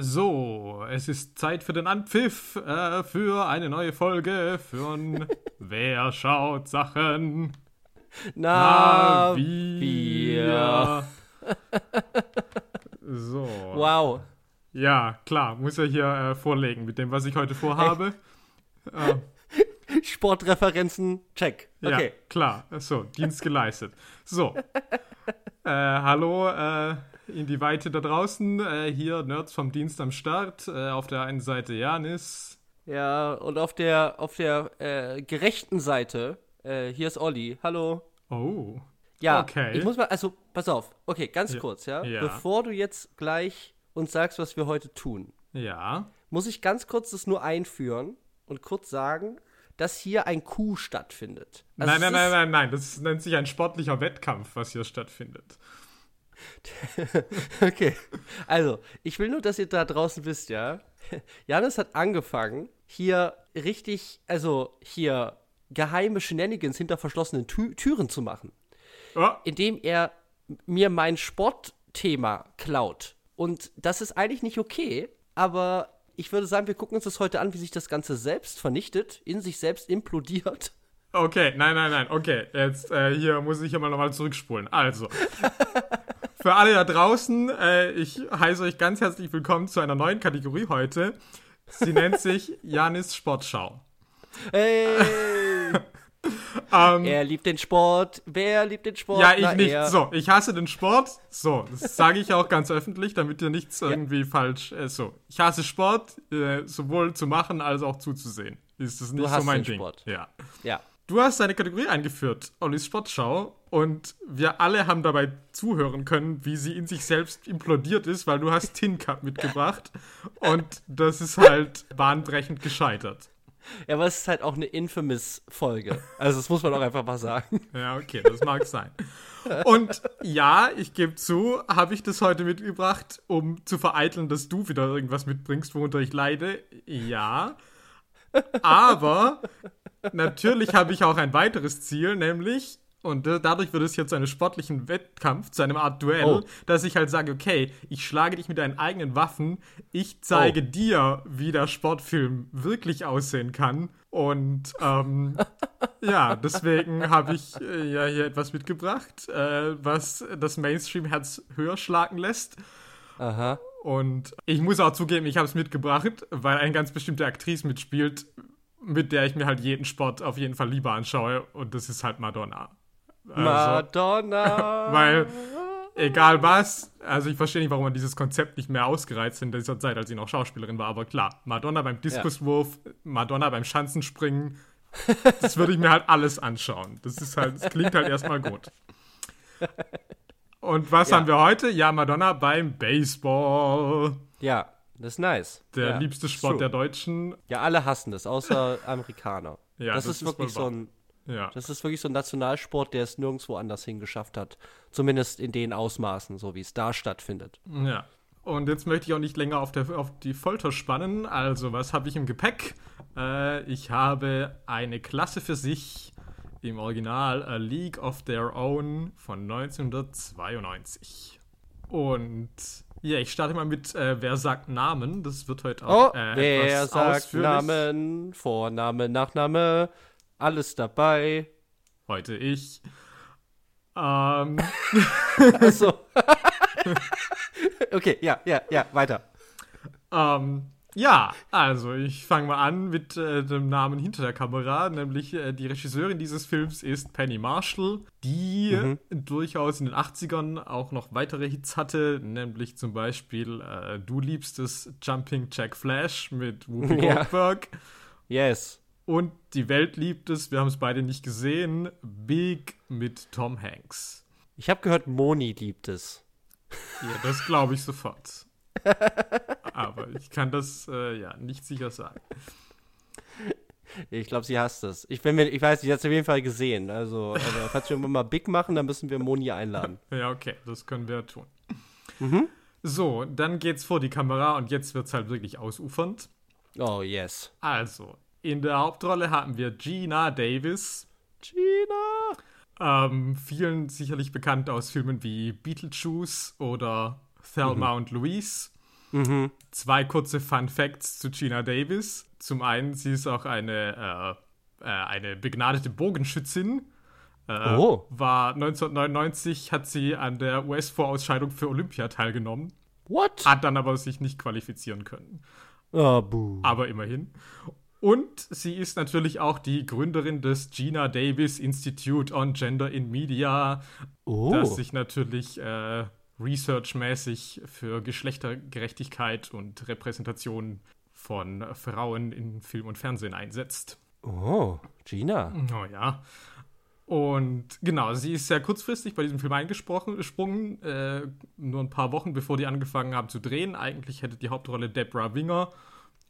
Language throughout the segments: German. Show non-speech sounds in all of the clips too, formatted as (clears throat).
So, es ist Zeit für den Anpfiff äh, für eine neue Folge von (laughs) Wer schaut Sachen? Na, wir. (laughs) so. Wow. Ja, klar, muss er hier äh, vorlegen mit dem, was ich heute vorhabe. Äh, (laughs) Sportreferenzen, check. Okay. Ja, klar. So, Dienst geleistet. So. äh, hallo äh, in die Weite da draußen. Äh, hier Nerds vom Dienst am Start. Äh, auf der einen Seite Janis. Ja, und auf der, auf der äh, gerechten Seite, äh, hier ist Olli. Hallo. Oh. Ja, Okay. ich muss mal, also, pass auf. Okay, ganz Ja, kurz, ja? ja. Bevor du jetzt gleich uns sagst, was wir heute tun, Ja. muss ich ganz kurz das nur einführen und kurz sagen, dass hier ein Coup stattfindet. Also nein, nein, nein, nein, nein. Das nennt sich ein sportlicher Wettkampf, was hier stattfindet. (laughs) Okay. Also, ich will nur, dass ihr da draußen wisst, ja. Janis hat angefangen, hier richtig, also hier geheime Shenanigans hinter verschlossenen Tü Türen zu machen, Oh, indem er mir mein Sportthema klaut. Und das ist eigentlich nicht okay, aber ich würde sagen, wir gucken uns das heute an, wie sich das Ganze selbst vernichtet, in sich selbst implodiert. okay, nein, nein, nein. Okay, jetzt äh, hier muss ich immer nochmal zurückspulen. Also. (laughs) Für alle da draußen, äh, ich heiße euch ganz herzlich willkommen zu einer neuen Kategorie heute. Sie nennt (laughs) sich Janis Sportschau. Hey! (laughs) Ähm, er liebt den Sport. Wer liebt den Sport? Ja, ich Na, nicht. er. So, ich hasse den Sport. So, das sage ich auch ganz öffentlich, damit ihr nichts irgendwie falsch. Äh, so, ich hasse Sport, äh, sowohl zu machen als auch zuzusehen. Ist das nicht so hasst mein den Ding? Sport. Ja. Ja. Du hast eine Kategorie eingeführt, Ollis Sportschau, und wir alle haben dabei zuhören können, wie sie in sich selbst implodiert ist, weil du hast Tin Cup mitgebracht und das ist halt bahnbrechend gescheitert. Ja, aber es ist halt auch eine Infamous-Folge. Also, das muss man auch einfach mal sagen. Ja, okay, das mag sein. Und ja, ich gebe zu, habe ich das heute mitgebracht, um zu vereiteln, dass du wieder irgendwas mitbringst, worunter ich leide. Ja. Aber natürlich habe ich auch ein weiteres Ziel, nämlich, und dadurch wird es jetzt zu einem sportlichen Wettkampf, zu einer Art Duell, Oh. dass ich halt sage, okay, ich schlage dich mit deinen eigenen Waffen, ich zeige Oh. dir, wie der Sportfilm wirklich aussehen kann. Und ähm, (laughs) ja, deswegen habe ich äh, ja hier etwas mitgebracht, äh, was das Mainstream-Herz höher schlagen lässt. Aha. Und ich muss auch zugeben, ich habe es mitgebracht, weil eine ganz bestimmte Aktrice mitspielt, mit der ich mir halt jeden Sport auf jeden Fall lieber anschaue. Und das ist halt Madonna. Also, Madonna. (laughs) weil egal was, also ich verstehe nicht, warum man dieses Konzept nicht mehr ausgereizt in dieser Zeit, als sie noch Schauspielerin war. Aber klar, Madonna beim Diskuswurf, Madonna beim Schanzenspringen, das würde ich mir halt alles anschauen. Das ist halt, das klingt halt erstmal gut. Und was Ja. haben wir heute? Ja, Madonna beim Baseball. Ja, das ist nice. Der ja, liebste Sport true. der Deutschen. Ja, alle hassen das, außer (laughs) Amerikaner. Ja, das, das ist ist wirklich so ein, Ja. das ist wirklich so ein Nationalsport, der es nirgendwo anders hingeschafft hat. Zumindest in den Ausmaßen, so wie es da stattfindet. ja. Und jetzt möchte ich auch nicht länger auf, der, auf die Folter spannen. Also, was habe ich im Gepäck? Äh, ich habe eine Klasse für sich im Original A League of Their Own von 1992. Und ja, ich starte mal mit äh, Wer sagt Namen? Das wird heute auch Oh, äh, wer etwas sagt ausführlich. Namen, Vorname, Nachname, alles dabei. Heute ich. Ähm, (laughs) Achso. (laughs) okay, ja, ja, ja, weiter. Ähm, ja, also ich fange mal an mit äh, dem Namen hinter der Kamera, nämlich äh, die Regisseurin dieses Films ist Penny Marshall, die Mhm. durchaus in den 80ern auch noch weitere Hits hatte, nämlich zum Beispiel äh, Du liebst es Jumping Jack Flash mit Whoopi. (laughs) Goldberg Yes. und Die Welt liebt es, wir haben es beide nicht gesehen, Big mit Tom Hanks. Ich habe gehört, Moni liebt es. Ja, das glaube ich sofort. (laughs) Aber ich kann das äh, ja nicht sicher sagen. Ich glaube, sie hasst es. Ich, bin mir, ich weiß, sie hat es auf jeden Fall gesehen. Also, also falls wir irgendwann mal Big machen, dann müssen wir Moni einladen. Ja, okay, das können wir tun. Mhm. So, dann geht's vor die Kamera und jetzt wird's halt wirklich ausufernd. Oh, yes. Also, in der Hauptrolle haben wir Gina Davis, Gina! ähm, vielen sicherlich bekannt aus Filmen wie Beetlejuice oder Thelma und Louise. Mhm. Zwei kurze Fun Facts zu Gina Davis. Zum einen, sie ist auch eine, äh, äh, eine begnadete Bogenschützin. Äh, Oh. War 1999 hat sie an der US-Vorausscheidung für Olympia teilgenommen, What? hat dann aber sich nicht qualifizieren können. Oh, buh. Aber immerhin. Und sie ist natürlich auch die Gründerin des Gina Davis Institute on Gender in Media, Oh. das sich natürlich äh, researchmäßig für Geschlechtergerechtigkeit und Repräsentation von Frauen in Film und Fernsehen einsetzt. Oh, Gina. Oh ja. Und genau, sie ist sehr kurzfristig bei diesem Film eingesprungen, äh, nur ein paar Wochen bevor die angefangen haben zu drehen. Eigentlich hätte die Hauptrolle Deborah Winger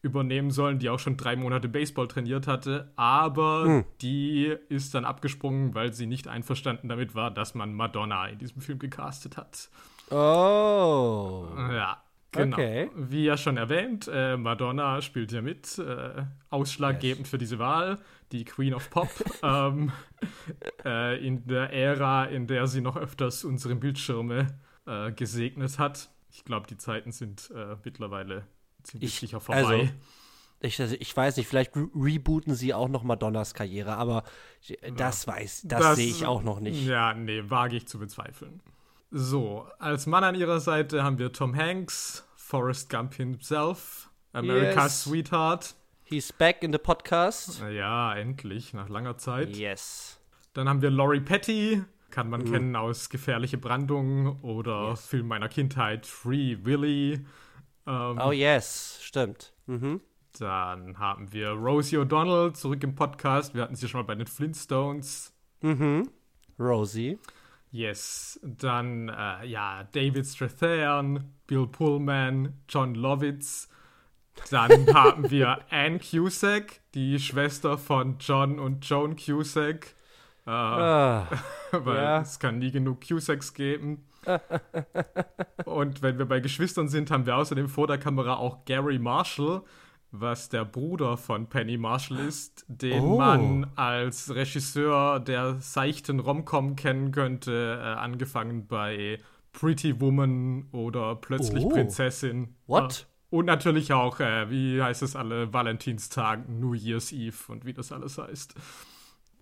übernehmen sollen, die auch schon drei Monate Baseball trainiert hatte, aber die ist dann abgesprungen, weil sie nicht einverstanden damit war, dass man Madonna in diesem Film gecastet hat. Oh. Ja, genau. Okay. Wie ja schon erwähnt, äh, Madonna spielt ja mit, äh, ausschlaggebend für diese Wahl, die Queen of Pop, (laughs) ähm, äh, in der Ära, in der sie noch öfters unsere Bildschirme äh, gesegnet hat. Ich glaube, die Zeiten sind äh, mittlerweile ziemlich Ich- sicher vorbei. also, Ich, also ich weiß nicht, vielleicht re rebooten sie auch noch Madonnas Karriere, aber ich- das weiß, das, sehe ich auch noch nicht. Ja, nee, wage ich zu bezweifeln. So, als Mann an ihrer Seite haben wir Tom Hanks, Forrest Gump himself, America's Yes. Sweetheart. He's back in the podcast. Ja, endlich, nach langer Zeit. Yes. Dann haben wir Laurie Petty, kann Mhm. man kennen aus Gefährliche Brandung oder Film meiner Kindheit, Free Willy. Ähm, Oh yes, stimmt. Mhm. Dann haben wir Rosie O'Donnell zurück im Podcast. Wir hatten sie schon mal bei den Flintstones. Mhm. Rosie. Yes. Dann, äh, ja, David Strathairn, Bill Pullman, John Lovitz. Dann (laughs) haben wir Anne Cusack, die Schwester von John und Joan Cusack. Äh, Ah, (laughs) weil Ja. es kann nie genug Cusacks geben. (laughs) und wenn wir bei Geschwistern sind, haben wir außerdem vor der Kamera auch Gary Marshall, was der Bruder von Penny Marshall ist, den Oh. man als Regisseur der seichten Romcom kennen könnte, äh, angefangen bei Pretty Woman oder Plötzlich Oh. Prinzessin. What? Ja. Und natürlich auch, äh, wie heißt es alle, Valentinstag, New Year's Eve und wie das alles heißt.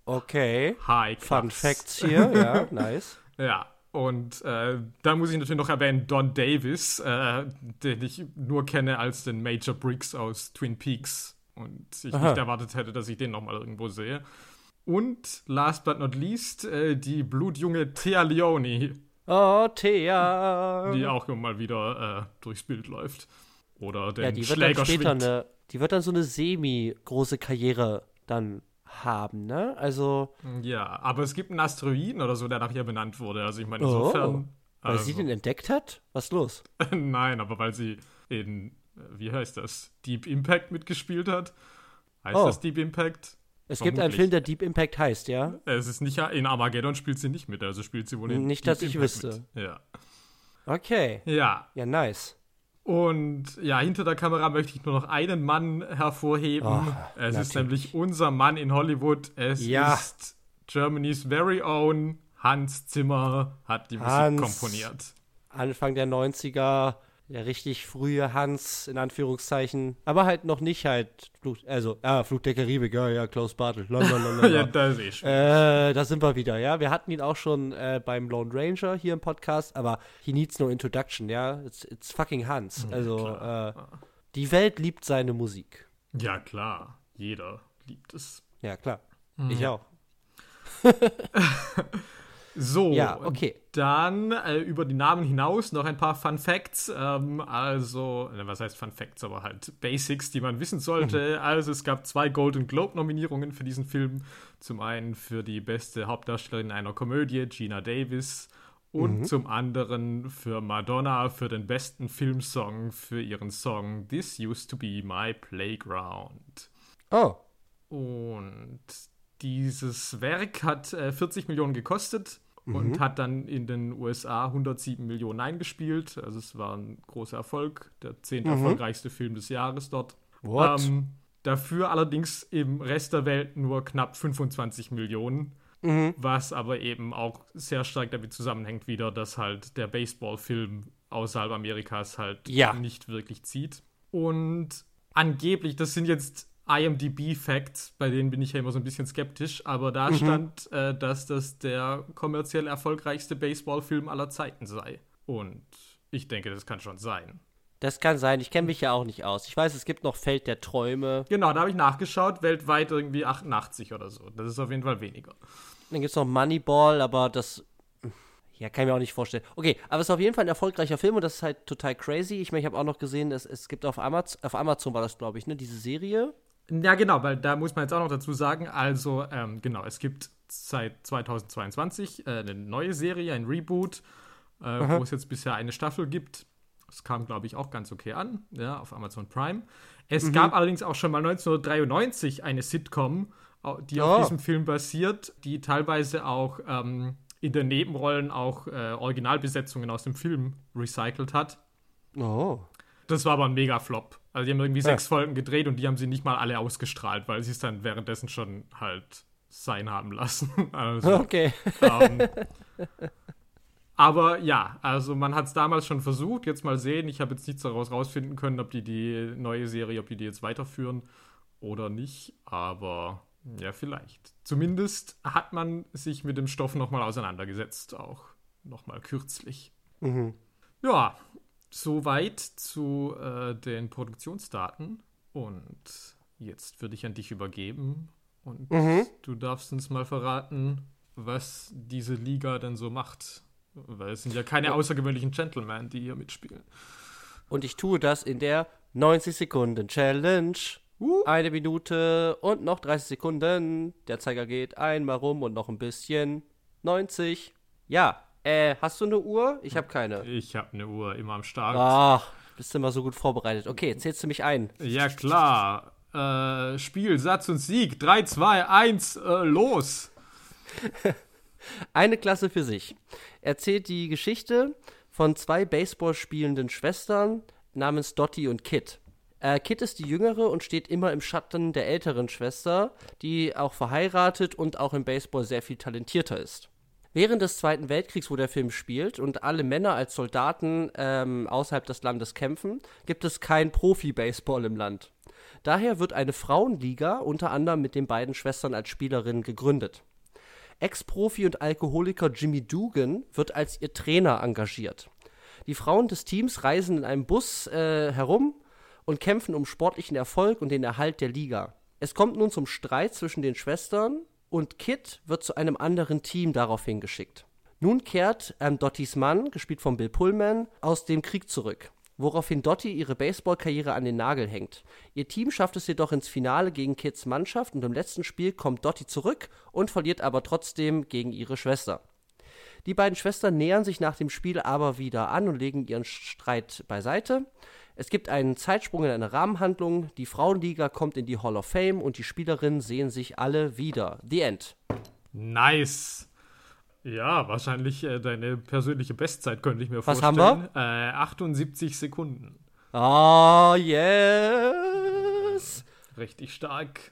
okay. High Fun Class. Facts hier, ja, (laughs) nice. Ja, und äh, da muss ich natürlich noch erwähnen Don Davis, äh, den ich nur kenne als den Major Briggs aus Twin Peaks. Und ich Aha. nicht erwartet hätte, dass ich den nochmal irgendwo sehe. Und last but not least, äh, die blutjunge Thea Leone, Oh, Thea. die auch immer mal wieder äh, durchs Bild läuft. Oder den ja, die wird Schläger dann später eine, die wird dann so eine semi-große Karriere dann haben, ne? Also, Ja, aber es gibt einen Asteroiden oder so, der nach ihr benannt wurde. Also ich meine, Oh. insofern. weil also, sie den entdeckt hat? Was ist los? (laughs) Nein, aber weil sie in, äh, wie heißt das, Deep Impact mitgespielt hat. Heißt Oh. das Deep Impact? Es gibt einen Vermutlich. Film, der Deep Impact heißt, ja? Es ist nicht, in Armageddon spielt sie nicht mit, also spielt sie wohl in Nicht, Deep dass ich Impact wüsste. Mit. Ja. Okay. ja, Ja, nice. Und ja, hinter der Kamera möchte ich nur noch einen Mann hervorheben. Oh, es ist natürlich. nämlich unser Mann in Hollywood. Es Ja. ist Germany's very own Hans Zimmer hat die Musik Hans. komponiert. Anfang der 90er, der richtig frühe Hans, in Anführungszeichen. Aber halt noch nicht halt, Flug, also, ah, Flug der Karibik, ja, ja, Klaus Bartel. Lalalala. (laughs) ja, da sehe ich schon. Äh, da sind wir wieder, ja. Wir hatten ihn auch schon äh, beim Lone Ranger hier im Podcast, aber he needs no introduction, ja. It's, it's fucking Hans. Also, äh, die Welt liebt seine Musik. Ja, klar. Jeder liebt es. Ja, klar. Ich auch. (laughs) So, Ja, okay. dann äh, über die Namen hinaus noch ein paar Fun Facts. Ähm, also, was heißt Fun Facts, aber halt Basics, die man wissen sollte. Also, es gab zwei Golden Globe-Nominierungen für diesen Film. Zum einen für die beste Hauptdarstellerin einer Komödie, Gina Davis. Und zum anderen für Madonna für den besten Filmsong für ihren Song This Used to Be My Playground. Oh, Und dieses Werk hat äh, 40 Millionen gekostet und hat dann in den USA 107 Millionen eingespielt. Also es war ein großer Erfolg, der zehnt erfolgreichste Film des Jahres dort. What? Ähm, dafür allerdings im Rest der Welt nur knapp 25 Millionen. Was aber eben auch sehr stark damit zusammenhängt wieder, dass halt der Baseballfilm außerhalb Amerikas halt Ja. nicht wirklich zieht. Und angeblich, das sind jetzt IMDb-Facts, bei denen bin ich ja immer so ein bisschen skeptisch, aber da stand, äh, dass das der kommerziell erfolgreichste Baseballfilm aller Zeiten sei. Und ich denke, das kann schon sein. Das kann sein, ich kenne mich ja auch nicht aus. Ich weiß, es gibt noch Feld der Träume. Genau, da habe ich nachgeschaut, weltweit irgendwie 88 oder so. Das ist auf jeden Fall weniger. Dann gibt es noch Moneyball, aber das. Ja, kann ich mir auch nicht vorstellen. Okay, aber es ist auf jeden Fall ein erfolgreicher Film und das ist halt total crazy. Ich meine, ich habe auch noch gesehen, es, es gibt auf Amazon, auf Amazon war das, glaube ich, ne, diese Serie. Ja, genau, weil da muss man jetzt auch noch dazu sagen, also ähm, genau, es gibt seit 2022 äh, eine neue Serie, ein Reboot, äh, wo es jetzt bisher eine Staffel gibt. Das kam, glaube ich, auch ganz okay an, ja, auf Amazon Prime. Es gab allerdings auch schon mal 1993 eine Sitcom, die auf Oh. diesem Film basiert, die teilweise auch ähm, in den Nebenrollen auch äh, Originalbesetzungen aus dem Film recycelt hat. Oh. Das war aber ein Mega-Flop. Also die haben irgendwie sechs Folgen gedreht und die haben sie nicht mal alle ausgestrahlt, weil sie es dann währenddessen schon halt sein haben lassen. (laughs) Also, Okay. ähm, aber ja, also man hat es damals schon versucht. Jetzt mal sehen. Ich habe jetzt nichts daraus rausfinden können, ob die die neue Serie, ob die die jetzt weiterführen oder nicht. Aber ja, vielleicht. Zumindest hat man sich mit dem Stoff nochmal auseinandergesetzt, auch nochmal kürzlich. Mhm. Ja, soweit zu äh, den Produktionsdaten. Und jetzt würde ich an dich übergeben. Und Mhm. du darfst uns mal verraten, was diese Liga denn so macht. Weil es sind ja keine außergewöhnlichen Gentlemen, die hier mitspielen. Und ich tue das in der 90 Sekunden Challenge. Uh. Eine Minute und noch 30 Sekunden. Der Zeiger geht einmal rum und noch ein bisschen. 90. Ja, äh, hast du eine Uhr? Ich habe keine. Ich habe eine Uhr immer am Start. Ach, bist du immer so gut vorbereitet. Okay, zählst du mich ein? Ja, klar. Äh, Spiel, Satz und Sieg. 3, 2, 1, äh, los. (laughs) Eine Klasse für sich. Erzählt die Geschichte von zwei Baseball spielenden Schwestern namens Dottie und Kit. Äh, Kit ist die jüngere und steht immer im Schatten der älteren Schwester, die auch verheiratet und auch im Baseball sehr viel talentierter ist. Während des Zweiten Weltkriegs, wo der Film spielt und alle Männer als Soldaten ähm, außerhalb des Landes kämpfen, gibt es kein Profi-Baseball im Land. Daher wird eine Frauenliga unter anderem mit den beiden Schwestern als Spielerin gegründet. Ex-Profi und Alkoholiker Jimmy Dugan wird als ihr Trainer engagiert. Die Frauen des Teams reisen in einem Bus äh, herum und kämpfen um sportlichen Erfolg und den Erhalt der Liga. Es kommt nun zum Streit zwischen den Schwestern und Kit wird zu einem anderen Team daraufhin geschickt. Nun kehrt ähm, Dotties Mann, gespielt von Bill Pullman, aus dem Krieg zurück, woraufhin Dottie ihre Baseballkarriere an den Nagel hängt. Ihr Team schafft es jedoch ins Finale gegen Kits Mannschaft und im letzten Spiel kommt Dottie zurück und verliert aber trotzdem gegen ihre Schwester. Die beiden Schwestern nähern sich nach dem Spiel aber wieder an und legen ihren Streit beiseite. Es gibt einen Zeitsprung in eine Rahmenhandlung, die Frauenliga kommt in die Hall of Fame und die Spielerinnen sehen sich alle wieder. The End. Nice. Ja, wahrscheinlich äh, deine persönliche Bestzeit könnte ich mir Was haben vorstellen. Äh, 78 Sekunden. Oh, yes! Richtig stark.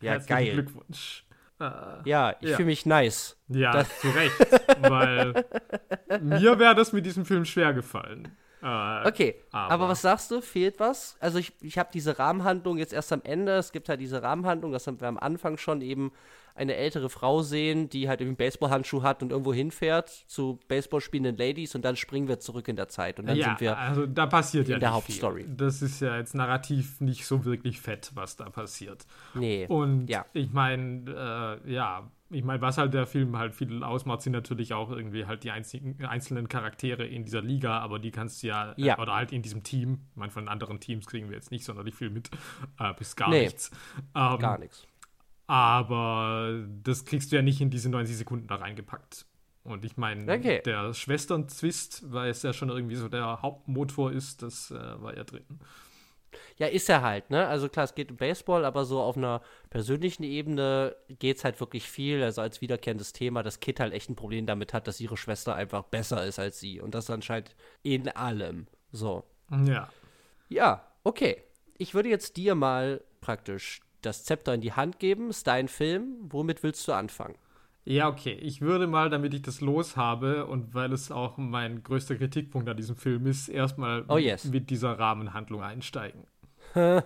Ja, Herzlichen geil. Glückwunsch. Äh, Ja, ich Ja. fühle mich nice. ja, zu Recht. weil (laughs) mir wäre das mit diesem Film schwer gefallen. Äh, Okay, aber, Aber- was sagst du? Fehlt was? Also ich, ich habe diese Rahmenhandlung jetzt erst am Ende. Es gibt halt diese Rahmenhandlung, dass wir am Anfang schon eben eine ältere Frau sehen, die halt irgendwie einen Baseballhandschuh hat und irgendwo hinfährt zu Baseball spielenden Ladies und dann springen wir zurück in der Zeit und dann ja, sind wir also da passiert in ja der nicht Hauptstory. Viel. Das ist ja jetzt narrativ nicht so wirklich fett, was da passiert. nee. Und Ja. ich meine, äh, ja, ich meine, was halt der Film halt viel ausmacht, sind natürlich auch irgendwie halt die einzigen, einzelnen Charaktere in dieser Liga, aber die kannst du ja, Ja. Äh, oder halt in diesem Team. Ich meine, von anderen Teams kriegen wir jetzt nicht sonderlich viel mit, äh, bis gar Nee. nichts. Ähm, Gar nichts. Aber das kriegst du ja nicht in diese 90 Sekunden da reingepackt. Und ich meine, Okay. der Schwestern-Twist, weil es ja schon irgendwie so der Hauptmotor ist, das äh, war ja drin. Ja, ist er halt, ne? Also klar, es geht um Baseball, aber so auf einer persönlichen Ebene geht's halt wirklich viel. Also als wiederkehrendes Thema, dass Kid halt echt ein Problem damit hat, dass ihre Schwester einfach besser ist als sie. Und das anscheinend in allem. So. Ja. Ja, okay. Ich würde jetzt dir mal praktisch das Zepter in die Hand geben. Ist dein Film. Womit willst du anfangen? Ja, okay. Ich würde mal, damit ich das los habe und weil es auch mein größter Kritikpunkt an diesem Film ist, erstmal Oh, yes. mit dieser Rahmenhandlung einsteigen. (laughs)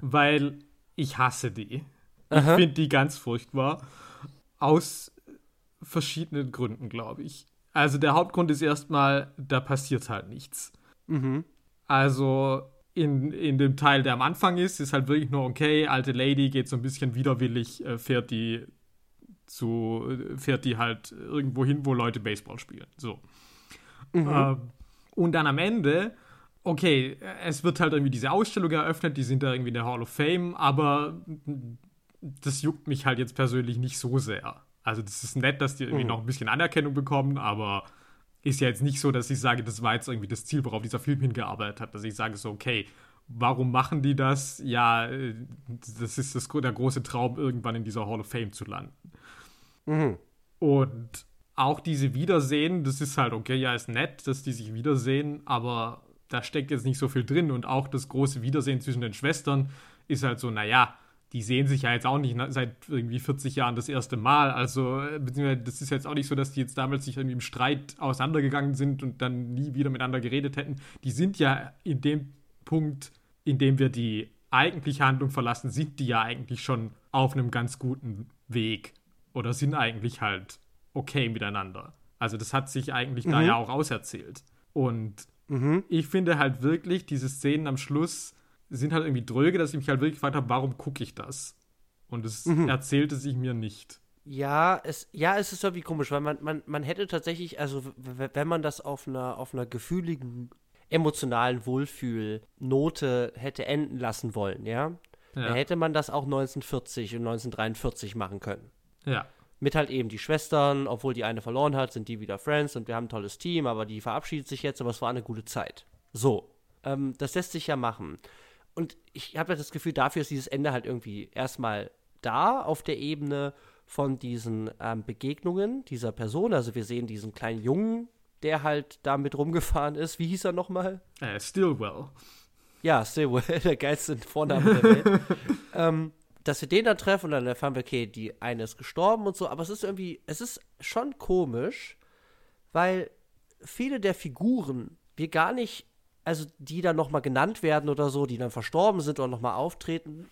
weil ich hasse die. Ich finde die ganz furchtbar. Aus verschiedenen Gründen, glaube ich. Also der Hauptgrund ist erstmal, da passiert halt nichts. Also in, in dem Teil, der am Anfang ist, ist halt wirklich nur, okay, alte Lady geht so ein bisschen widerwillig, äh, fährt die zu, äh, fährt die halt irgendwo hin, wo Leute Baseball spielen. So. Ähm, und dann am Ende, okay, es wird halt irgendwie diese Ausstellung eröffnet, die sind da irgendwie in der Hall of Fame, aber das juckt mich halt jetzt persönlich nicht so sehr. Also das ist nett, dass die irgendwie noch ein bisschen Anerkennung bekommen, aber ist ja jetzt nicht so, dass ich sage, das war jetzt irgendwie das Ziel, worauf dieser Film hingearbeitet hat, dass ich sage so, okay, warum machen die das? Ja, äh, das ist das, der große Traum, irgendwann in dieser Hall of Fame zu landen. Und auch diese Wiedersehen, das ist halt okay, ja, ist nett, dass die sich wiedersehen, aber da steckt jetzt nicht so viel drin. Und auch das große Wiedersehen zwischen den Schwestern ist halt so, naja, die sehen sich ja jetzt auch nicht seit irgendwie 40 Jahren das erste Mal. Also, äh, beziehungsweise das ist jetzt auch nicht so, dass die jetzt damals sich irgendwie im Streit auseinandergegangen sind und dann nie wieder miteinander geredet hätten. Die sind ja in dem Punkt, in dem wir die eigentliche Handlung verlassen, sind die ja eigentlich schon auf einem ganz guten Weg. Oder sind eigentlich halt okay miteinander. Also das hat sich eigentlich da ja auch auserzählt. Und ich finde halt wirklich, diese Szenen am Schluss sind halt irgendwie dröge, dass ich mich halt wirklich gefragt habe, warum gucke ich das? Und es erzählte sich mir nicht. Ja, es, ja, es ist irgendwie komisch, weil man, man, man hätte tatsächlich, also wenn man das auf einer, auf einer gefühligen, emotionalen Wohlfühlnote hätte enden lassen wollen, ja, Ja. dann hätte man das auch 1940 und 1943 machen können. Ja. Mit halt eben die Schwestern, obwohl die eine verloren hat, sind die wieder Friends und wir haben ein tolles Team, aber die verabschiedet sich jetzt, aber es war eine gute Zeit. So, ähm, das lässt sich ja machen. Und ich habe ja das Gefühl, dafür ist dieses Ende halt irgendwie erstmal da auf der Ebene von diesen ähm, Begegnungen dieser Person. Also wir sehen diesen kleinen Jungen, der halt damit rumgefahren ist. Wie hieß er nochmal? Äh, Stillwell. Ja, Stillwell, (laughs) der geilste Vorname der Welt. (laughs) ähm, dass wir den dann treffen und dann erfahren wir, okay, die eine ist gestorben und so, aber es ist irgendwie, es ist schon komisch, weil viele der Figuren wir gar nicht, also die dann nochmal genannt werden oder so, die dann verstorben sind oder nochmal auftreten,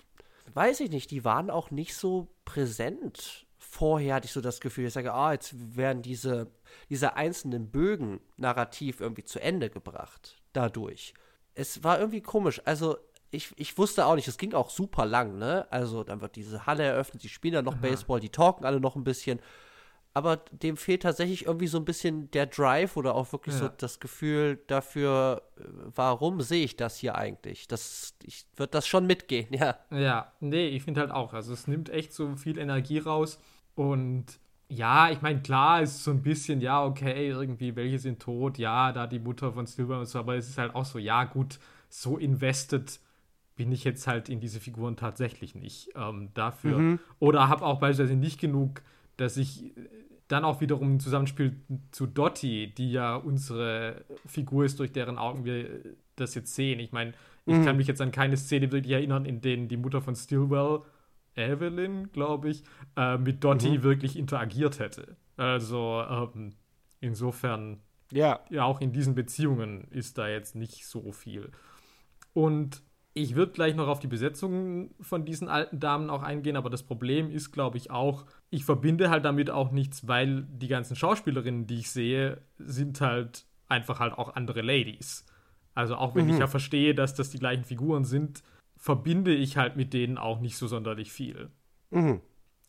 weiß ich nicht, die waren auch nicht so präsent. Vorher hatte ich so das Gefühl, ich sage, ah, jetzt werden diese, diese einzelnen Bögen narrativ irgendwie zu Ende gebracht dadurch. Es war irgendwie komisch. Also, ich, ich wusste auch nicht, es ging auch super lang, ne? Also, dann wird diese Halle eröffnet, die spielen dann noch Baseball, die talken alle noch ein bisschen. Aber dem fehlt tatsächlich irgendwie so ein bisschen der Drive oder auch wirklich so Ja. das Gefühl dafür, äh, warum sehe ich das hier eigentlich? Das, ich würde das schon mitgehen, (laughs) ja. Ja, nee, ich finde halt auch. Also es nimmt echt so viel Energie raus. Und ja, ich meine, klar ist so ein bisschen, ja, okay, irgendwie, welche sind tot, ja, da die Mutter von Silver und so, aber es ist halt auch so, ja, gut, so invested bin ich jetzt halt in diese Figuren tatsächlich nicht ähm, dafür. Oder habe auch beispielsweise nicht genug, dass ich äh, dann auch wiederum ein Zusammenspiel zu Dottie, die ja unsere Figur ist, durch deren Augen wir äh, das jetzt sehen. Ich meine, ich kann mich jetzt an keine Szene wirklich erinnern, in denen die Mutter von Stillwell, Evelyn, glaube ich, äh, mit Dottie wirklich interagiert hätte. Also ähm, insofern Ja. ja, auch in diesen Beziehungen ist da jetzt nicht so viel. Und ich würde gleich noch auf die Besetzung von diesen alten Damen auch eingehen, aber das Problem ist, glaube ich, auch, ich verbinde halt damit auch nichts, weil die ganzen Schauspielerinnen, die ich sehe, sind halt einfach halt auch andere Ladies. Also auch wenn ich ja verstehe, dass das die gleichen Figuren sind, verbinde ich halt mit denen auch nicht so sonderlich viel. Mhm.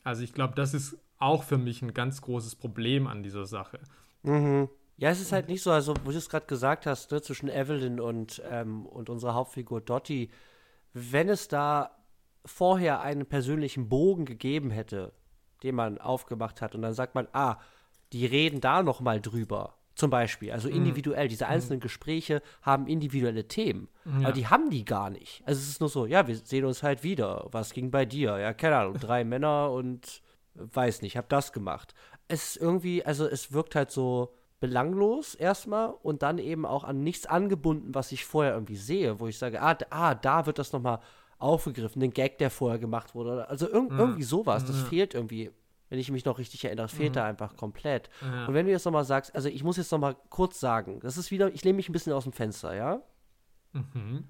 Also ich glaube, das ist auch für mich ein ganz großes Problem an dieser Sache. Mhm. Ja, es ist halt nicht so, also wo du es gerade gesagt hast, ne, zwischen Evelyn und, ähm, und unserer Hauptfigur Dottie, wenn es da vorher einen persönlichen Bogen gegeben hätte, den man aufgemacht hat, und dann sagt man, ah, die reden da noch mal drüber, zum Beispiel, also individuell, diese einzelnen Gespräche haben individuelle Themen, aber die haben die gar nicht. Also es ist nur so, ja, wir sehen uns halt wieder, was ging bei dir? Ja, keine Ahnung, drei (laughs) Männer und weiß nicht, hab das gemacht. Es ist irgendwie, also es wirkt halt so belanglos erstmal und dann eben auch an nichts angebunden, was ich vorher irgendwie sehe, wo ich sage, ah, ah da wird das nochmal aufgegriffen, den Gag, der vorher gemacht wurde. Also irg irgendwie sowas, das fehlt irgendwie. wenn ich mich noch richtig erinnere. Fehlt Mhm. da einfach komplett. Ja. Und wenn du jetzt nochmal sagst, also ich muss jetzt nochmal kurz sagen, das ist wieder, ich lehne mich ein bisschen aus dem Fenster, ja? Mhm.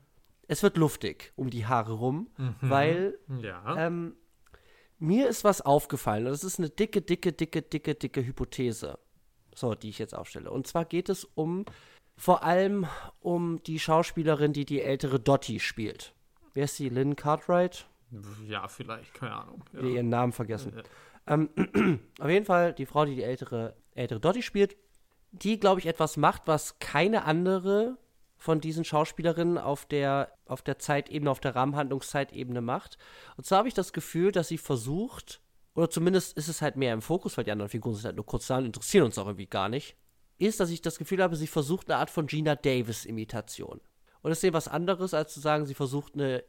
Es wird luftig um die Haare rum, weil Ja. ähm, mir ist was aufgefallen. und Das ist eine dicke, dicke, dicke, dicke, dicke Hypothese. So, die ich jetzt aufstelle. Und zwar geht es um vor allem um die Schauspielerin, die die ältere Dottie spielt. Wer ist sie? Lynn Cartwright? ja, vielleicht, keine Ahnung. Ja. ihren Namen vergessen. Ja. Ähm, (clears throat) auf jeden Fall die Frau, die die ältere, ältere Dottie spielt, die, glaube ich, etwas macht, was keine andere von diesen Schauspielerinnen auf der, auf der Zeitebene, auf der Rahmenhandlungszeitebene macht. Und zwar habe ich das Gefühl, dass sie versucht, oder zumindest ist es halt mehr im Fokus, weil die anderen Figuren sind halt nur kurz da und interessieren uns auch irgendwie gar nicht, ist, dass ich das Gefühl habe, sie versucht eine Art von Gina Davis-Imitation. Und das ist eben was anderes, als zu sagen, sie versucht eine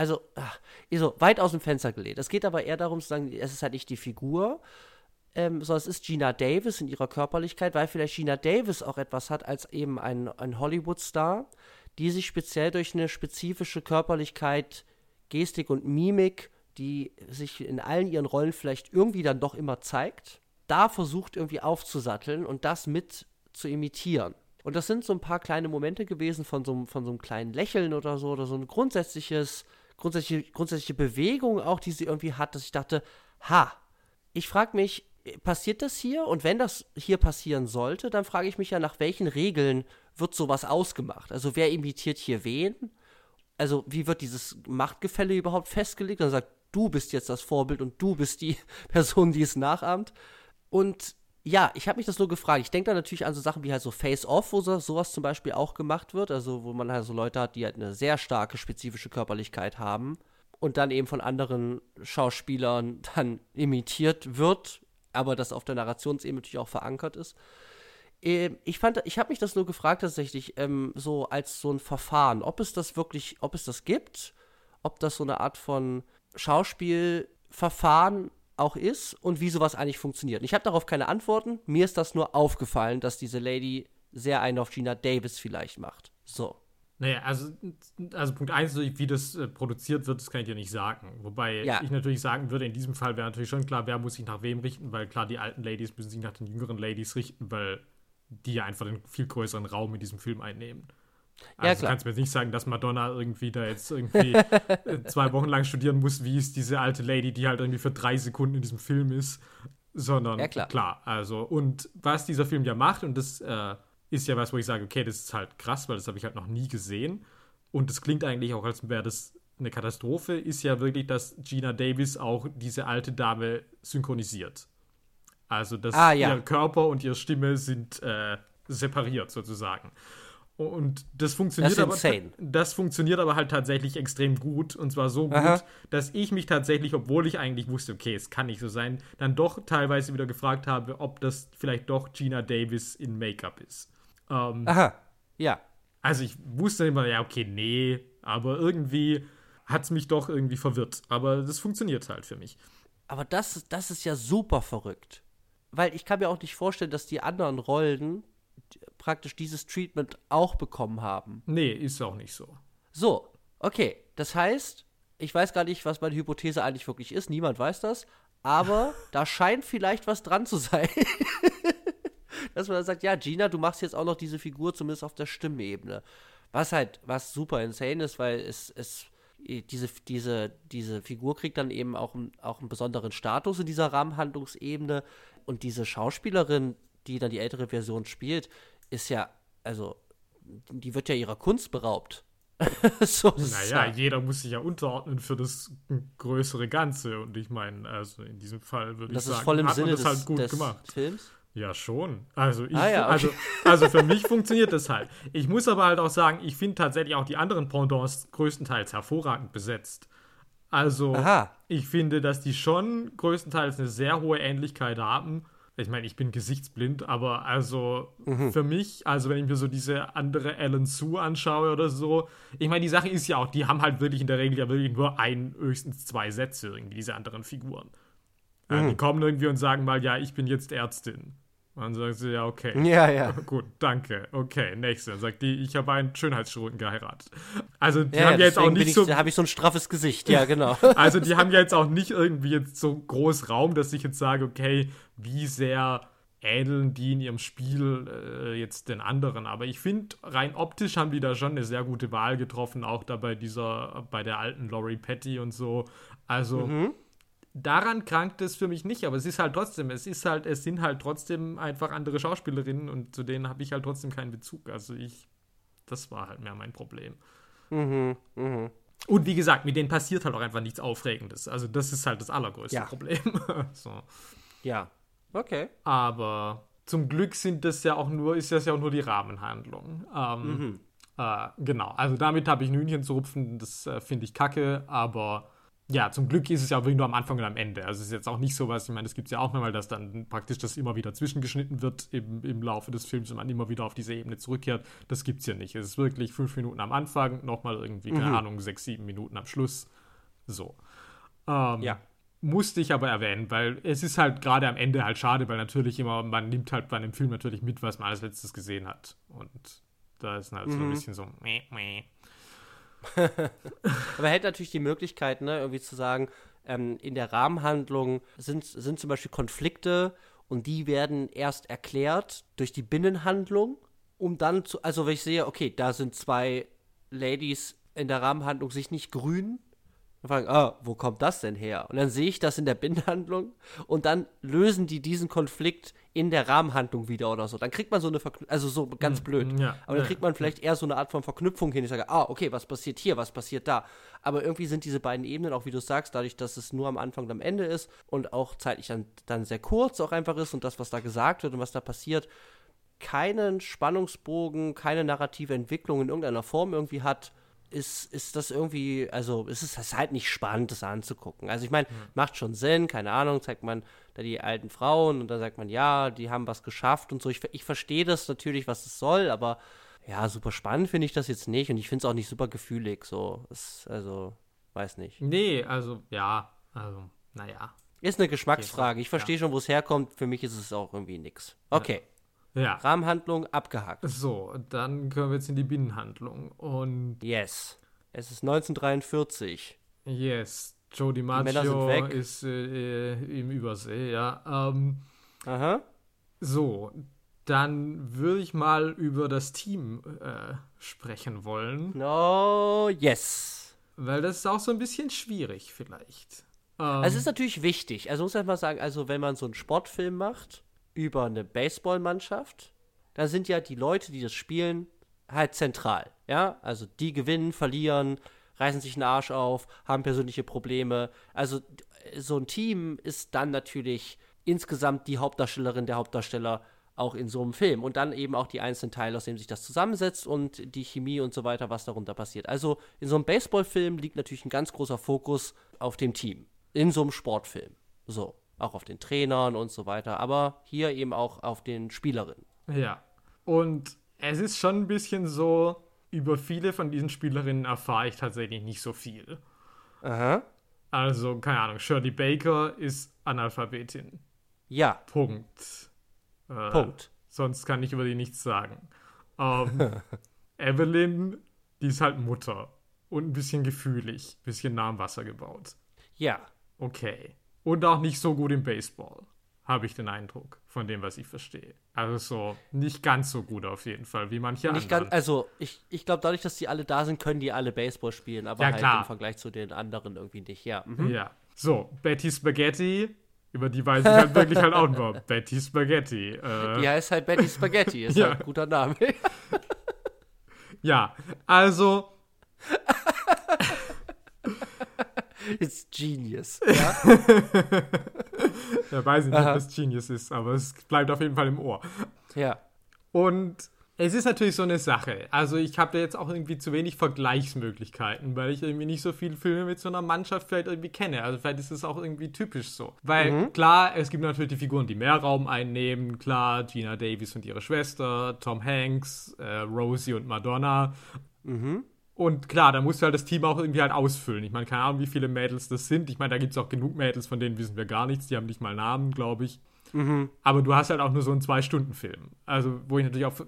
also, ach, so, weit aus dem Fenster gelehnt. Es geht aber eher darum zu sagen, es ist halt nicht die Figur, ähm, sondern es ist Gina Davis in ihrer Körperlichkeit, weil vielleicht Gina Davis auch etwas hat als eben ein, ein Hollywood-Star, die sich speziell durch eine spezifische Körperlichkeit, Gestik und Mimik, die sich in allen ihren Rollen vielleicht irgendwie dann doch immer zeigt, da versucht irgendwie aufzusatteln und das mit zu imitieren. Und das sind so ein paar kleine Momente gewesen von so, einem- von so einem kleinen Lächeln oder so, oder so ein grundsätzliches, grundsätzliche, grundsätzliche Bewegung auch, die sie irgendwie hat, dass ich dachte, ha, ich frage mich, passiert das hier? Und wenn das hier passieren sollte, dann frage ich mich ja, nach welchen Regeln wird sowas ausgemacht? Also wer imitiert hier wen? Also wie wird dieses Machtgefälle überhaupt festgelegt? Dann sagt, du bist jetzt das Vorbild und du bist die (laughs) Person, die es nachahmt. Und ja, ich habe mich das nur gefragt. Ich denke da natürlich an so Sachen wie halt so Face-Off, wo so, sowas zum Beispiel auch gemacht wird. Also wo man halt so Leute hat, die halt eine sehr starke spezifische Körperlichkeit haben und dann eben von anderen Schauspielern (laughs) dann imitiert wird, aber das auf der Narrationsebene natürlich auch verankert ist. Ähm, Ich fand, ich habe mich das nur gefragt tatsächlich, ähm, so als so ein Verfahren, ob es das wirklich, ob es das gibt, ob das so eine Art von Schauspielverfahren auch ist und wie sowas eigentlich funktioniert. Und Ich habe darauf keine Antworten. Mir ist das nur aufgefallen, dass diese Lady sehr einen auf Gina Davis vielleicht macht. So. Naja, also, also Punkt 1, wie das äh, produziert wird, das kann ich dir nicht sagen. Wobei Ja. ich natürlich sagen würde, in diesem Fall wäre natürlich schon klar, wer muss sich nach wem richten, weil klar, die alten Ladies müssen sich nach den jüngeren Ladies richten, weil die ja einfach den viel größeren Raum in diesem Film einnehmen. Also Ja, du klar. kannst mir jetzt nicht sagen, dass Madonna irgendwie da jetzt irgendwie äh, (laughs) zwei Wochen lang studieren muss, wie ist diese alte Lady, die halt irgendwie für drei Sekunden in diesem Film ist, sondern Ja, klar. also und was dieser Film ja macht, und das äh, ist ja was, wo ich sage, okay, das ist halt krass, weil das habe ich halt noch nie gesehen. Und das klingt eigentlich auch, als wäre das eine Katastrophe, ist ja wirklich, dass Gina Davis auch diese alte Dame synchronisiert. Also, dass Ah, ja. ihr Körper und ihre Stimme sind äh, separiert sozusagen. Und das funktioniert Das aber das funktioniert aber halt tatsächlich extrem gut und zwar so gut, Aha. dass ich mich tatsächlich, obwohl ich eigentlich wusste, okay, es kann nicht so sein, dann doch teilweise wieder gefragt habe, ob das vielleicht doch Gina Davis in Make-up ist. Ähm, Aha. Ja. also ich wusste immer, ja, okay, nee, aber irgendwie hat es mich doch irgendwie verwirrt. Aber das funktioniert halt für mich. Aber das, das ist ja super verrückt. Weil ich kann mir auch nicht vorstellen, dass die anderen Rollen praktisch dieses Treatment auch bekommen haben. Nee, ist auch nicht so. So, okay. Das heißt, ich weiß gar nicht, was meine Hypothese eigentlich wirklich ist. Niemand weiß das. Aber (laughs) da scheint vielleicht was dran zu sein. (laughs) Dass man dann sagt, ja, Gina, du machst jetzt auch noch diese Figur zumindest auf der Stimmebene. Was halt, was super insane ist, weil es, es diese, diese, diese Figur kriegt dann eben auch, auch einen besonderen Status in dieser Rahmenhandlungsebene. Und diese Schauspielerin, die dann die ältere Version spielt, ist ja, also, die wird ja ihrer Kunst beraubt. (laughs) so, Naja, ja, jeder muss sich ja unterordnen für das größere Ganze. Und ich meine, also in diesem Fall würde ich das sagen, ist voll im hat man Sinne das des, halt gut des gemacht. Films. Ja, schon. Also, ich, Ah, ja, okay. also, (laughs) also für mich funktioniert das halt. Ich muss aber halt auch sagen, ich finde tatsächlich auch die anderen Pendants größtenteils hervorragend besetzt. Also, Aha. ich finde, dass die schon größtenteils eine sehr hohe Ähnlichkeit haben. Ich meine, ich bin gesichtsblind, aber also Mhm. für mich, also wenn ich mir so diese andere Alan Sue anschaue oder so, ich meine, die Sache ist ja auch, die haben halt wirklich in der Regel ja wirklich nur ein, höchstens zwei Sätze irgendwie, diese anderen Figuren. Äh, Mhm. die kommen irgendwie und sagen mal, ja, ich bin jetzt Ärztin. Und dann sagt sie, ja, okay. (laughs) Ja, ja. Gut, danke. Okay, nächste. Dann sagt die, ich habe einen Schönheitschirurgen geheiratet. Also die ja, haben ja jetzt auch nicht ich, so. Da habe ich so ein straffes Gesicht, ja, genau. (laughs) Also die haben ja jetzt auch nicht irgendwie jetzt so groß Raum, dass ich jetzt sage, okay, wie sehr ähneln die in ihrem Spiel äh, jetzt den anderen. Aber ich finde, rein optisch haben die da schon eine sehr gute Wahl getroffen, auch da bei dieser, bei der alten Laurie Petty und so. Also daran krankt es für mich nicht, aber es ist halt trotzdem, es ist halt, es sind halt trotzdem einfach andere Schauspielerinnen und zu denen habe ich halt trotzdem keinen Bezug. Also ich, das war halt mehr mein Problem. mhm, mhm. Und wie gesagt, mit denen passiert halt auch einfach nichts Aufregendes. Also das ist halt das allergrößte Ja. Problem. (laughs) so. Ja. Okay. Aber zum Glück sind das ja auch nur, ist das ja auch nur die Rahmenhandlung. Ähm, Mhm. äh, genau, also damit habe ich ein Hühnchen zu rupfen, das äh, finde ich kacke, aber ja, zum Glück ist es ja wirklich nur am Anfang und am Ende. Also es ist jetzt auch nicht so was, ich meine, es gibt ja auch manchmal, dass dann praktisch das immer wieder zwischengeschnitten wird im, im Laufe des Films und man immer wieder auf diese Ebene zurückkehrt. Das gibt's ja nicht. Es ist wirklich fünf Minuten am Anfang, nochmal irgendwie, keine Ahnung, sechs, sieben Minuten am Schluss. So. Ähm, Ja. Musste ich aber erwähnen, weil es ist halt gerade am Ende halt schade, weil natürlich immer, man nimmt halt bei einem Film natürlich mit, was man als letztes gesehen hat. Und da ist halt so ein bisschen so, meh, meh. (laughs) Aber er hätte natürlich die Möglichkeit, ne, irgendwie zu sagen, ähm, in der Rahmenhandlung sind, sind zum Beispiel Konflikte und die werden erst erklärt durch die Binnenhandlung, um dann zu, also wenn ich sehe, okay, da sind zwei Ladies in der Rahmenhandlung sich nicht grün, dann fragen, ah, wo kommt das denn her? Und dann sehe ich das in der Binnenhandlung und dann lösen die diesen Konflikt in der Rahmenhandlung wieder oder so. Dann kriegt man so eine Verknüpfung, also so ganz blöd. ja, Aber dann kriegt man vielleicht eher so eine Art von Verknüpfung hin. Ich sage, ah, okay, was passiert hier, was passiert da? Aber irgendwie sind diese beiden Ebenen, auch wie du sagst, dadurch, dass es nur am Anfang und am Ende ist und auch zeitlich dann, dann sehr kurz auch einfach ist und das, was da gesagt wird und was da passiert, keinen Spannungsbogen, keine narrative Entwicklung in irgendeiner Form irgendwie hat, ist, ist das irgendwie, also es ist, es ist halt nicht spannend, das anzugucken. Also ich meine, macht schon Sinn, keine Ahnung, zeigt man da die alten Frauen und dann sagt man, ja, die haben was geschafft und so. Ich, ich verstehe das natürlich, was es soll, aber ja, super spannend finde ich das jetzt nicht und ich finde es auch nicht super gefühlig, so. Es, also, weiß nicht. Nee, also, ja, also, naja. Ist eine Geschmacksfrage. Ich verstehe schon, wo es herkommt. Für mich ist es auch irgendwie nix. Okay. Ja. Rahmenhandlung abgehakt. So, dann können wir jetzt in die Binnenhandlung. Und Yes. Es ist 1943. yes, Joe DiMaggio ist äh, im Übersee, ja. Ähm, Aha. so, dann würde ich mal über das Team äh, sprechen wollen, No, yes. weil das ist auch so ein bisschen schwierig vielleicht. Ähm, Also es ist natürlich wichtig. Also muss man mal sagen, also wenn man so einen Sportfilm macht über eine Baseballmannschaft, dann sind ja die Leute, die das spielen, halt zentral. Ja, also die gewinnen, verlieren, reißen sich den Arsch auf, haben persönliche Probleme. Also so ein Team ist dann natürlich insgesamt die Hauptdarstellerin, der Hauptdarsteller auch in so einem Film und dann eben auch die einzelnen Teile, aus denen sich das zusammensetzt und die Chemie und so weiter, was darunter passiert. Also in so einem Baseballfilm liegt natürlich ein ganz großer Fokus auf dem Team. In so einem Sportfilm. So. Auch auf den Trainern und so weiter. Aber hier eben auch auf den Spielerinnen. Ja. Und es ist schon ein bisschen so, über viele von diesen Spielerinnen erfahre ich tatsächlich nicht so viel. Aha. Also, keine Ahnung, Shirley Baker ist Analphabetin. Ja, Punkt. Äh, Punkt. Sonst kann ich über die nichts sagen. Ähm, (laughs) Evelyn, die ist halt Mutter. Und ein bisschen gefühlig, ein bisschen nah am Wasser gebaut. Ja. Okay. Und auch nicht so gut im Baseball, habe ich den Eindruck, von dem, was ich verstehe. Also so, nicht ganz so gut auf jeden Fall, wie manche Nicht anderen. ganz, also ich, ich glaube, dadurch, dass die alle da sind, können die alle Baseball spielen, aber Ja, halt klar. im Vergleich zu den anderen irgendwie nicht. Ja. Mhm. Ja. So, Betty Spaghetti, über die weiß ich halt wirklich halt auch nur. (laughs) Betty Spaghetti. Äh, Die heißt halt Betty Spaghetti, ist (laughs) Ja. halt ein guter Name. ja, also, It's genius. Ja? ja, (laughs) weiß ich nicht, ob das Genius ist, aber es bleibt auf jeden Fall im Ohr. ja. Und es ist natürlich so eine Sache. Also ich habe da jetzt auch irgendwie zu wenig Vergleichsmöglichkeiten, weil ich irgendwie nicht so viele Filme mit so einer Mannschaft vielleicht irgendwie kenne. Also vielleicht ist es auch irgendwie typisch so. Weil klar, es gibt natürlich die Figuren, die mehr Raum einnehmen. Klar, Gina Davis und ihre Schwester, Tom Hanks, äh, Rosie und Madonna. Und klar, da musst du halt das Team auch irgendwie halt ausfüllen. Ich meine, keine Ahnung, wie viele Mädels das sind. Ich meine, da gibt es auch genug Mädels, von denen wissen wir gar nichts. Die haben nicht mal Namen, glaube ich. Mhm. Aber du hast halt auch nur so einen Zwei-Stunden-Film. Also, wo ich natürlich auch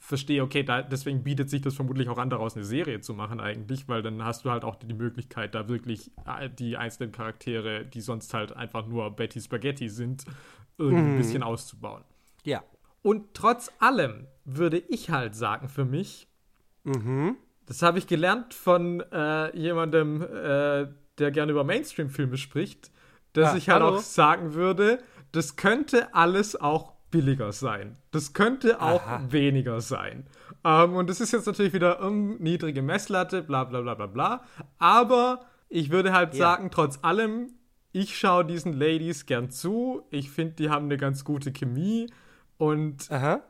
verstehe, okay, da, deswegen bietet sich das vermutlich auch an, daraus eine Serie zu machen eigentlich, weil dann hast du halt auch die Möglichkeit, da wirklich äh, die einzelnen Charaktere, die sonst halt einfach nur Betty Spaghetti sind, irgendwie mhm. ein bisschen auszubauen. Ja. Und trotz allem würde ich halt sagen für mich, mhm. Das habe ich gelernt von äh, jemandem, äh, der gerne über Mainstream-Filme spricht, dass ah, ich halt hallo. auch sagen würde, das könnte alles auch billiger sein. Das könnte auch Aha. weniger sein. Ähm, und das ist jetzt natürlich wieder um, niedrige Messlatte, bla bla bla bla bla. Aber ich würde halt ja. sagen, trotz allem, ich schaue diesen Ladies gern zu. Ich finde, die haben eine ganz gute Chemie. Und Aha.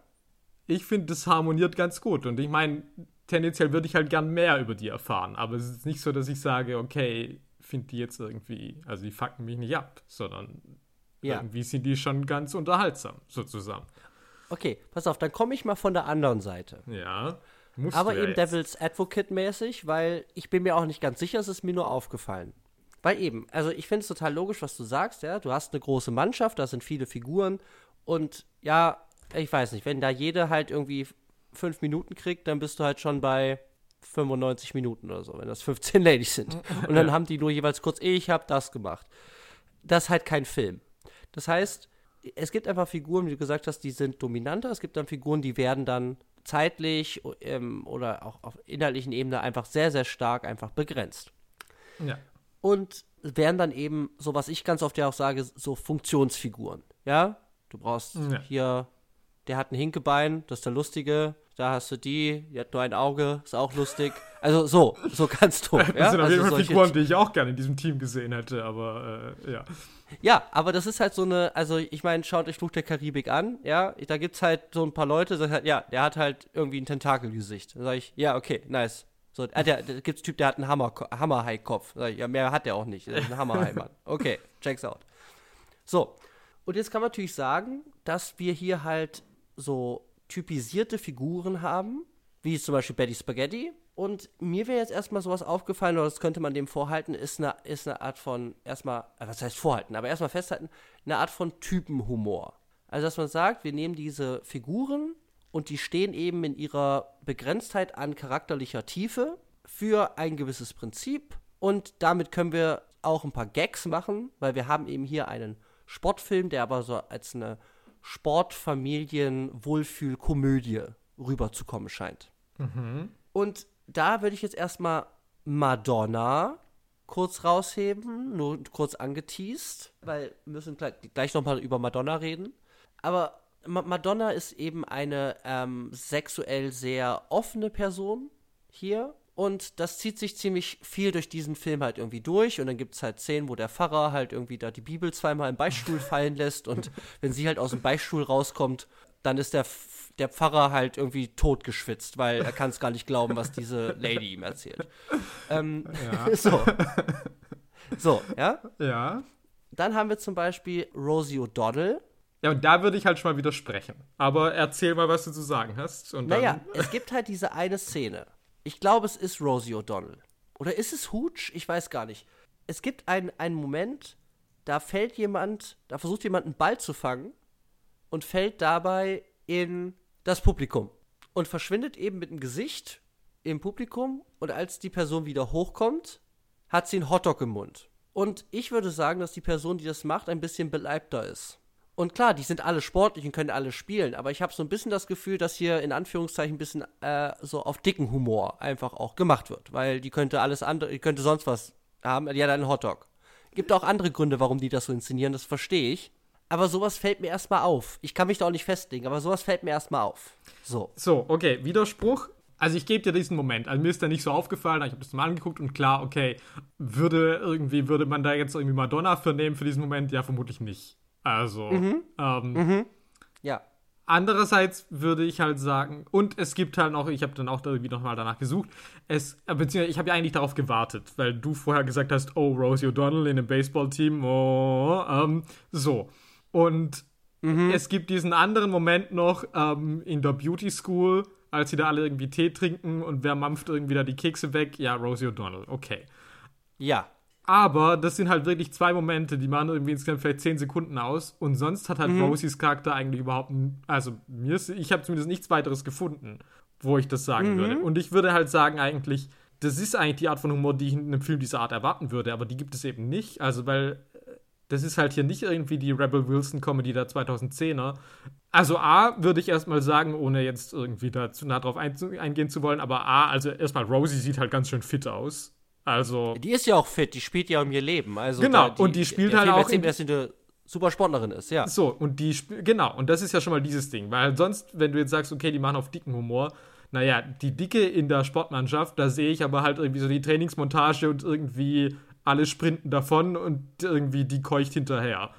ich finde, das harmoniert ganz gut. Und ich meine, tendenziell würde ich halt gern mehr über die erfahren. Aber es ist nicht so, dass ich sage, okay, finde die jetzt irgendwie, also die fucken mich nicht ab, sondern ja. irgendwie sind die schon ganz unterhaltsam, sozusagen. Okay, pass auf, dann komme ich mal von der anderen Seite. Ja. Aber ja eben jetzt. Devil's Advocate mäßig, weil ich bin mir auch nicht ganz sicher, es ist mir nur aufgefallen. Weil eben, also ich finde es total logisch, was du sagst, ja. Du hast eine große Mannschaft, da sind viele Figuren und ja, ich weiß nicht, wenn da jede halt irgendwie fünf Minuten kriegt, dann bist du halt schon bei 95 Minuten oder so, wenn das 15 (laughs) Ladies sind. Und dann haben die nur jeweils kurz, ich habe das gemacht. Das ist halt kein Film. Das heißt, es gibt einfach Figuren, wie du gesagt hast, die sind dominanter. Es gibt dann Figuren, die werden dann zeitlich ähm, oder auch auf inhaltlichen Ebene einfach sehr, sehr stark einfach begrenzt. Ja. Und werden dann eben, so was ich ganz oft ja auch sage, so Funktionsfiguren. Ja, du brauchst ja. hier, der hat ein Hinkebein, das ist der Lustige. Da hast du die, die hat nur ein Auge, ist auch lustig. Also so, so kannst du. Das ja? sind auf jeden Fall Figuren, die ich auch gerne in diesem Team gesehen hätte, aber äh, ja. Ja, aber das ist halt so eine, also ich meine, schaut euch Fluch der Karibik an, ja, da gibt's halt so ein paar Leute, die halt, ja, der hat halt irgendwie ein Tentakelgesicht. Da sag ich, ja, okay, nice. So, äh, der, der gibt's Typ, der hat einen Hammer, Hammerhai-Kopf. Ja, mehr hat der auch nicht. Der ist ein Hammerhai-Mann. (laughs) Okay, checks out. So. Und jetzt kann man natürlich sagen, dass wir hier halt so typisierte Figuren haben, wie zum Beispiel Betty Spaghetti. Und mir wäre jetzt erstmal sowas aufgefallen, oder das könnte man dem vorhalten, ist eine, ist eine Art von, erstmal, äh, was heißt vorhalten, aber erstmal festhalten, eine Art von Typenhumor. Also, dass man sagt, wir nehmen diese Figuren und die stehen eben in ihrer Begrenztheit an charakterlicher Tiefe für ein gewisses Prinzip und damit können wir auch ein paar Gags machen, weil wir haben eben hier einen Sportfilm, der aber so als eine Sportfamilien-Wohlfühl-Komödie rüberzukommen scheint. Mhm. Und da würde ich jetzt erstmal Madonna kurz rausheben, nur kurz angeteased, weil wir müssen gleich, gleich nochmal über Madonna reden. Aber Ma Madonna ist eben eine ähm, sexuell sehr offene Person hier. Und das zieht sich ziemlich viel durch diesen Film halt irgendwie durch. Und dann gibt es halt Szenen, wo der Pfarrer halt irgendwie da die Bibel zweimal im Beistuhl fallen lässt. Und (laughs) wenn sie halt aus dem Beistuhl rauskommt, dann ist der, der Pfarrer halt irgendwie totgeschwitzt, weil er kann es gar nicht glauben, was diese Lady ihm erzählt. Ähm, ja. (laughs) so. So, ja? Ja. Dann haben wir zum Beispiel Rosie O'Donnell. Ja, und da würde ich halt schon mal widersprechen. Aber erzähl mal, was du zu sagen hast. Und naja, es gibt halt diese eine Szene ich glaube, es ist Rosie O'Donnell. Oder ist es Hooch? Ich weiß gar nicht. Es gibt einen, einen Moment, da fällt jemand, da versucht jemand einen Ball zu fangen und fällt dabei in das Publikum und verschwindet eben mit dem Gesicht im Publikum und als die Person wieder hochkommt, hat sie einen Hotdog im Mund. Und ich würde sagen, dass die Person, die das macht, ein bisschen beleibter ist. Und klar, die sind alle sportlich und können alle spielen, aber ich habe so ein bisschen das Gefühl, dass hier in Anführungszeichen ein bisschen äh, so auf dicken Humor einfach auch gemacht wird, weil die könnte alles andere, die könnte sonst was haben, die hat einen Hotdog. Gibt auch andere Gründe, warum die das so inszenieren, das verstehe ich. Aber sowas fällt mir erstmal auf. Ich kann mich da auch nicht festlegen, aber sowas fällt mir erstmal auf. So. So, okay, Widerspruch. Also ich gebe dir diesen Moment. Also mir ist da nicht so aufgefallen, ich habe das mal angeguckt und klar, okay, würde irgendwie, würde man da jetzt irgendwie Madonna für nehmen für diesen Moment? Ja, vermutlich nicht. Also, mhm. Ähm, mhm. ja. Andererseits würde ich halt sagen, und es gibt halt noch, ich habe dann auch irgendwie nochmal danach gesucht, es, äh, beziehungsweise ich habe ja eigentlich darauf gewartet, weil du vorher gesagt hast, oh, Rosie O'Donnell in einem Baseballteam, oh, ähm, so. Und mhm. es gibt diesen anderen Moment noch ähm, in der Beauty School, als sie da alle irgendwie Tee trinken und wer mampft irgendwie da die Kekse weg? Ja, Rosie O'Donnell, okay. Ja. Aber das sind halt wirklich zwei Momente, die machen irgendwie insgesamt vielleicht zehn Sekunden aus und sonst hat halt Mhm. Rosies Charakter eigentlich überhaupt, also mir ist, ich habe zumindest nichts weiteres gefunden, wo ich das sagen Mhm. würde. Und ich würde halt sagen eigentlich, das ist eigentlich die Art von Humor, die ich in einem Film dieser Art erwarten würde, aber die gibt es eben nicht. Also weil äh, das ist halt hier nicht irgendwie die Rebel Wilson Comedy der 2010er. Also A, würde ich erstmal sagen, ohne jetzt irgendwie da zu nah drauf einzu- eingehen zu wollen, aber A, also erstmal Rosie sieht halt ganz schön fit aus. Also Die ist ja auch fit, die spielt ja um ihr Leben. Also Genau, da, und die spielt halt auch erzählt, in- dass sie eine super Sportlerin ist, ja. So, und die, genau, und das ist ja schon mal dieses Ding, weil sonst, wenn du jetzt sagst, okay, die machen auf dicken Humor, naja, die Dicke in der Sportmannschaft, da sehe ich aber halt irgendwie so die Trainingsmontage und irgendwie alle sprinten davon und irgendwie die keucht hinterher.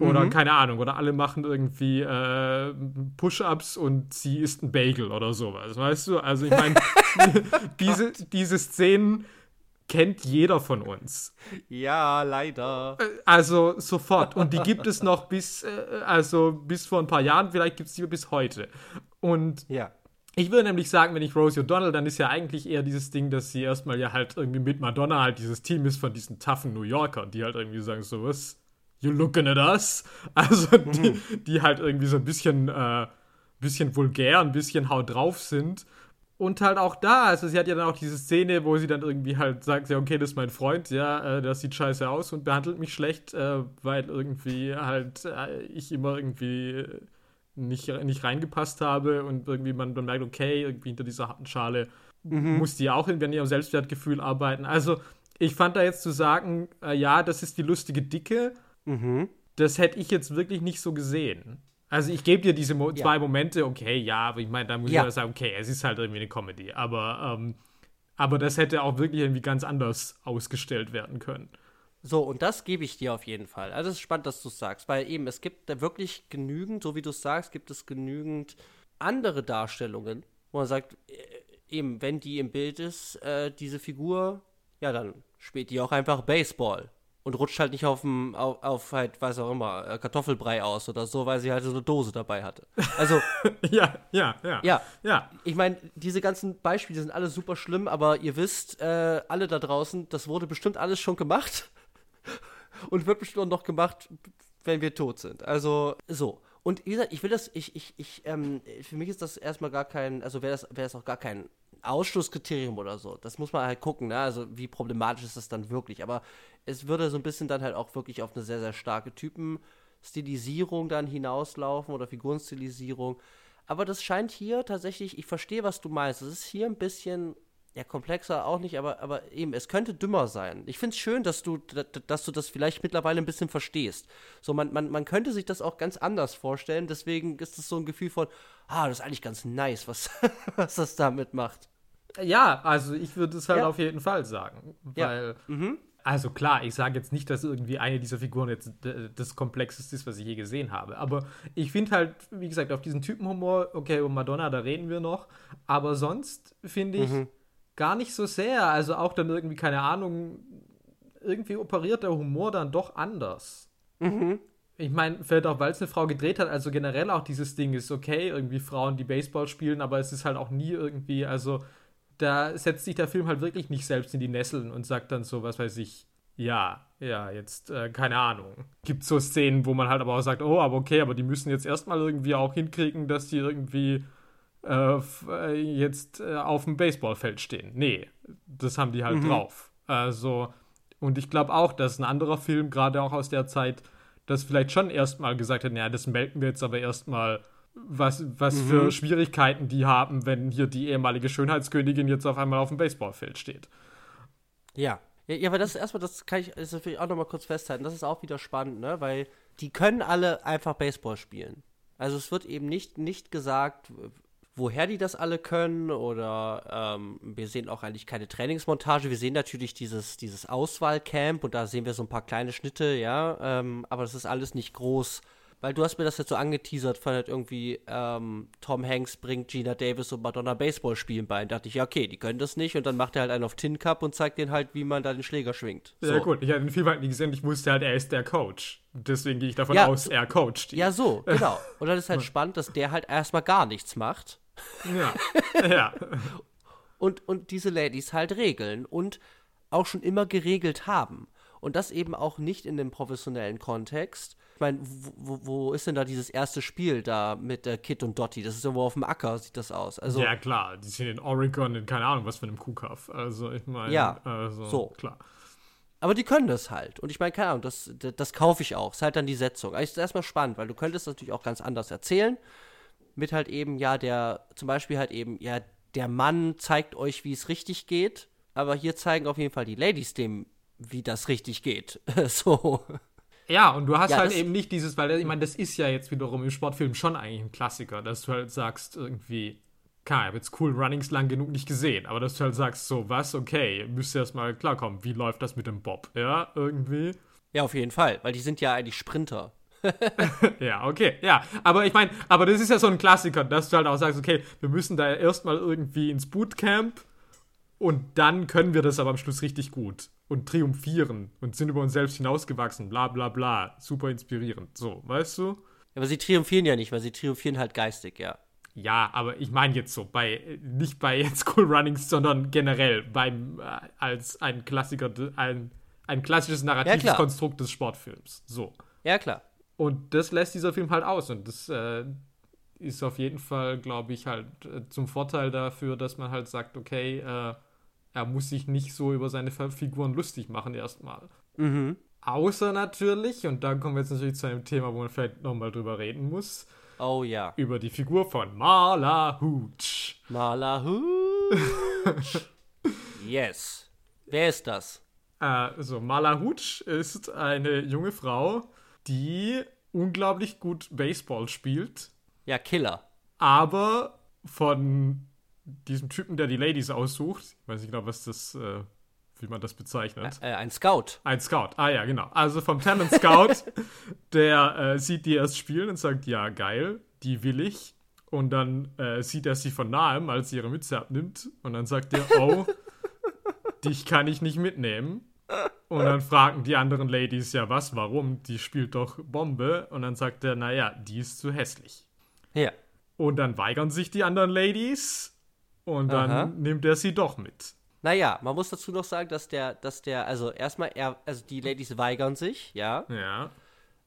Oder keine Ahnung, oder alle machen irgendwie äh, Push-Ups und sie isst ein Bagel oder sowas, weißt du? Also ich meine, (laughs) diese, (laughs) diese Szenen kennt jeder von uns. Ja, leider. Also sofort. Und die gibt es noch bis, äh, also bis vor ein paar Jahren, vielleicht gibt es die bis heute. Und Ja. ich würde nämlich sagen, wenn ich Rosie O'Donnell, dann ist ja eigentlich eher dieses Ding, dass sie erstmal ja halt irgendwie mit Madonna halt dieses Team ist von diesen toughen New Yorkern, die halt irgendwie sagen, so was, you looking at us? (laughs) Also die, die halt irgendwie so ein bisschen, äh, bisschen vulgär, ein bisschen haut drauf sind. Und halt auch da, also sie hat ja dann auch diese Szene, wo sie dann irgendwie halt sagt, ja, okay, das ist mein Freund, ja, äh, das sieht scheiße aus und behandelt mich schlecht, äh, weil irgendwie halt äh, ich immer irgendwie nicht, nicht reingepasst habe und irgendwie man dann merkt, okay, irgendwie hinter dieser harten Schale muss die auch irgendwie an ihrem Selbstwertgefühl arbeiten. Also ich fand da jetzt zu sagen, äh, ja, das ist die lustige Dicke, Mhm. das hätte ich jetzt wirklich nicht so gesehen. Also ich gebe dir diese Mo Ja. zwei Momente, okay, ja, aber ich meine, da muss Ja. ich ja sagen, okay, es ist halt irgendwie eine Comedy, aber, ähm, aber das hätte auch wirklich irgendwie ganz anders ausgestellt werden können. So, und das gebe ich dir auf jeden Fall. Also es ist spannend, dass du es sagst, weil eben, es gibt da wirklich genügend, so wie du es sagst, gibt es genügend andere Darstellungen, wo man sagt, äh, eben, wenn die im Bild ist, äh, diese Figur, ja, dann spielt die auch einfach Baseball und rutscht halt nicht auf, dem, auf, auf halt, was auch immer, äh, Kartoffelbrei aus oder so, weil sie halt so eine Dose dabei hatte. Also, (laughs) ja, ja, ja. Ja. Ja. ich meine, diese ganzen Beispiele sind alle super schlimm, aber ihr wisst, äh, alle da draußen, das wurde bestimmt alles schon gemacht (laughs) und wird bestimmt auch noch gemacht, wenn wir tot sind. Also so. Und wie gesagt, ich will das, ich, ich, ich, ähm, für mich ist das erstmal gar kein, also wäre das, wäre das auch gar kein Ausschlusskriterium oder so. Das muss man halt gucken, ne? Also wie problematisch ist das dann wirklich. Aber es würde so ein bisschen dann halt auch wirklich auf eine sehr, sehr starke Typenstilisierung dann hinauslaufen oder Figurenstilisierung. Aber das scheint hier tatsächlich, ich verstehe, was du meinst. Es ist hier ein bisschen, ja, komplexer auch nicht, aber, aber eben, es könnte dümmer sein. Ich finde es schön, dass du, dass du das vielleicht mittlerweile ein bisschen verstehst. So, man, man, man könnte sich das auch ganz anders vorstellen, deswegen ist es so ein Gefühl von, ah, das ist eigentlich ganz nice, was, (laughs) was das damit macht. Ja, also ich würde es halt Ja. auf jeden Fall sagen. Ja. Weil, Mhm. Also klar, ich sage jetzt nicht, dass irgendwie eine dieser Figuren jetzt das Komplexeste ist, was ich je gesehen habe. Aber ich finde halt, wie gesagt, auf diesen Typenhumor, okay, um Madonna, da reden wir noch. Aber sonst finde ich Mhm. gar nicht so sehr. Also auch dann irgendwie, keine Ahnung, irgendwie operiert der Humor dann doch anders. Mhm. Ich meine, vielleicht auch, weil es eine Frau gedreht hat, also generell auch dieses Ding ist okay, irgendwie Frauen, die Baseball spielen, aber es ist halt auch nie irgendwie, also da setzt sich der Film halt wirklich nicht selbst in die Nesseln und sagt dann so, was weiß ich, ja, ja, jetzt, äh, keine Ahnung. Gibt so Szenen, wo man halt aber auch sagt, oh, aber okay, aber die müssen jetzt erstmal irgendwie auch hinkriegen, dass die irgendwie äh, äh, jetzt äh, auf dem Baseballfeld stehen. Nee, das haben die halt drauf. Also, und ich glaube auch, dass ein anderer Film, gerade auch aus der Zeit, das vielleicht schon erstmal gesagt hat, naja, das melken wir jetzt aber erstmal, was, was für Schwierigkeiten die haben, wenn hier die ehemalige Schönheitskönigin jetzt auf einmal auf dem Baseballfeld steht. Ja. Ja, ja, aber das ist erstmal, das kann ich, das will ich auch nochmal kurz festhalten. Das ist auch wieder spannend, ne? Weil die können alle einfach Baseball spielen. Also es wird eben nicht, nicht gesagt, woher die das alle können oder ähm, wir sehen auch eigentlich keine Trainingsmontage. Wir sehen natürlich dieses, dieses Auswahlcamp und da sehen wir so ein paar kleine Schnitte, ja, ähm, aber das ist alles nicht groß. Weil du hast mir das jetzt so angeteasert von halt irgendwie, ähm, Tom Hanks bringt Gina Davis und Madonna Baseball spielen bei. Und dachte ich, ja, okay, die können das nicht. Und dann macht er halt einen auf Tin Cup und zeigt denen halt, wie man da den Schläger schwingt. Ja, gut, ich hatte den Film halt nie gesehen, ich wusste halt, er ist der Coach. Deswegen gehe ich davon Ja, aus, er coacht die. Ja, so, (laughs) genau. Und dann ist halt spannend, dass der halt erstmal gar nichts macht. Ja, (laughs) ja. und, und diese Ladies halt regeln und auch schon immer geregelt haben. Und das eben auch nicht in dem professionellen Kontext. Ich meine, wo, wo, ist denn da dieses erste Spiel da mit der Kit und Dottie? Das ist irgendwo auf dem Acker, sieht das aus. Also, ja, klar, die sind in Oregon in keine Ahnung, was für einem Kuhkaff. Also, ich meine, Ja, also, so. klar. Aber die können das halt. Und ich meine, keine Ahnung, das, das, das kaufe ich auch. Ist halt dann die Setzung. Also ist erstmal spannend, weil du könntest natürlich auch ganz anders erzählen. Mit halt eben, ja, der, zum Beispiel halt eben, ja, der Mann zeigt euch, wie es richtig geht. Aber hier zeigen auf jeden Fall die Ladies dem, wie das richtig geht. (laughs) so. Ja, und du hast Ja, halt eben nicht dieses, weil ich meine, das ist ja jetzt wiederum im Sportfilm schon eigentlich ein Klassiker, dass du halt sagst, irgendwie, klar, ich habe jetzt cool Runnings lang genug nicht gesehen, aber dass du halt sagst, so, was, okay, müsst ihr erstmal klarkommen, wie läuft das mit dem Bob, ja, irgendwie. Ja, auf jeden Fall, weil die sind ja eigentlich Sprinter. (laughs) Ja, okay, ja. Aber ich meine, aber das ist ja so ein Klassiker, dass du halt auch sagst, okay, wir müssen da erstmal irgendwie ins Bootcamp und dann können wir das aber am Schluss richtig gut und triumphieren und sind über uns selbst hinausgewachsen, bla bla bla. Super inspirierend. So, weißt du? Aber sie triumphieren ja nicht, weil sie triumphieren halt geistig, ja. Ja, aber ich meine jetzt so, bei, nicht bei jetzt Cool Runnings, sondern generell beim, äh, als ein Klassiker, ein, ein klassisches narratives klar. Konstrukt des Sportfilms. So. Ja, klar. Und das lässt dieser Film halt aus. Und das äh, ist auf jeden Fall, glaube ich, halt äh, zum Vorteil dafür, dass man halt sagt, okay, äh, er muss sich nicht so über seine Figuren lustig machen erstmal. Mhm. Außer natürlich, und da kommen wir jetzt natürlich zu einem Thema, wo man vielleicht nochmal drüber reden muss, Oh ja. über die Figur von Marla Hooch. Malahu. (laughs) yes. Wer ist das? Äh, so, Marla Hooch ist eine junge Frau, die unglaublich gut Baseball spielt. Ja, Killer. aber von diesem Typen, der die Ladies aussucht, ich weiß nicht genau, was das, äh, wie man das bezeichnet. Äh, ein Scout. Ein Scout, ah ja, genau. Also vom Talent Scout, (laughs) der äh, sieht die erst spielen und sagt, ja, geil, die will ich. Und dann äh, sieht er sie von nahem, als sie ihre Mütze abnimmt. Und dann sagt er, oh, dich kann ich nicht mitnehmen. Und dann fragen die anderen Ladies, ja was, warum? Die spielt doch Bombe. Und dann sagt er, naja, die ist zu hässlich. Ja. Und dann weigern sich die anderen Ladies und dann Aha. nimmt er sie doch mit. Naja, man muss dazu noch sagen, dass der, dass der, also erstmal, er, also die Ladies weigern sich, ja. Ja.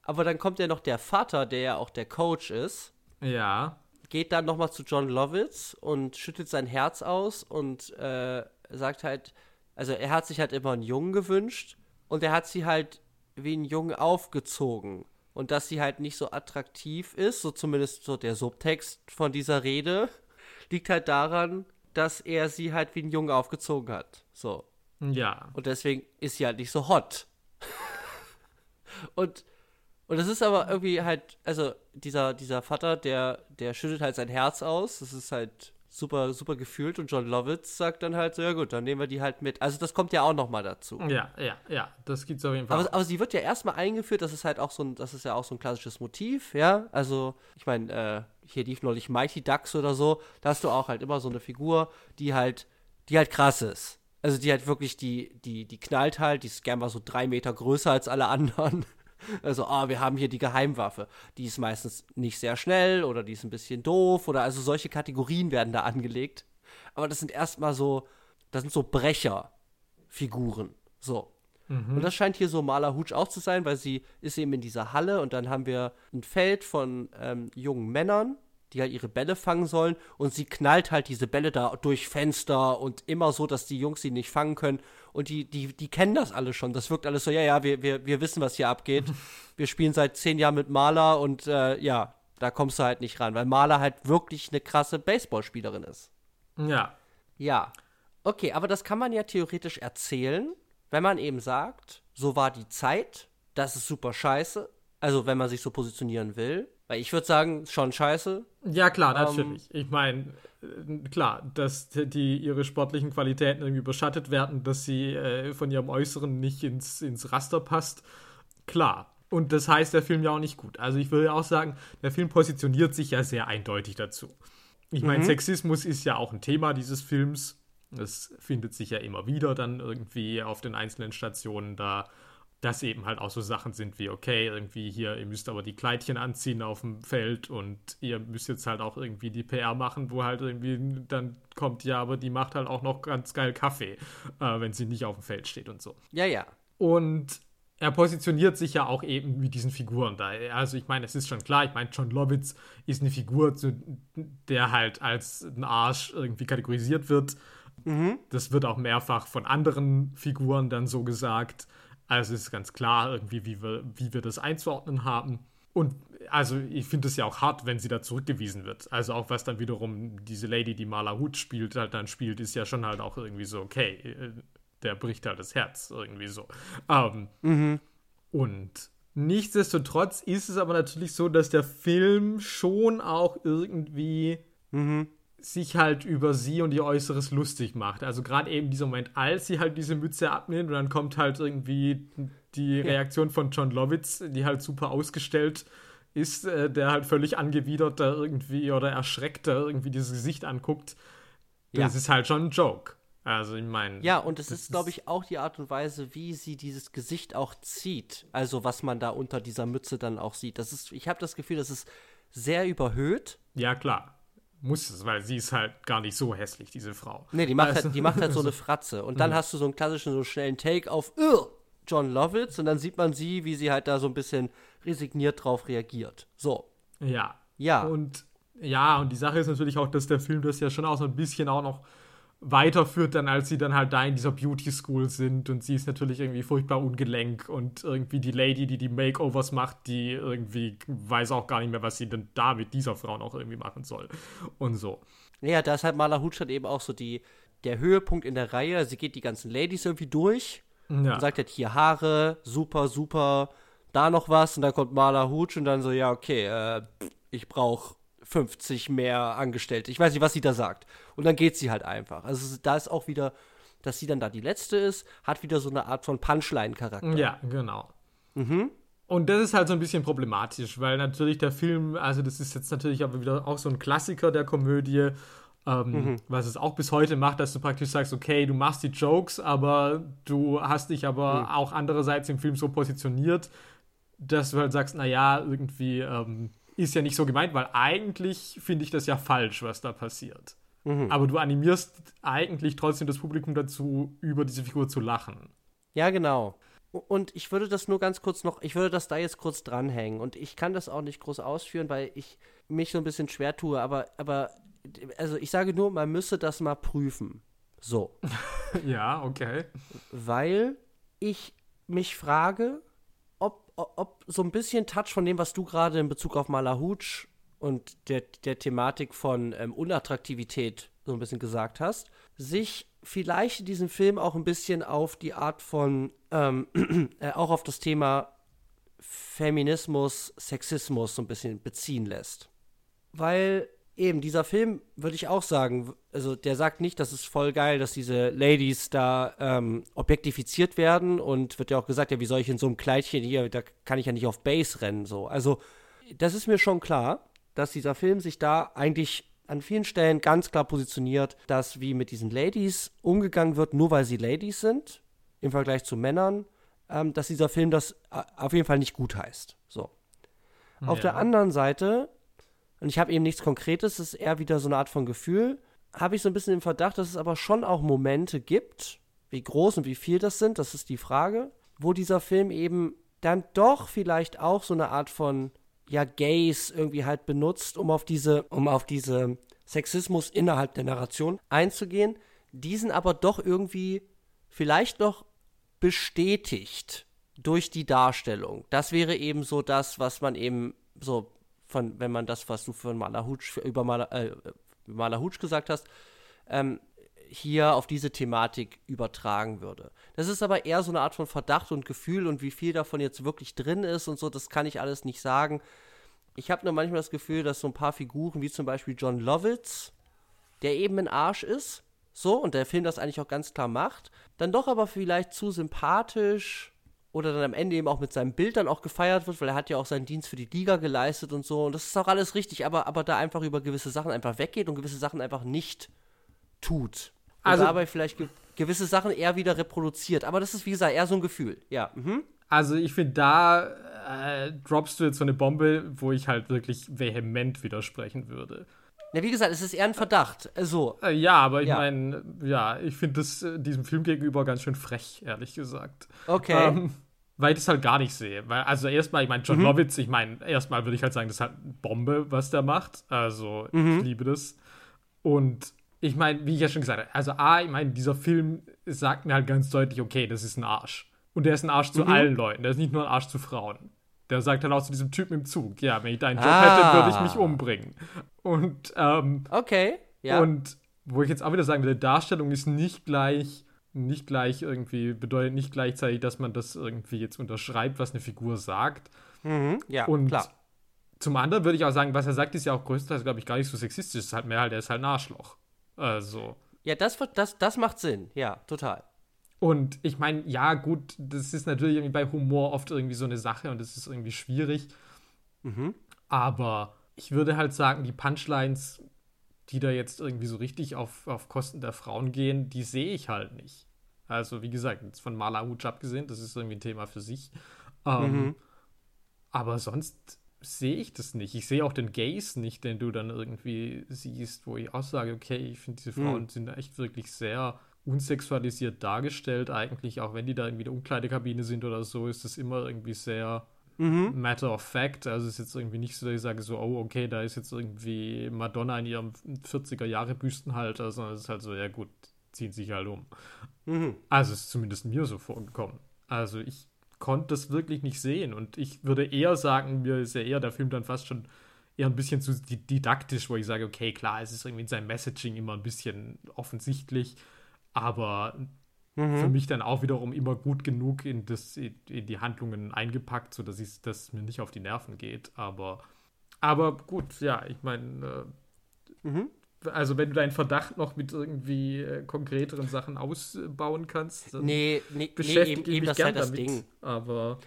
Aber dann kommt ja noch der Vater, der ja auch der Coach ist, Ja. geht dann nochmal zu John Lovitz und schüttet sein Herz aus und äh, sagt halt, also er hat sich halt immer einen Jungen gewünscht und er hat sie halt wie einen Jungen aufgezogen. Und dass sie halt nicht so attraktiv ist, so zumindest so der Subtext von dieser Rede, liegt halt daran, dass er sie halt wie einen Jungen aufgezogen hat. So. Ja. Und deswegen ist sie halt nicht so hot. (laughs) und, und das ist aber irgendwie halt, also dieser, dieser Vater, der, der schüttet halt sein Herz aus. Das ist halt super, super gefühlt. Und John Lovitz sagt dann halt so, ja gut, dann nehmen wir die halt mit. Also das kommt ja auch nochmal dazu. Ja, ja, ja. Das gibt's auf jeden Fall. Aber, aber sie wird ja erstmal eingeführt, das ist halt auch so ein, das ist ja auch so ein klassisches Motiv, ja. Also, ich meine, äh, hier lief neulich Mighty Ducks oder so, da hast du auch halt immer so eine Figur, die halt, die halt krass ist. Also die halt wirklich, die, die, die knallt halt, die ist gern mal so drei Meter größer als alle anderen. Also, ah, wir haben hier die Geheimwaffe. Die ist meistens nicht sehr schnell oder die ist ein bisschen doof oder also solche Kategorien werden da angelegt. Aber das sind erstmal so, das sind so Brecherfiguren. So. Und das scheint hier so Maler Hutsch auch zu sein, weil sie ist eben in dieser Halle und dann haben wir ein Feld von ähm, jungen Männern, die halt ihre Bälle fangen sollen und sie knallt halt diese Bälle da durch Fenster und immer so, dass die Jungs sie nicht fangen können und die, die, die kennen das alle schon. Das wirkt alles so, ja, ja, wir, wir, wir wissen, was hier abgeht. (laughs) Wir spielen seit zehn Jahren mit Maler und äh, ja, da kommst du halt nicht ran, weil Maler halt wirklich eine krasse Baseballspielerin ist. ja. Ja. Okay, aber das kann man ja theoretisch erzählen, wenn man eben sagt, so war die Zeit, das ist super scheiße. Also, wenn man sich so positionieren will. Weil ich würde sagen, schon scheiße. Ja, klar, Ähm, natürlich. ich meine, äh, klar, dass die ihre sportlichen Qualitäten irgendwie überschattet werden, dass sie äh, von ihrem Äußeren nicht ins, ins Raster passt. Klar. Und das heißt der Film ja auch nicht gut. Also ich würde auch sagen, der Film positioniert sich ja sehr eindeutig dazu. Ich meine, Sexismus ist ja auch ein Thema dieses Films. Das findet sich ja immer wieder dann irgendwie auf den einzelnen Stationen da. Dass eben halt auch so Sachen sind wie, okay, irgendwie hier, ihr müsst aber die Kleidchen anziehen auf dem Feld und ihr müsst jetzt halt auch irgendwie die PR machen, wo halt irgendwie dann kommt, ja, aber die macht halt auch noch ganz geil Kaffee, äh, wenn sie nicht auf dem Feld steht und so. Ja, ja. Und er positioniert sich ja auch eben mit diesen Figuren da. Also ich meine, es ist schon klar, ich meine, John Lovitz ist eine Figur, der halt als ein Arsch irgendwie kategorisiert wird. Mhm. Das wird auch mehrfach von anderen Figuren dann so gesagt. Also es ist ganz klar irgendwie, wie wir, wie wir das einzuordnen haben. Und also ich finde es ja auch hart, wenn sie da zurückgewiesen wird. Also auch was dann wiederum diese Lady, die Marla Hut spielt, halt dann spielt, ist ja schon halt auch irgendwie so, okay, äh, der bricht halt das Herz, irgendwie so. Ähm, mhm. Und nichtsdestotrotz ist es aber natürlich so, dass der Film schon auch irgendwie mhm sich halt über sie und ihr Äußeres lustig macht. Also gerade eben dieser Moment, als sie halt diese Mütze abnimmt und dann kommt halt irgendwie die Reaktion von John Lovitz, die halt super ausgestellt ist, äh, der halt völlig angewidert da irgendwie oder erschreckt da irgendwie dieses Gesicht anguckt. Das ja. ist halt schon ein Joke. Also ich meine. Ja, und es ist, glaube ich, auch die Art und Weise, wie sie dieses Gesicht auch zieht. Also was man da unter dieser Mütze dann auch sieht. Das ist, ich habe das Gefühl, das ist sehr überhöht. Ja, klar muss es, weil sie ist halt gar nicht so hässlich, diese Frau. Nee, die macht, halt, also, halt, die macht halt so (laughs) eine Fratze. Und dann mhm. hast du so einen klassischen, so schnellen Take auf John Lovitz und dann sieht man sie, wie sie halt da so ein bisschen resigniert drauf reagiert. So. Ja. Ja. Und ja, und die Sache ist natürlich auch, dass der Film das ja schon auch so ein bisschen auch noch weiterführt dann, als sie dann halt da in dieser Beauty School sind und sie ist natürlich irgendwie furchtbar ungelenk und irgendwie die Lady, die die Makeovers macht, die irgendwie weiß auch gar nicht mehr, was sie denn da mit dieser Frau noch irgendwie machen soll und so. Ja, da ist halt Marla Hutschert eben auch so die, der Höhepunkt in der Reihe. Sie geht die ganzen Ladies irgendwie durch ja. und sagt halt hier Haare, super, super, da noch was und dann kommt Marla Hutsch und dann so, ja, okay, äh, ich brauche 50 mehr Angestellte. Ich weiß nicht, was sie da sagt. Und dann geht sie halt einfach. Also da ist auch wieder, dass sie dann da die Letzte ist, hat wieder so eine Art von Punchline-Charakter. Ja, genau. Mhm. Und das ist halt so ein bisschen problematisch, weil natürlich der Film, also das ist jetzt natürlich aber wieder auch so ein Klassiker der Komödie, ähm, mhm. was es auch bis heute macht, dass du praktisch sagst, okay, du machst die Jokes, aber du hast dich aber mhm. auch andererseits im Film so positioniert, dass du halt sagst, naja, irgendwie, ähm, ist ja nicht so gemeint, weil eigentlich finde ich das ja falsch, was da passiert. Mhm. Aber du animierst eigentlich trotzdem das Publikum dazu, über diese Figur zu lachen. Ja, genau. Und ich würde das nur ganz kurz noch, ich würde das da jetzt kurz dranhängen. Und ich kann das auch nicht groß ausführen, weil ich mich so ein bisschen schwer tue. Aber, aber also ich sage nur, man müsse das mal prüfen. So. (laughs) ja, okay. Weil ich mich frage, ob so ein bisschen Touch von dem, was du gerade in Bezug auf Malahutsch und der, der Thematik von ähm, Unattraktivität so ein bisschen gesagt hast, sich vielleicht in diesem Film auch ein bisschen auf die Art von, ähm, (clears throat) äh, auch auf das Thema Feminismus, Sexismus so ein bisschen beziehen lässt. Weil eben, dieser Film, würde ich auch sagen, also der sagt nicht, das ist voll geil, dass diese Ladies da ähm, objektifiziert werden und wird ja auch gesagt, ja, wie soll ich in so einem Kleidchen hier, da kann ich ja nicht auf Base rennen, so. Also, das ist mir schon klar, dass dieser Film sich da eigentlich an vielen Stellen ganz klar positioniert, dass wie mit diesen Ladies umgegangen wird, nur weil sie Ladies sind, im Vergleich zu Männern, ähm, dass dieser Film das äh, auf jeden Fall nicht gut heißt. So. Ja. Auf der anderen Seite und ich habe eben nichts Konkretes, es ist eher wieder so eine Art von Gefühl. Habe ich so ein bisschen den Verdacht, dass es aber schon auch Momente gibt, wie groß und wie viel das sind, das ist die Frage, wo dieser Film eben dann doch vielleicht auch so eine Art von ja Gays irgendwie halt benutzt, um auf diese um auf diese Sexismus innerhalb der Narration einzugehen, diesen aber doch irgendwie vielleicht noch bestätigt durch die Darstellung. Das wäre eben so das, was man eben so von, wenn man das, was du von Malahutsch, über Mal, äh, Malahutsch gesagt hast, ähm, hier auf diese Thematik übertragen würde. Das ist aber eher so eine Art von Verdacht und Gefühl und wie viel davon jetzt wirklich drin ist und so, das kann ich alles nicht sagen. Ich habe nur manchmal das Gefühl, dass so ein paar Figuren, wie zum Beispiel John Lovitz, der eben ein Arsch ist, so, und der Film das eigentlich auch ganz klar macht, dann doch aber vielleicht zu sympathisch oder dann am Ende eben auch mit seinem Bild dann auch gefeiert wird, weil er hat ja auch seinen Dienst für die Liga geleistet und so. Und das ist auch alles richtig, aber, aber da einfach über gewisse Sachen einfach weggeht und gewisse Sachen einfach nicht tut. Und also dabei vielleicht ge gewisse Sachen eher wieder reproduziert. Aber das ist, wie gesagt, eher so ein Gefühl. Ja. Mhm. Also ich finde, da äh, droppst du jetzt so eine Bombe, wo ich halt wirklich vehement widersprechen würde. Ja, wie gesagt, es ist eher ein Verdacht. Äh, so. Äh, ja, aber ich ja. meine, ja, ich finde das äh, diesem Film gegenüber ganz schön frech, ehrlich gesagt. Okay. Ähm, weil ich das halt gar nicht sehe. Weil, also erstmal, ich meine, John mhm. Lovitz, ich meine, erstmal würde ich halt sagen, das ist halt eine Bombe, was der macht. Also, mhm. ich liebe das. Und ich meine, wie ich ja schon gesagt habe, also A, ich meine, dieser Film sagt mir halt ganz deutlich, okay, das ist ein Arsch. Und der ist ein Arsch zu mhm. allen Leuten. Der ist nicht nur ein Arsch zu Frauen. Der sagt halt auch zu diesem Typen im Zug, ja, wenn ich deinen Job ah. hätte, würde ich mich umbringen. Und, ähm, Okay, ja. Und wo ich jetzt auch wieder sagen will, Darstellung ist nicht gleich, nicht gleich irgendwie, bedeutet nicht gleichzeitig, dass man das irgendwie jetzt unterschreibt, was eine Figur sagt. Mhm, ja, und klar. Zum anderen würde ich auch sagen, was er sagt, ist ja auch größtenteils, glaube ich, gar nicht so sexistisch. Es ist halt mehr halt, er ist halt ein Arschloch. Also. Ja, das, das, das macht Sinn, ja, total. Und ich meine, ja, gut, das ist natürlich irgendwie bei Humor oft irgendwie so eine Sache und das ist irgendwie schwierig. Mhm. Aber ich würde halt sagen, die Punchlines, die da jetzt irgendwie so richtig auf, auf Kosten der Frauen gehen, die sehe ich halt nicht. Also, wie gesagt, jetzt von Mala Hutsch abgesehen, das ist irgendwie ein Thema für sich. Ähm, mhm. Aber sonst sehe ich das nicht. Ich sehe auch den Gaze nicht, den du dann irgendwie siehst, wo ich auch sage, okay, ich finde, diese Frauen mhm. sind echt wirklich sehr unsexualisiert dargestellt, eigentlich, auch wenn die da irgendwie in der Umkleidekabine sind oder so, ist das immer irgendwie sehr mhm. matter of fact. Also es ist jetzt irgendwie nicht so, dass ich sage so, oh, okay, da ist jetzt irgendwie Madonna in ihrem 40er Jahre Büstenhalter, sondern es ist halt so, ja gut, ziehen sich halt um. Mhm. Also es ist zumindest mir so vorgekommen. Also ich konnte das wirklich nicht sehen und ich würde eher sagen, mir ist ja eher der Film dann fast schon eher ein bisschen zu didaktisch, wo ich sage, okay, klar, es ist irgendwie in seinem Messaging immer ein bisschen offensichtlich aber mhm. für mich dann auch wiederum immer gut genug in, das, in die Handlungen eingepackt, sodass es das mir nicht auf die Nerven geht. Aber, aber gut, ja, ich meine, äh, mhm. also wenn du deinen Verdacht noch mit irgendwie äh, konkreteren Sachen ausbauen kannst, dann nee, nee, beschäftige nee, eben, eben mich halt das Ding. Aber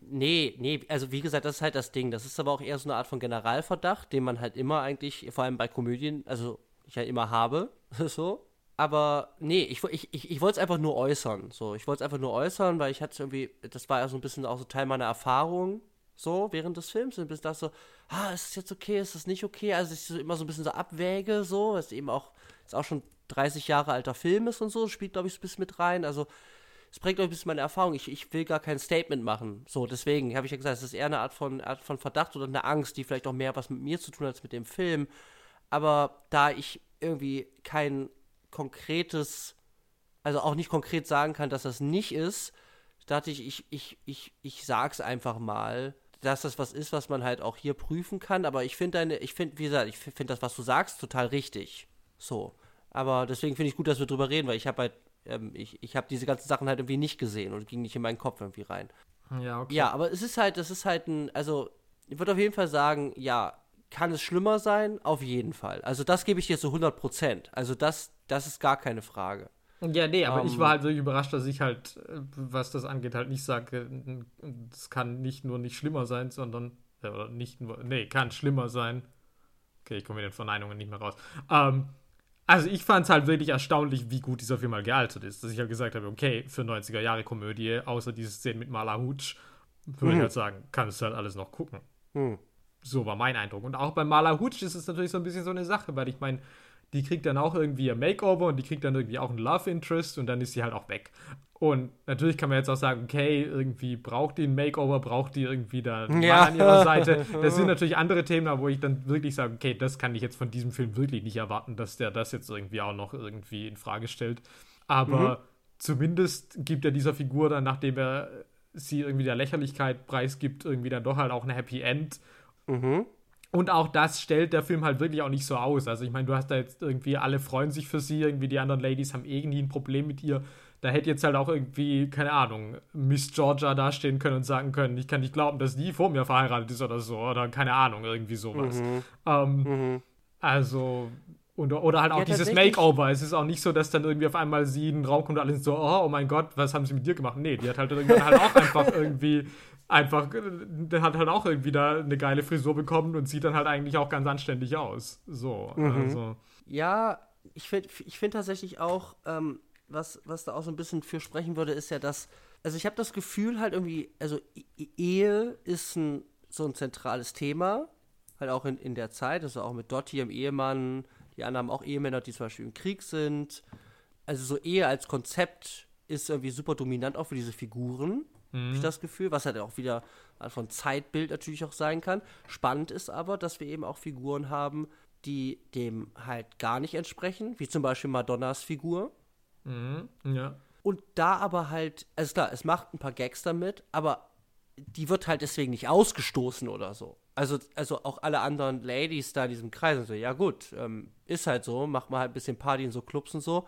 Nee, nee, also wie gesagt, das ist halt das Ding. Das ist aber auch eher so eine Art von Generalverdacht, den man halt immer eigentlich, vor allem bei Komödien, also ich halt immer habe, (laughs) so aber nee, ich, ich, ich, ich wollte es einfach nur äußern. So, ich wollte es einfach nur äußern, weil ich hatte irgendwie, das war ja so ein bisschen auch so Teil meiner Erfahrung, so während des Films. Und bis das so, ah, ist es jetzt okay, ist das nicht okay? Also ich so immer so ein bisschen so abwäge, so, ist eben auch, ist auch schon 30 Jahre alter Film ist und so, spielt, glaube ich, so ein bisschen mit rein. Also es prägt euch ein bisschen meine Erfahrung. Ich, ich will gar kein Statement machen. So, deswegen habe ich ja gesagt, es ist eher eine Art von, Art von Verdacht oder eine Angst, die vielleicht auch mehr was mit mir zu tun hat als mit dem Film. Aber da ich irgendwie kein konkretes, also auch nicht konkret sagen kann, dass das nicht ist, dachte ich, ich, ich, ich, ich sag's einfach mal, dass das was ist, was man halt auch hier prüfen kann. Aber ich finde deine, ich finde, wie gesagt, ich finde das, was du sagst, total richtig. So. Aber deswegen finde ich gut, dass wir drüber reden, weil ich habe halt, ähm, ich, ich habe diese ganzen Sachen halt irgendwie nicht gesehen und ging nicht in meinen Kopf irgendwie rein. Ja, okay. Ja, aber es ist halt, das ist halt ein, also ich würde auf jeden Fall sagen, ja, kann es schlimmer sein? Auf jeden Fall. Also das gebe ich dir zu 100 Prozent. Also das, das ist gar keine Frage. Ja, nee, aber um, ich war ähm. halt wirklich überrascht, dass ich halt, äh, was das angeht, halt nicht sage, es kann nicht nur nicht schlimmer sein, sondern, äh, oder nicht nur, nee, kann schlimmer sein. Okay, ich komme mit den Verneinungen nicht mehr raus. Ähm, also ich fand es halt wirklich erstaunlich, wie gut dieser Film mal gealtert ist. Dass ich halt gesagt habe, okay, für 90er-Jahre-Komödie, außer diese Szene mit Mala Hutsch, würde mhm. ich halt sagen, kannst du halt alles noch gucken. Mhm. So war mein Eindruck. Und auch bei Mala Hutsch ist es natürlich so ein bisschen so eine Sache, weil ich meine, die kriegt dann auch irgendwie ihr Makeover und die kriegt dann irgendwie auch ein Love Interest und dann ist sie halt auch weg. Und natürlich kann man jetzt auch sagen, okay, irgendwie braucht die ein Makeover, braucht die irgendwie da einen ja. Mann an ihrer Seite. (laughs) Das sind natürlich andere Themen, wo ich dann wirklich sage, okay, das kann ich jetzt von diesem Film wirklich nicht erwarten, dass der das jetzt irgendwie auch noch irgendwie in Frage stellt. Aber mhm. zumindest gibt er dieser Figur dann, nachdem er sie irgendwie der Lächerlichkeit preisgibt, irgendwie dann doch halt auch ein Happy End. Mhm. Und auch das stellt der Film halt wirklich auch nicht so aus. Also ich meine, du hast da jetzt irgendwie, alle freuen sich für sie, irgendwie die anderen Ladies haben irgendwie ein Problem mit ihr. Da hätte jetzt halt auch irgendwie, keine Ahnung, Miss Georgia dastehen können und sagen können, ich kann nicht glauben, dass die vor mir verheiratet ist oder so. Oder keine Ahnung, irgendwie sowas. Mhm. Ähm, mhm. Also, und, oder halt auch ja, dieses Makeover. Es ist auch nicht so, dass dann irgendwie auf einmal sie in den Raum kommt und alle so, oh, oh mein Gott, was haben sie mit dir gemacht? Nee, die hat halt irgendwann halt auch (laughs) einfach irgendwie einfach, der hat halt auch irgendwie da eine geile Frisur bekommen und sieht dann halt eigentlich auch ganz anständig aus. So, mhm. also. Ja, ich finde ich find tatsächlich auch, ähm, was, was da auch so ein bisschen für sprechen würde, ist ja, dass also ich habe das Gefühl halt irgendwie, also E- Ehe ist ein, so ein zentrales Thema, halt auch in, in der Zeit, also auch mit Dottie, ihrem Ehemann, die anderen haben auch Ehemänner, die zum Beispiel im Krieg sind. Also so Ehe als Konzept ist irgendwie super dominant auch für diese Figuren, habe ich das Gefühl, was halt auch wieder von Zeitbild natürlich auch sein kann. Spannend ist aber, dass wir eben auch Figuren haben, die dem halt gar nicht entsprechen, wie zum Beispiel Madonnas Figur. Mhm. Ja. Und da aber halt, also klar, es macht ein paar Gags damit, aber die wird halt deswegen nicht ausgestoßen oder so. Also, also auch alle anderen Ladies da in diesem Kreis sind so, ja gut, ähm, ist halt so, macht mal halt ein bisschen Party in so Clubs und so.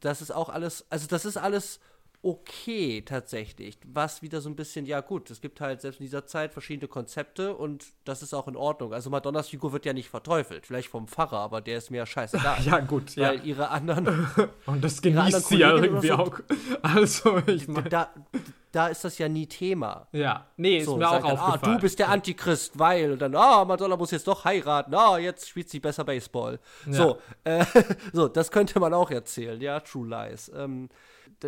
Das ist auch alles, also das ist alles okay tatsächlich. Was wieder so ein bisschen, ja gut, es gibt halt selbst in dieser Zeit verschiedene Konzepte und das ist auch in Ordnung. Also Madonnas Figur wird ja nicht verteufelt, vielleicht vom Pfarrer, aber der ist mir ja scheißegal. (laughs) Ja, gut, ja. Weil ihre anderen (laughs) Und das genießt sie ja irgendwie oder auch. (laughs) Also, ich meine. da, da ist das ja nie Thema. Ja, nee, ist So, mir auch dann, ah, aufgefallen. du bist der Antichrist, weil und dann, ah, Madonna muss jetzt doch heiraten, ah, jetzt spielt sie besser Baseball. So, äh, so, das könnte man auch erzählen, ja, True Lies. Ähm,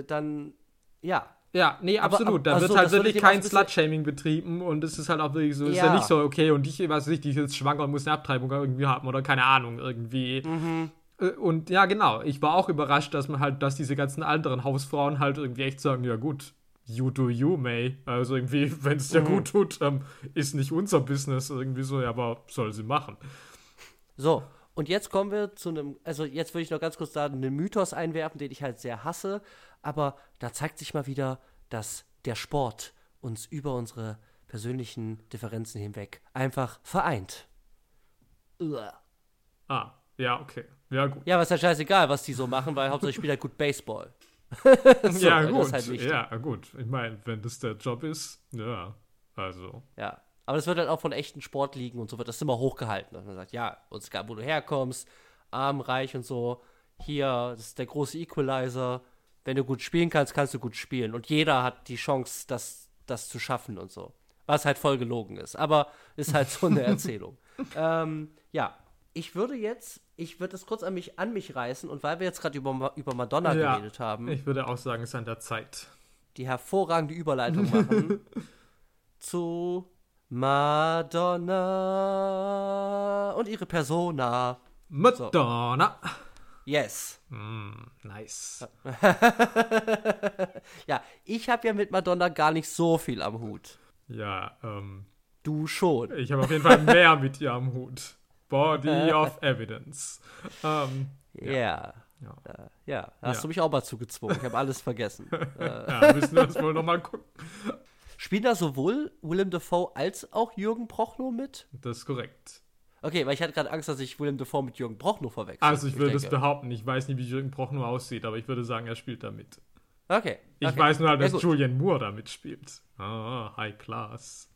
dann, ja, Ja, nee, Aber- absolut. Da wird also, halt wirklich kein Slut-Shaming betrieben und es ist halt auch wirklich so, ist ja Ja. nicht so, okay, und ich, was weiß ich, die ist jetzt schwanger und muss eine Abtreibung irgendwie haben oder keine Ahnung, irgendwie. Mhm. Äh, Und ja, genau, ich war auch überrascht, dass man halt, dass diese ganzen anderen Hausfrauen halt irgendwie echt sagen, ja gut, you do you, May. Also irgendwie, (laughs) wenn es Mhm. dir gut tut, ähm, ist nicht unser Business irgendwie so, ja, aber soll sie machen. So, und jetzt kommen wir zu einem, also jetzt würde ich noch ganz kurz da einen Mythos einwerfen, den ich halt sehr hasse, aber da zeigt sich mal wieder, dass der Sport uns über unsere persönlichen Differenzen hinweg einfach vereint. Uah. Ah, ja, okay. Ja, gut. Ja, aber ist ja scheißegal, was die so machen, weil hauptsächlich spielt halt gut Baseball. (laughs) So, ja, gut. halt ja, gut. Ich meine, wenn das der Job ist, ja, also. Ja. Aber das wird halt auch von echten Sportligen und so wird das immer hochgehalten. Dass man sagt, ja, uns egal, wo du herkommst, arm, reich und so. Hier, das ist der große Equalizer. Wenn du gut spielen kannst, kannst du gut spielen. Und jeder hat die Chance, das, das zu schaffen und so. Was halt voll gelogen ist. Aber ist halt so eine (laughs) Erzählung. ähm, ja, ich würde jetzt, ich würde das kurz an mich, an mich reißen. Und weil wir jetzt gerade über, über Madonna Ja, geredet haben, Ich würde auch sagen, es ist an der Zeit. die hervorragende Überleitung machen (laughs) zu Madonna und ihre Persona. Madonna. Yes. Mm, nice. (laughs) Ja, ich habe ja mit Madonna gar nicht so viel am Hut. Ja, ähm, Du schon. ich habe auf jeden Fall (laughs) mehr mit ihr am Hut. Body of (laughs) Evidence. Ähm, Ja. Ja. Äh, ja, hast Ja. du mich auch mal zugezwungen. Ich habe alles vergessen. äh, ja, müssen wir uns wohl nochmal gucken. Spielen da sowohl Willem Dafoe als auch Jürgen Prochnow mit? Das ist korrekt. Okay, weil ich hatte gerade Angst, dass ich Willem Dafoe mit Jürgen Prochnow verwechsel. Also ich würde es behaupten, ich weiß nicht, wie Jürgen Prochnow aussieht, aber ich würde sagen, er spielt da mit. Okay. Ich okay. weiß nur halt, Ja, dass gut. Julian Moore da mitspielt. Ah, High Class.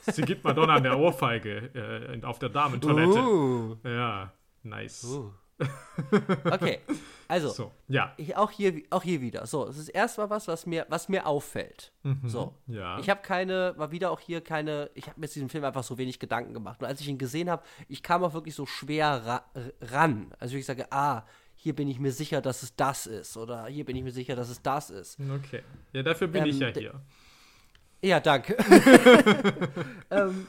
Sie gibt Madonna eine Ohrfeige äh, auf der Damentoilette. Uh, Ja, nice. uh. (laughs) Okay, also So, ja. ich, auch, hier, auch hier wieder. So, es ist erstmal was, was mir, was mir auffällt. So. Mhm. Ja. Ich habe keine, war wieder auch hier keine, ich habe mir zu diesem Film einfach so wenig Gedanken gemacht. Und als ich ihn gesehen habe, ich kam auch wirklich so schwer ra ran. Also ich sage, ah, hier bin ich mir sicher, dass es das ist. Oder hier bin ich mir sicher, dass es das ist. Okay. Ja, dafür bin Ähm, ich ja hier. Ja, danke. (laughs) (laughs) ähm,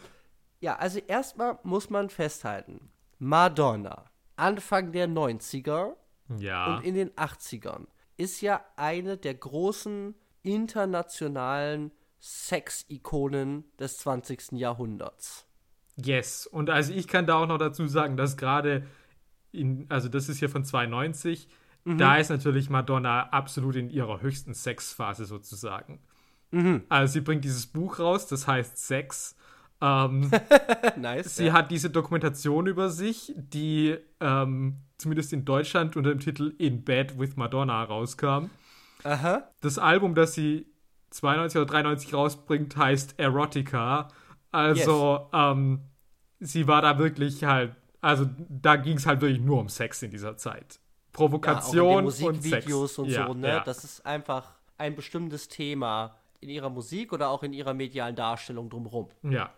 ja, also erstmal muss man festhalten, Madonna, Anfang der 90er Ja. und in den 80ern ist ja eine der großen internationalen Sexikonen des 20. Jahrhunderts. Yes. Und also ich kann da auch noch dazu sagen, dass gerade in, also das ist hier von 92, Mhm. da ist natürlich Madonna absolut in ihrer höchsten Sexphase sozusagen. Mhm. Also sie bringt dieses Buch raus, das heißt Sex. Ähm, (laughs) nice. sie hat diese Dokumentation über sich, die ähm, zumindest in Deutschland unter dem Titel In Bed with Madonna rauskam. Aha. Das Album, das sie 92 oder 93 rausbringt, heißt Erotica. Also, ähm, sie war da wirklich halt, also da ging es halt wirklich nur um Sex in dieser Zeit. Ja, auch Provokation in und Sex. Und ja, so, ne? Ja. Das ist einfach ein bestimmtes Thema in ihrer Musik oder auch in ihrer medialen Darstellung drumherum. ja.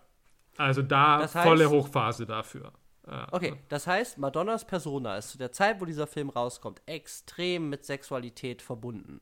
Also da Das heißt- volle Hochphase dafür. Ja. Okay, das heißt, Madonnas Persona ist zu der Zeit, wo dieser Film rauskommt, extrem mit Sexualität verbunden.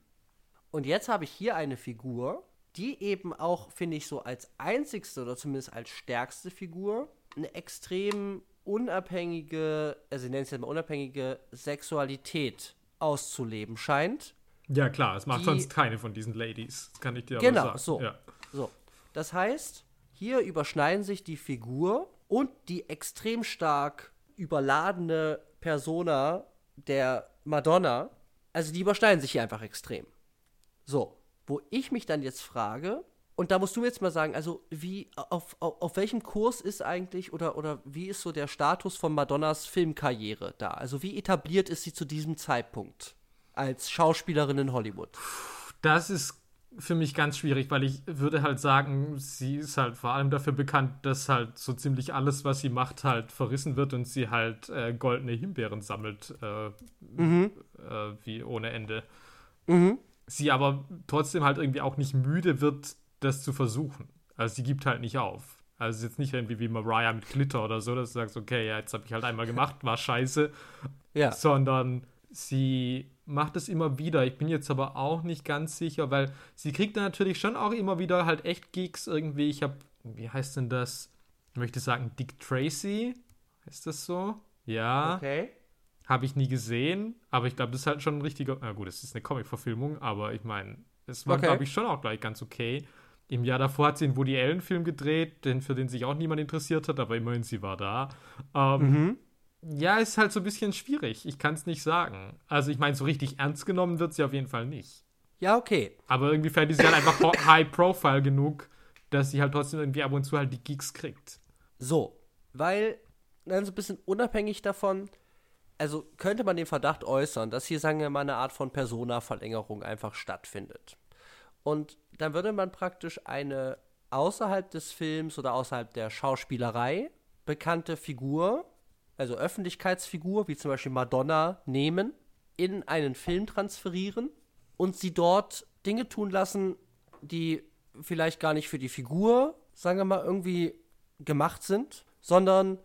Und jetzt habe ich hier eine Figur, die eben auch, finde ich, so als einzigste oder zumindest als stärkste Figur eine extrem unabhängige, also ich nenne es jetzt mal unabhängige Sexualität auszuleben scheint. Ja, klar, es macht Die- sonst keine von diesen Ladies. Das kann ich dir Genau, aber sagen. so. Ja. So. Das heißt, hier überschneiden sich die Figur und die extrem stark überladene Persona der Madonna. Also die überschneiden sich hier einfach extrem. So, wo ich mich dann jetzt frage, und da musst du mir jetzt mal sagen, also wie, auf, auf, auf welchem Kurs ist eigentlich oder, oder wie ist so der Status von Madonnas Filmkarriere da? Also wie etabliert ist sie zu diesem Zeitpunkt als Schauspielerin in Hollywood? Das ist für mich ganz schwierig, weil ich würde halt sagen, sie ist halt vor allem dafür bekannt, dass halt so ziemlich alles, was sie macht, halt verrissen wird und sie halt äh, goldene Himbeeren sammelt, äh, äh, wie ohne Ende. Sie aber trotzdem halt irgendwie auch nicht müde wird, das zu versuchen. Also sie gibt halt nicht auf. Also es ist jetzt nicht irgendwie wie Mariah mit Glitter oder so, dass du sagst, okay, ja, jetzt habe ich halt einmal gemacht, war scheiße, Ja. sondern sie macht es immer wieder. Ich bin jetzt aber auch nicht ganz sicher, weil sie kriegt dann natürlich schon auch immer wieder halt echt Gigs irgendwie. Ich habe, wie heißt denn das? Ich möchte sagen Dick Tracy. Ist das so? Ja. Okay. Habe ich nie gesehen, aber ich glaube, das ist halt schon ein richtiger. Na gut, es ist eine Comic-Verfilmung, aber ich meine, es war, Okay. glaube ich, schon auch gleich ganz okay. Im Jahr davor hat sie einen Woody Allen-Film gedreht, den, für den sich auch niemand interessiert hat, aber immerhin sie war da. Ähm, Ja, ist halt so ein bisschen schwierig. Ich kann es nicht sagen. Also, ich meine, so richtig ernst genommen wird sie auf jeden Fall nicht. Ja, okay. Aber irgendwie fällt sie halt einfach ho- high-profile genug, dass sie halt trotzdem irgendwie ab und zu halt die Gigs kriegt. So, weil, dann so ein bisschen unabhängig davon, also könnte man den Verdacht äußern, dass hier, sagen wir mal, eine Art von Persona-Verlängerung einfach stattfindet. Und dann würde man praktisch eine außerhalb des Films oder außerhalb der Schauspielerei bekannte Figur, also Öffentlichkeitsfigur, wie zum Beispiel Madonna, nehmen, in einen Film transferieren und sie dort Dinge tun lassen, die vielleicht gar nicht für die Figur, sagen wir mal, irgendwie gemacht sind, sondern,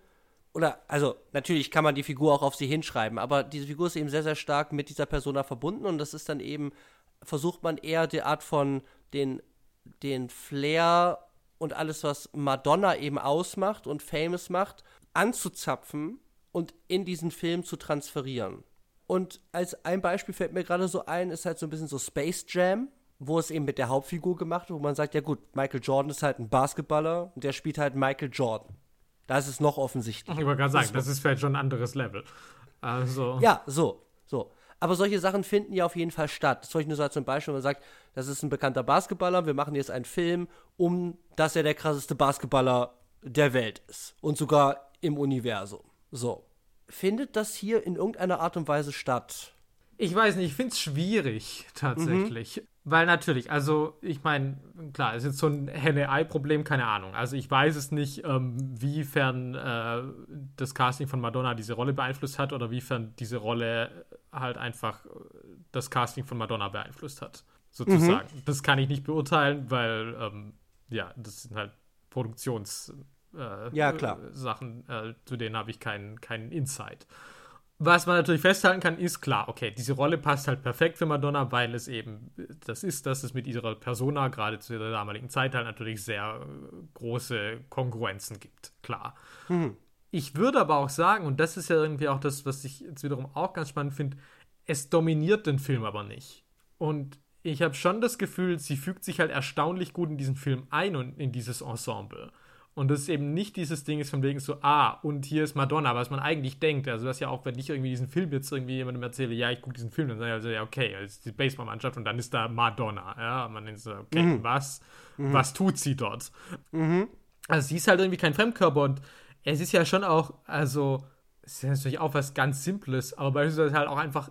oder, also natürlich kann man die Figur auch auf sie hinschreiben, aber diese Figur ist eben sehr, sehr stark mit dieser Persona verbunden und das ist dann eben, versucht man eher die Art von den, den Flair und alles, was Madonna eben ausmacht und famous macht, anzuzapfen und in diesen Film zu transferieren. Und als ein Beispiel fällt mir gerade so ein, ist halt so ein bisschen so Space Jam, wo es eben mit der Hauptfigur gemacht wird, wo man sagt, ja gut, Michael Jordan ist halt ein Basketballer und der spielt halt Michael Jordan. Da ist es noch offensichtlich. Ich wollte gerade sagen, das ist vielleicht schon ein anderes Level. Also. Ja, so, so. Aber solche Sachen finden ja auf jeden Fall statt. Das soll ich nur so als ein Beispiel, wenn man sagt, das ist ein bekannter Basketballer, wir machen jetzt einen Film, um dass er der krasseste Basketballer der Welt ist. Und sogar im Universum. So. Findet das hier in irgendeiner Art und Weise statt? Ich weiß nicht, ich finde es schwierig (laughs) tatsächlich. Weil natürlich, also ich meine, klar, es ist jetzt so ein Henne-Ei-Problem, keine Ahnung. Also ich weiß es nicht, ähm, wiefern äh, das Casting von Madonna diese Rolle beeinflusst hat oder wiefern diese Rolle halt einfach äh, das Casting von Madonna beeinflusst hat, sozusagen. Das kann ich nicht beurteilen, weil, ähm, ja, das sind halt Produktions- äh, Ja, klar. Sachen, äh, zu denen habe ich keinen keinen Insight. Was man natürlich festhalten kann, ist klar, okay, diese Rolle passt halt perfekt für Madonna, weil es eben das ist, dass es mit ihrer Persona gerade zu der damaligen Zeit halt natürlich sehr äh, große Kongruenzen gibt, klar. Ich würde aber auch sagen, und das ist ja irgendwie auch das, was ich jetzt wiederum auch ganz spannend finde, es dominiert den Film aber nicht. Und ich habe schon das Gefühl, sie fügt sich halt erstaunlich gut in diesen Film ein und in dieses Ensemble. Und das ist eben nicht dieses Ding ist von wegen so, ah, und hier ist Madonna, was man eigentlich denkt. Also das ja auch, wenn ich irgendwie diesen Film jetzt irgendwie jemandem erzähle, ja, ich gucke diesen Film, dann sage ich also, ja, okay, das ist die Baseballmannschaft und dann ist da Madonna. Ja, und man denkt so, okay, was, was tut sie dort? Also sie ist halt irgendwie kein Fremdkörper und es ist ja schon auch, also, es ist natürlich auch was ganz Simples, aber beispielsweise halt auch einfach,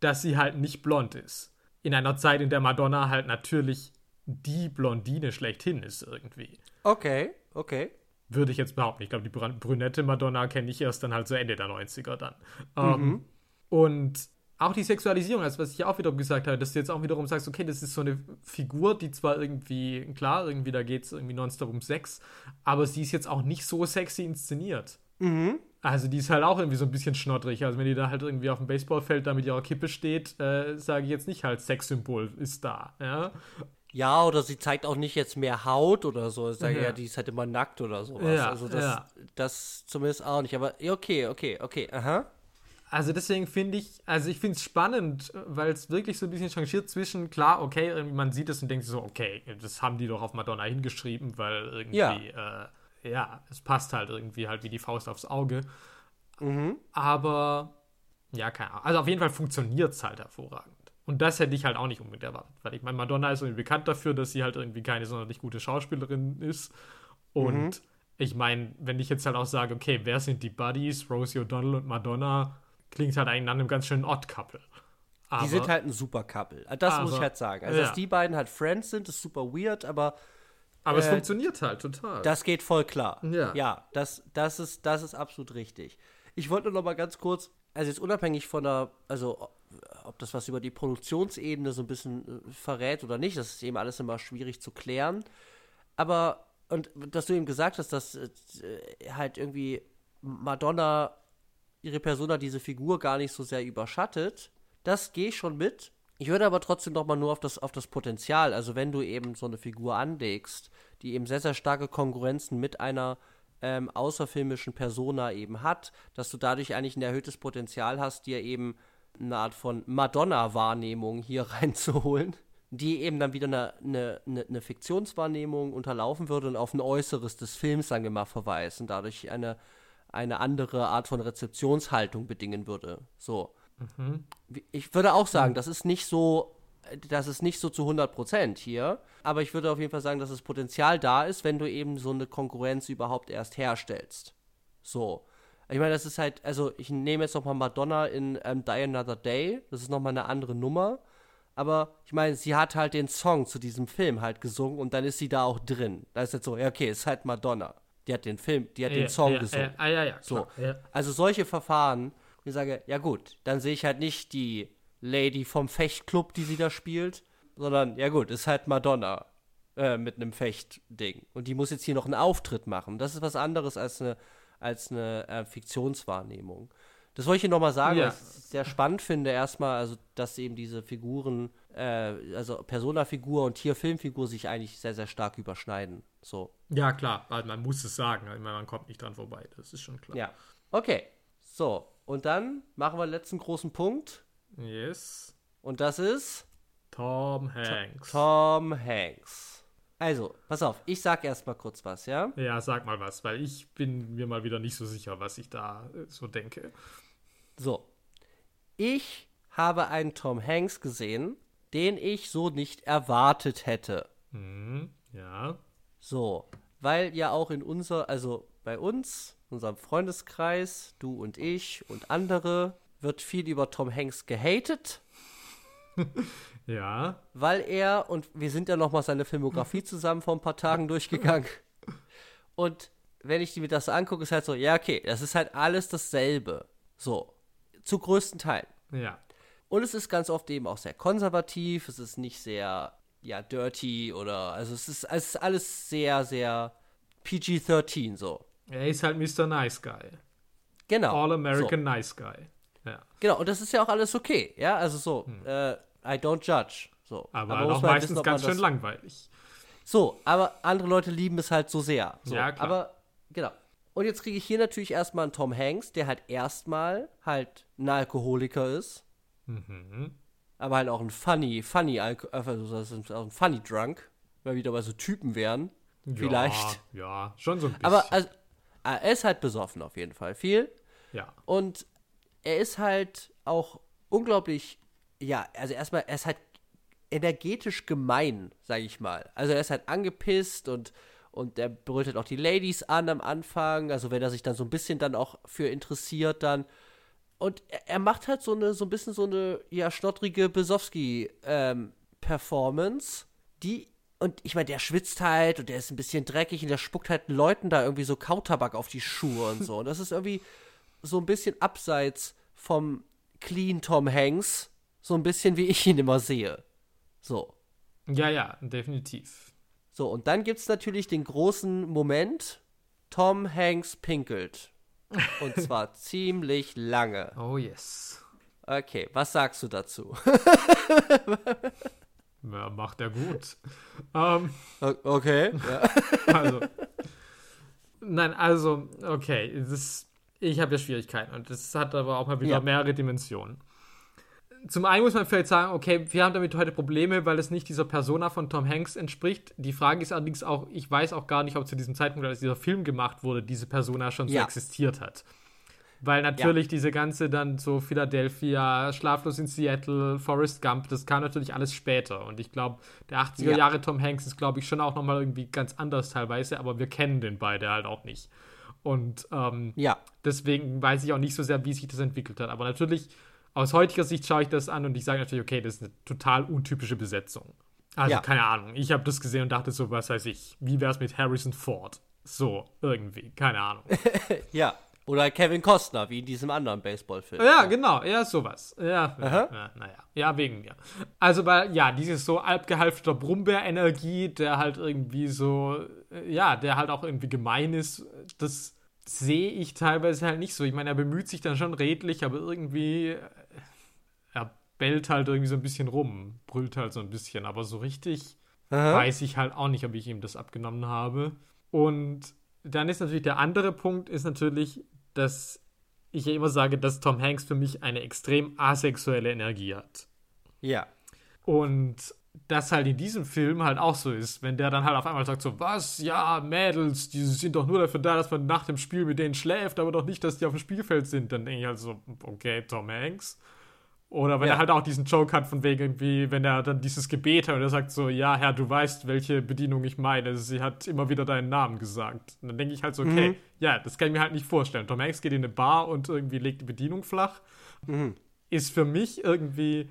dass sie halt nicht blond ist. In einer Zeit, in der Madonna halt natürlich die Blondine schlechthin ist irgendwie. Okay, okay. Würde ich jetzt behaupten. Ich glaube, die brünette Madonna kenne ich erst dann halt so Ende der 90er dann. Ähm, und auch die Sexualisierung, also was ich auch wiederum gesagt habe, dass du jetzt auch wiederum sagst, okay, das ist so eine Figur, die zwar irgendwie, klar, irgendwie da geht es irgendwie nonstop um Sex, aber sie ist jetzt auch nicht so sexy inszeniert. Also die ist halt auch irgendwie so ein bisschen schnoddrig. Also wenn die da halt irgendwie auf dem Baseballfeld da mit ihrer Kippe steht, äh, sage ich jetzt nicht halt Sexsymbol ist da. Ja? Ja, oder sie zeigt auch nicht jetzt mehr Haut oder so. Ich sage Ja. ja, die ist halt immer nackt oder sowas. Ja, also das, ja. das zumindest auch nicht. Aber okay, okay, okay, aha. Also deswegen finde ich, also ich finde es spannend, weil es wirklich so ein bisschen changiert zwischen, klar, okay, irgendwie man sieht es und denkt so, okay, das haben die doch auf Madonna hingeschrieben, weil irgendwie, ja, äh, ja es passt halt irgendwie halt wie die Faust aufs Auge. Mhm. Aber, ja, keine Ahnung. Also auf jeden Fall funktioniert es halt hervorragend. Und das hätte ich halt auch nicht unbedingt erwartet, weil ich meine, Madonna ist irgendwie bekannt dafür, dass sie halt irgendwie keine sonderlich gute Schauspielerin ist. Und ich meine, wenn ich jetzt halt auch sage, okay, wer sind die Buddies, Rosie O'Donnell und Madonna, klingt halt eigentlich nach einem ganz schönen Odd-Couple. Aber, Die sind halt ein super Couple. Das muss ich aber- halt sagen. Also, ja. dass die beiden halt Friends sind, ist super weird, aber aber es äh, funktioniert halt total. das geht voll klar. Ja. Ja, das, das, ist, das ist absolut richtig. Ich wollte nur noch mal ganz kurz, also jetzt unabhängig von der, also ob- das was über die Produktionsebene so ein bisschen äh, verrät oder nicht, das ist eben alles immer schwierig zu klären. Aber, und dass du eben gesagt hast, dass äh, halt irgendwie Madonna ihre Persona, diese Figur gar nicht so sehr überschattet, das gehe ich schon mit. Ich würde aber trotzdem noch mal nur auf das, auf das Potenzial, also wenn du eben so eine Figur anlegst, die eben sehr, sehr starke Konkurrenzen mit einer ähm, außerfilmischen Persona eben hat, dass du dadurch eigentlich ein erhöhtes Potenzial hast, dir eben eine Art von Madonna-Wahrnehmung hier (laughs) reinzuholen, die eben dann wieder eine, eine, eine, Fiktionswahrnehmung unterlaufen würde und auf ein Äußeres des Films, mal, verweist und dadurch eine, eine andere Art von Rezeptionshaltung bedingen würde. So. Wie- Ich würde auch sagen, das ist nicht so, das ist nicht so zu 100% hier, aber ich würde auf jeden Fall sagen, dass das Potenzial da ist, wenn du eben so eine Konkurrenz überhaupt erst herstellst. So. Ich meine, das ist halt, also ich nehme jetzt nochmal Madonna in ähm, Die Another Day, das ist nochmal eine andere Nummer, aber ich meine, sie hat halt den Song zu diesem Film halt gesungen und dann ist sie da auch drin. Da ist jetzt so, ja okay, ist halt Madonna. Die hat den Film, die hat den Song ja, gesungen. Ja, ja, ja, So. klar. Ja. Also solche Verfahren, ich sage, ja gut, dann sehe ich halt nicht die Lady vom Fechtclub, die sie da spielt, sondern ja gut, ist halt Madonna äh, mit einem Fechtding. Und die muss jetzt hier noch einen Auftritt machen. Das ist was anderes als eine, als eine äh, Fiktionswahrnehmung. Das wollte ich hier nochmal sagen, Ja. weil ich es sehr spannend finde, erstmal, also dass eben diese Figuren, äh, also Persona-Figur und hier Filmfigur sich eigentlich sehr, sehr stark überschneiden. So. ja, klar, also man muss es sagen. Ich meine, man kommt nicht dran vorbei, das ist schon klar. Ja. Okay. So. Und dann machen wir den letzten großen Punkt. Yes. Und das ist Tom Hanks. Tom Hanks. Also, pass auf, ich sag erst mal kurz was, ja? Ja, sag mal was, weil ich bin mir mal wieder nicht so sicher, was ich da äh, so denke. So. Ich habe einen Tom Hanks gesehen, den ich so nicht erwartet hätte. Hm, ja. So, weil ja auch in unser, also bei uns, unserem Freundeskreis, du und ich und andere, wird viel über Tom Hanks gehatet. (laughs) Ja. weil er, und wir sind ja noch mal seine Filmografie (laughs) zusammen vor ein paar Tagen durchgegangen. Und wenn ich mir das angucke, ist halt so, ja, okay, das ist halt alles dasselbe. So, zu größten Teilen. Ja. Und es ist ganz oft eben auch sehr konservativ, es ist nicht sehr, ja, dirty oder, also es ist, es ist alles sehr, sehr PG-13 so. Er ist halt Mr. Nice Guy. Genau. All American Nice Guy. Ja. Genau, und das ist ja auch alles okay, ja, also so, äh, I don't judge. So. Aber, muss auch meistens wissen, ganz schön langweilig. So, aber andere Leute lieben es halt so sehr. So, Ja, klar. Aber, genau. Und jetzt kriege ich hier natürlich erstmal einen Tom Hanks, der halt erstmal halt ein Alkoholiker ist, Mhm. aber halt auch ein funny, funny, Alko also das ist ein funny Drunk, weil wieder bei so Typen wären. Vielleicht. Ja, ja, schon so ein bisschen. Aber also, er ist halt besoffen auf jeden Fall viel. ja. Und er ist halt auch unglaublich, ja, also erstmal, er ist halt energetisch gemein, sag ich mal. Also er ist halt angepisst und, und er brüllt halt auch die Ladies an am Anfang, also wenn er sich dann so ein bisschen dann auch für interessiert dann. Und er, er macht halt so eine, so ein bisschen so eine, ja, schnottrige Besowski-Performance, die und ich meine, der schwitzt halt und der ist ein bisschen dreckig und der spuckt halt Leuten da irgendwie so Kautabak auf die Schuhe und so. Und das ist irgendwie so ein bisschen abseits vom Clean Tom Hanks. So ein bisschen wie ich ihn immer sehe. So. Ja, ja, definitiv. So, und dann gibt es natürlich den großen Moment: Tom Hanks pinkelt. Und (laughs) zwar ziemlich lange. Oh yes. Okay, was sagst du dazu? (laughs) Ja, macht er gut. Ähm, okay. Ja. (laughs) also. Nein, also, okay. Das, ich habe ja Schwierigkeiten und das hat aber auch mal wieder Ja. mehrere Dimensionen. Zum einen muss man vielleicht sagen, okay, wir haben damit heute Probleme, weil es nicht dieser Persona von Tom Hanks entspricht. Die Frage ist allerdings auch, ich weiß auch gar nicht, ob zu diesem Zeitpunkt, als dieser Film gemacht wurde, diese Persona schon so Ja. existiert hat. Weil natürlich diese ganze dann so Philadelphia, Schlaflos in Seattle, Forrest Gump, das kam natürlich alles später. Und ich glaube, der 80er Ja. Jahre Tom Hanks ist, glaube ich, schon auch nochmal irgendwie ganz anders teilweise, aber wir kennen den beide halt auch nicht. Und ähm, ja. deswegen weiß ich auch nicht so sehr, wie sich das entwickelt hat. Aber natürlich, aus heutiger Sicht schaue ich das an und ich sage natürlich, okay, das ist eine total untypische Besetzung. Also, Ja. keine Ahnung. Ich habe das gesehen und dachte so, was weiß ich, wie wäre es mit Harrison Ford? So, irgendwie, keine Ahnung. (laughs) Ja. Oder Kevin Costner, wie in diesem anderen Baseballfilm. Ja, genau, ja, sowas. Ja, ja, naja. Ja, wegen mir. Also, weil, ja, dieses so altgehalfter Brummbär-Energie, der halt irgendwie so, ja, der halt auch irgendwie gemein ist, das sehe ich teilweise halt nicht so. Ich meine, er bemüht sich dann schon redlich, aber irgendwie, bellt halt irgendwie so ein bisschen rum, brüllt halt so ein bisschen, aber so richtig Aha. weiß ich halt auch nicht, ob ich ihm das abgenommen habe. Und dann ist natürlich der andere Punkt, ist natürlich, dass ich ja immer sage, dass Tom Hanks für mich eine extrem asexuelle Energie hat. Ja. Und das halt in diesem Film halt auch so ist, wenn der dann halt auf einmal sagt so, was, ja, Mädels, die sind doch nur dafür da, dass man nach dem Spiel mit denen schläft, aber doch nicht, dass die auf dem Spielfeld sind, dann denke ich halt so, okay, Tom Hanks. Oder wenn Ja. er halt auch diesen Joke hat von wegen irgendwie, wenn er dann dieses Gebet hat und er sagt so, ja, Herr, du weißt, welche Bedienung ich meine. Sie hat immer wieder deinen Namen gesagt. Und dann denke ich halt so, okay, Mhm. ja, das kann ich mir halt nicht vorstellen. Tom Hanks geht in eine Bar und irgendwie legt die Bedienung flach. Mhm. Ist für mich irgendwie,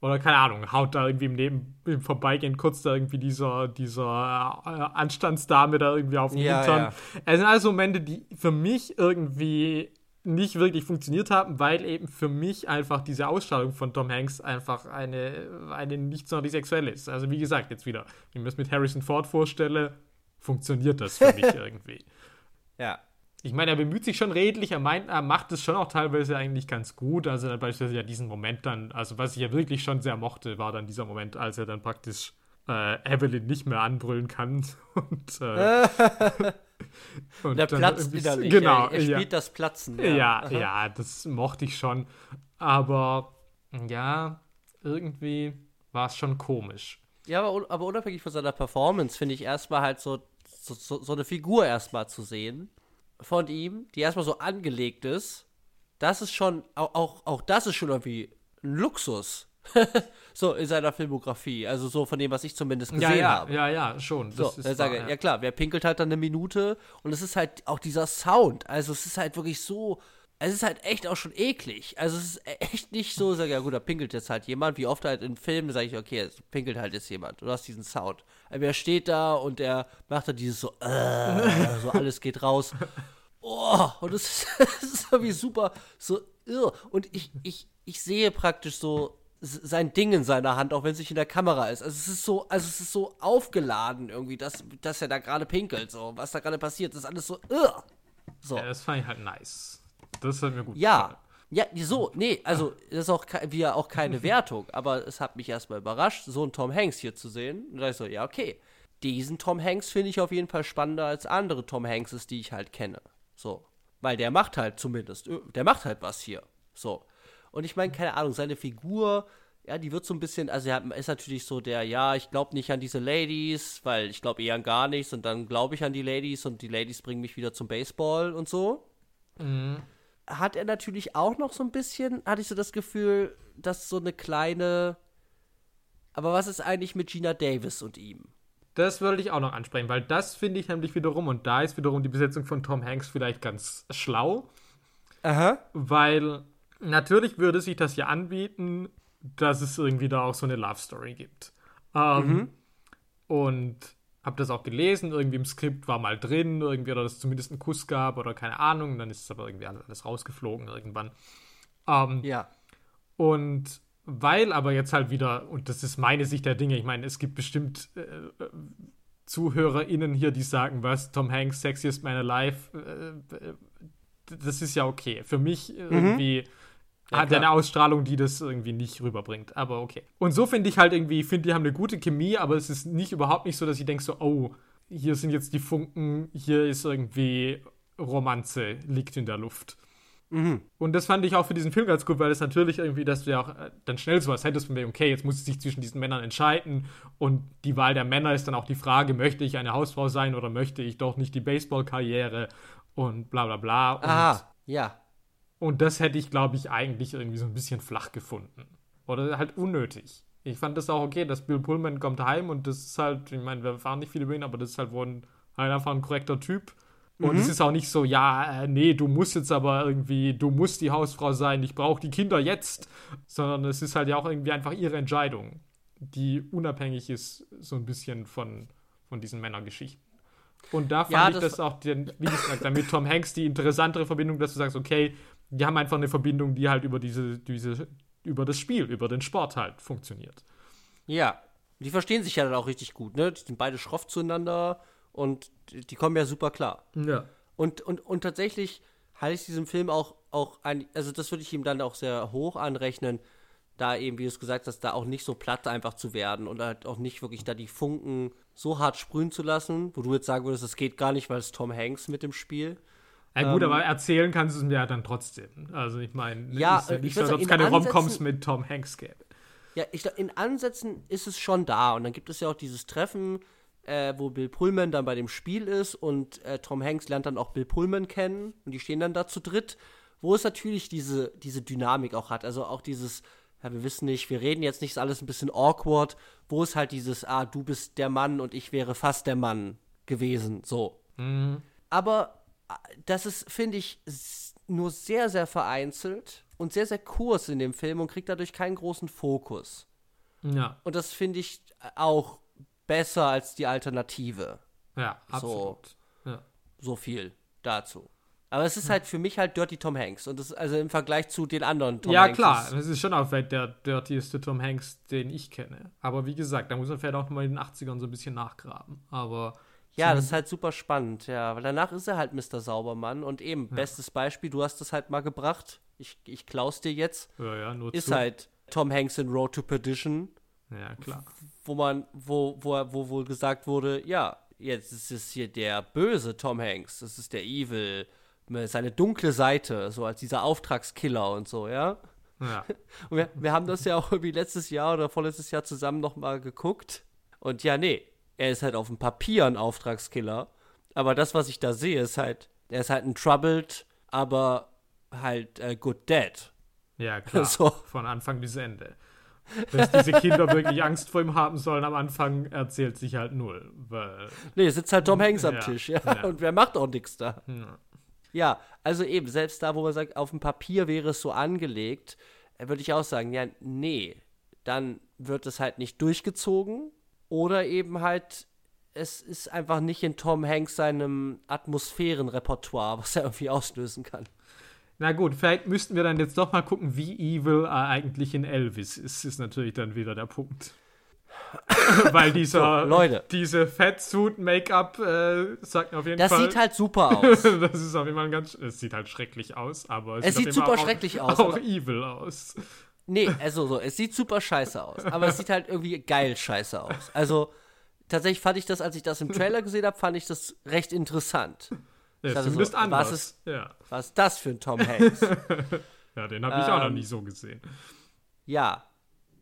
oder keine Ahnung, haut da irgendwie im, Neben, im Vorbeigehen kurz da irgendwie dieser, dieser äh, Anstandsdame da irgendwie auf den Ja, Hintern. ja. Es sind also Momente, die für mich irgendwie nicht wirklich funktioniert haben, weil eben für mich einfach diese Ausstrahlung von Tom Hanks einfach eine, eine nicht sonderlich sexuelle ist. Also wie gesagt, jetzt wieder, wenn ich mir das mit Harrison Ford vorstelle, funktioniert das für mich (laughs) irgendwie. Ja. Ich meine, er bemüht sich schon redlich, er meint, er macht es schon auch teilweise eigentlich ganz gut. Also dann beispielsweise ja diesen Moment dann, also was ich ja wirklich schon sehr mochte, war dann dieser Moment, als er dann praktisch äh, Evelyn nicht mehr anbrüllen kann (laughs) und, äh, (laughs) (laughs) und Der platzt innerlich. Genau, er, er ja. spielt das Platzen. Ja, Aha. ja, das mochte ich schon. Aber ja, irgendwie war es schon komisch. Ja, aber, aber unabhängig von seiner Performance finde ich erstmal halt so, so, so, so eine Figur erstmal zu sehen von ihm, die erstmal so angelegt ist. Das ist schon, auch, auch, auch das ist schon irgendwie ein Luxus. (laughs) so in seiner Filmografie. Also so von dem, was ich zumindest gesehen Ja, ja, habe. ja, ja, schon. So, Das sage wahr, ja. klar, wer pinkelt halt dann eine Minute und es ist halt auch dieser Sound. Also es ist halt wirklich so, es ist halt echt auch schon eklig. Also es ist echt nicht so, sag ja gut, da pinkelt jetzt halt jemand, wie oft halt in Filmen sage ich, okay, es pinkelt halt jetzt jemand. Du hast diesen Sound. Aber er steht da und er macht dann dieses so, äh, so alles geht raus. Oh, und es (laughs) ist, ist irgendwie super, so irr. Und ich, ich, ich sehe praktisch so sein Ding in seiner Hand, auch wenn es nicht in der Kamera ist. Also es ist so, also es ist so aufgeladen irgendwie, dass, dass er da gerade pinkelt, so, was da gerade passiert, das ist alles so irr. So. Ja, das fand ich halt nice. Das hat mir gut Ja. Ja, so, nee, also das ist auch wieder auch keine (laughs) Wertung, aber es hat mich erstmal überrascht, so einen Tom Hanks hier zu sehen. Und da ich so, ja, okay. Diesen Tom Hanks finde ich auf jeden Fall spannender als andere Tom Hankses, die ich halt kenne. So. Weil der macht halt zumindest, ö- der macht halt was hier. So. Und ich meine, keine Ahnung, seine Figur, ja, die wird so ein bisschen, also er ist natürlich so der, ja, ich glaube nicht an diese Ladies, weil ich glaube eher an gar nichts und dann glaube ich an die Ladies und die Ladies bringen mich wieder zum Baseball und so hat er natürlich auch noch so ein bisschen, hatte ich so das Gefühl, dass so eine kleine. Aber was ist eigentlich mit Gina Davis und ihm? Das wollte ich auch noch ansprechen, weil das finde ich nämlich wiederum, und da ist wiederum die Besetzung von Tom Hanks vielleicht ganz schlau, Aha. weil natürlich würde sich das ja anbieten, dass es irgendwie da auch so eine Love Story gibt. Ähm, Und habe das auch gelesen, irgendwie im Skript war mal drin, irgendwie, oder dass es zumindest einen Kuss gab oder keine Ahnung, dann ist es aber irgendwie alles rausgeflogen irgendwann. Ähm, Ja. Und weil aber jetzt halt wieder, und das ist meine Sicht der Dinge, ich meine, es gibt bestimmt äh, äh, ZuhörerInnen hier, die sagen, was, Tom Hanks, Sexiest Man Alive, äh, äh, das ist ja okay. Für mich irgendwie Ja, hat klar. eine Ausstrahlung, die das irgendwie nicht rüberbringt. Aber okay. Und so finde ich halt irgendwie, ich finde, die haben eine gute Chemie, aber es ist nicht überhaupt nicht so, dass ich denke so, oh, hier sind jetzt die Funken, hier ist irgendwie Romanze, liegt in der Luft. Mhm. Und das fand ich auch für diesen Film ganz gut, weil es natürlich irgendwie, dass du ja auch äh, dann schnell sowas hättest von wegen, okay, jetzt muss es sich zwischen diesen Männern entscheiden und die Wahl der Männer ist dann auch die Frage, möchte ich eine Hausfrau sein oder möchte ich doch nicht die Baseballkarriere und bla bla bla. Und, Aha, ja. Und das hätte ich, glaube ich, eigentlich irgendwie so ein bisschen flach gefunden. Oder halt unnötig. Ich fand das auch okay, dass Bill Pullman kommt heim und das ist halt, ich meine, wir erfahren nicht viel über ihn, aber das ist halt wohl ein, einfach ein korrekter Typ. Und es ist auch nicht so, ja, äh, nee, du musst jetzt aber irgendwie, du musst die Hausfrau sein, ich brauche die Kinder jetzt, sondern es ist halt ja auch irgendwie einfach ihre Entscheidung, die unabhängig ist so ein bisschen von, von diesen Männergeschichten. Und da fand Ja, ich das- das, auch, den, wie gesagt, dann mit Tom Hanks die interessantere Verbindung, dass du sagst, okay, die haben einfach eine Verbindung, die halt über diese, diese, über das Spiel, über den Sport halt funktioniert. Ja. Die verstehen sich ja dann auch richtig gut, ne? Die sind beide schroff zueinander und die kommen ja super klar. Ja. Und, und, und tatsächlich halte ich diesem Film auch, auch ein, also das würde ich ihm dann auch sehr hoch anrechnen, da eben, wie du es gesagt hast, da auch nicht so platt einfach zu werden und halt auch nicht wirklich da die Funken so hart sprühen zu lassen, wo du jetzt sagen würdest, das geht gar nicht, weil es Tom Hanks mit dem Spiel. Ja gut, Ähm, aber erzählen kannst du es mir ja dann trotzdem. Also ich meine, Ja, ja äh, nicht ich so, als ob es keine in Romcoms mit Tom Hanks gäbe. Ja, ich glaub, in Ansätzen ist es schon da. Und dann gibt es ja auch dieses Treffen, äh, wo Bill Pullman dann bei dem Spiel ist und äh, Tom Hanks lernt dann auch Bill Pullman kennen und die stehen dann da zu dritt, wo es natürlich diese, diese Dynamik auch hat. Also auch dieses, ja, wir wissen nicht, wir reden jetzt nicht, ist alles ein bisschen awkward, wo es halt dieses, ah, du bist der Mann und ich wäre fast der Mann gewesen, so. Aber äh, das ist, finde ich, nur sehr, sehr vereinzelt und sehr, sehr kurz in dem Film und kriegt dadurch keinen großen Fokus. Ja, Und das finde ich auch besser als die Alternative. ja, absolut. Ja. So viel dazu. Aber es ist halt für mich halt Dirty Tom Hanks. Und das also im Vergleich zu den anderen Tom ja, Hanks. klar, ist- das ist schon auch weit der dirtieste Tom Hanks, den ich kenne. Aber wie gesagt, da muss man vielleicht auch nochmal in den 80ern so ein bisschen nachgraben. Aber Ja, das ist halt super spannend, ja. Weil danach ist er halt Mr. Saubermann. Und eben, bestes Beispiel, du hast es halt mal gebracht. Ich, ich klaus dir jetzt. ja, ja, nur Ist zu. halt Tom Hanks in Road to Perdition. Ja, klar. wo man, wo, wo, wo wohl gesagt wurde, ja, jetzt ist es hier der böse Tom Hanks, das ist der Evil, seine dunkle Seite, so als dieser Auftragskiller und so, ja. Ja. (laughs) Und wir, wir haben das ja auch irgendwie letztes Jahr oder vorletztes Jahr zusammen nochmal geguckt. Und ja, nee, er ist halt auf dem Papier ein Auftragskiller. Aber das, was ich da sehe, ist halt, er ist halt ein Troubled, aber halt äh, good dad. Ja, klar. (laughs) So. Von Anfang bis Ende. Dass diese Kinder wirklich Angst vor ihm haben sollen, am Anfang erzählt sich halt null. Weil, Nee, sitzt halt Tom Hanks am Ja, Tisch, ja. ja. Und wer macht auch nichts da? ja. Ja, also eben, selbst da, wo man sagt, auf dem Papier wäre es so angelegt, äh, würde ich auch sagen, ja, nee, dann wird es halt nicht durchgezogen oder eben halt, es ist einfach nicht in Tom Hanks seinem Atmosphärenrepertoire, was er irgendwie auslösen kann. Na gut, vielleicht müssten wir dann jetzt doch mal gucken, wie evil er eigentlich in Elvis ist, ist natürlich dann wieder der Punkt. (laughs) Weil dieser, So, Leute. diese Fatsuit-Make-up äh, sagt auf jeden Das Fall. sieht halt super aus. (laughs) das ist auf jeden Fall ein ganz. Es sieht halt schrecklich aus, aber Es sieht, sieht jeden super Fall schrecklich (laughs) auch, aus, Auch evil aus. Nee, also so, es sieht super scheiße aus, aber es sieht halt irgendwie geil scheiße aus. Also tatsächlich fand ich das, als ich das im Trailer gesehen habe, fand ich das recht interessant. Ja, dachte zumindest so, was anders. ist- ja. Was ist das für ein Tom Hanks? (laughs) ja, den habe ich auch noch Ähm, nie so gesehen. Ja,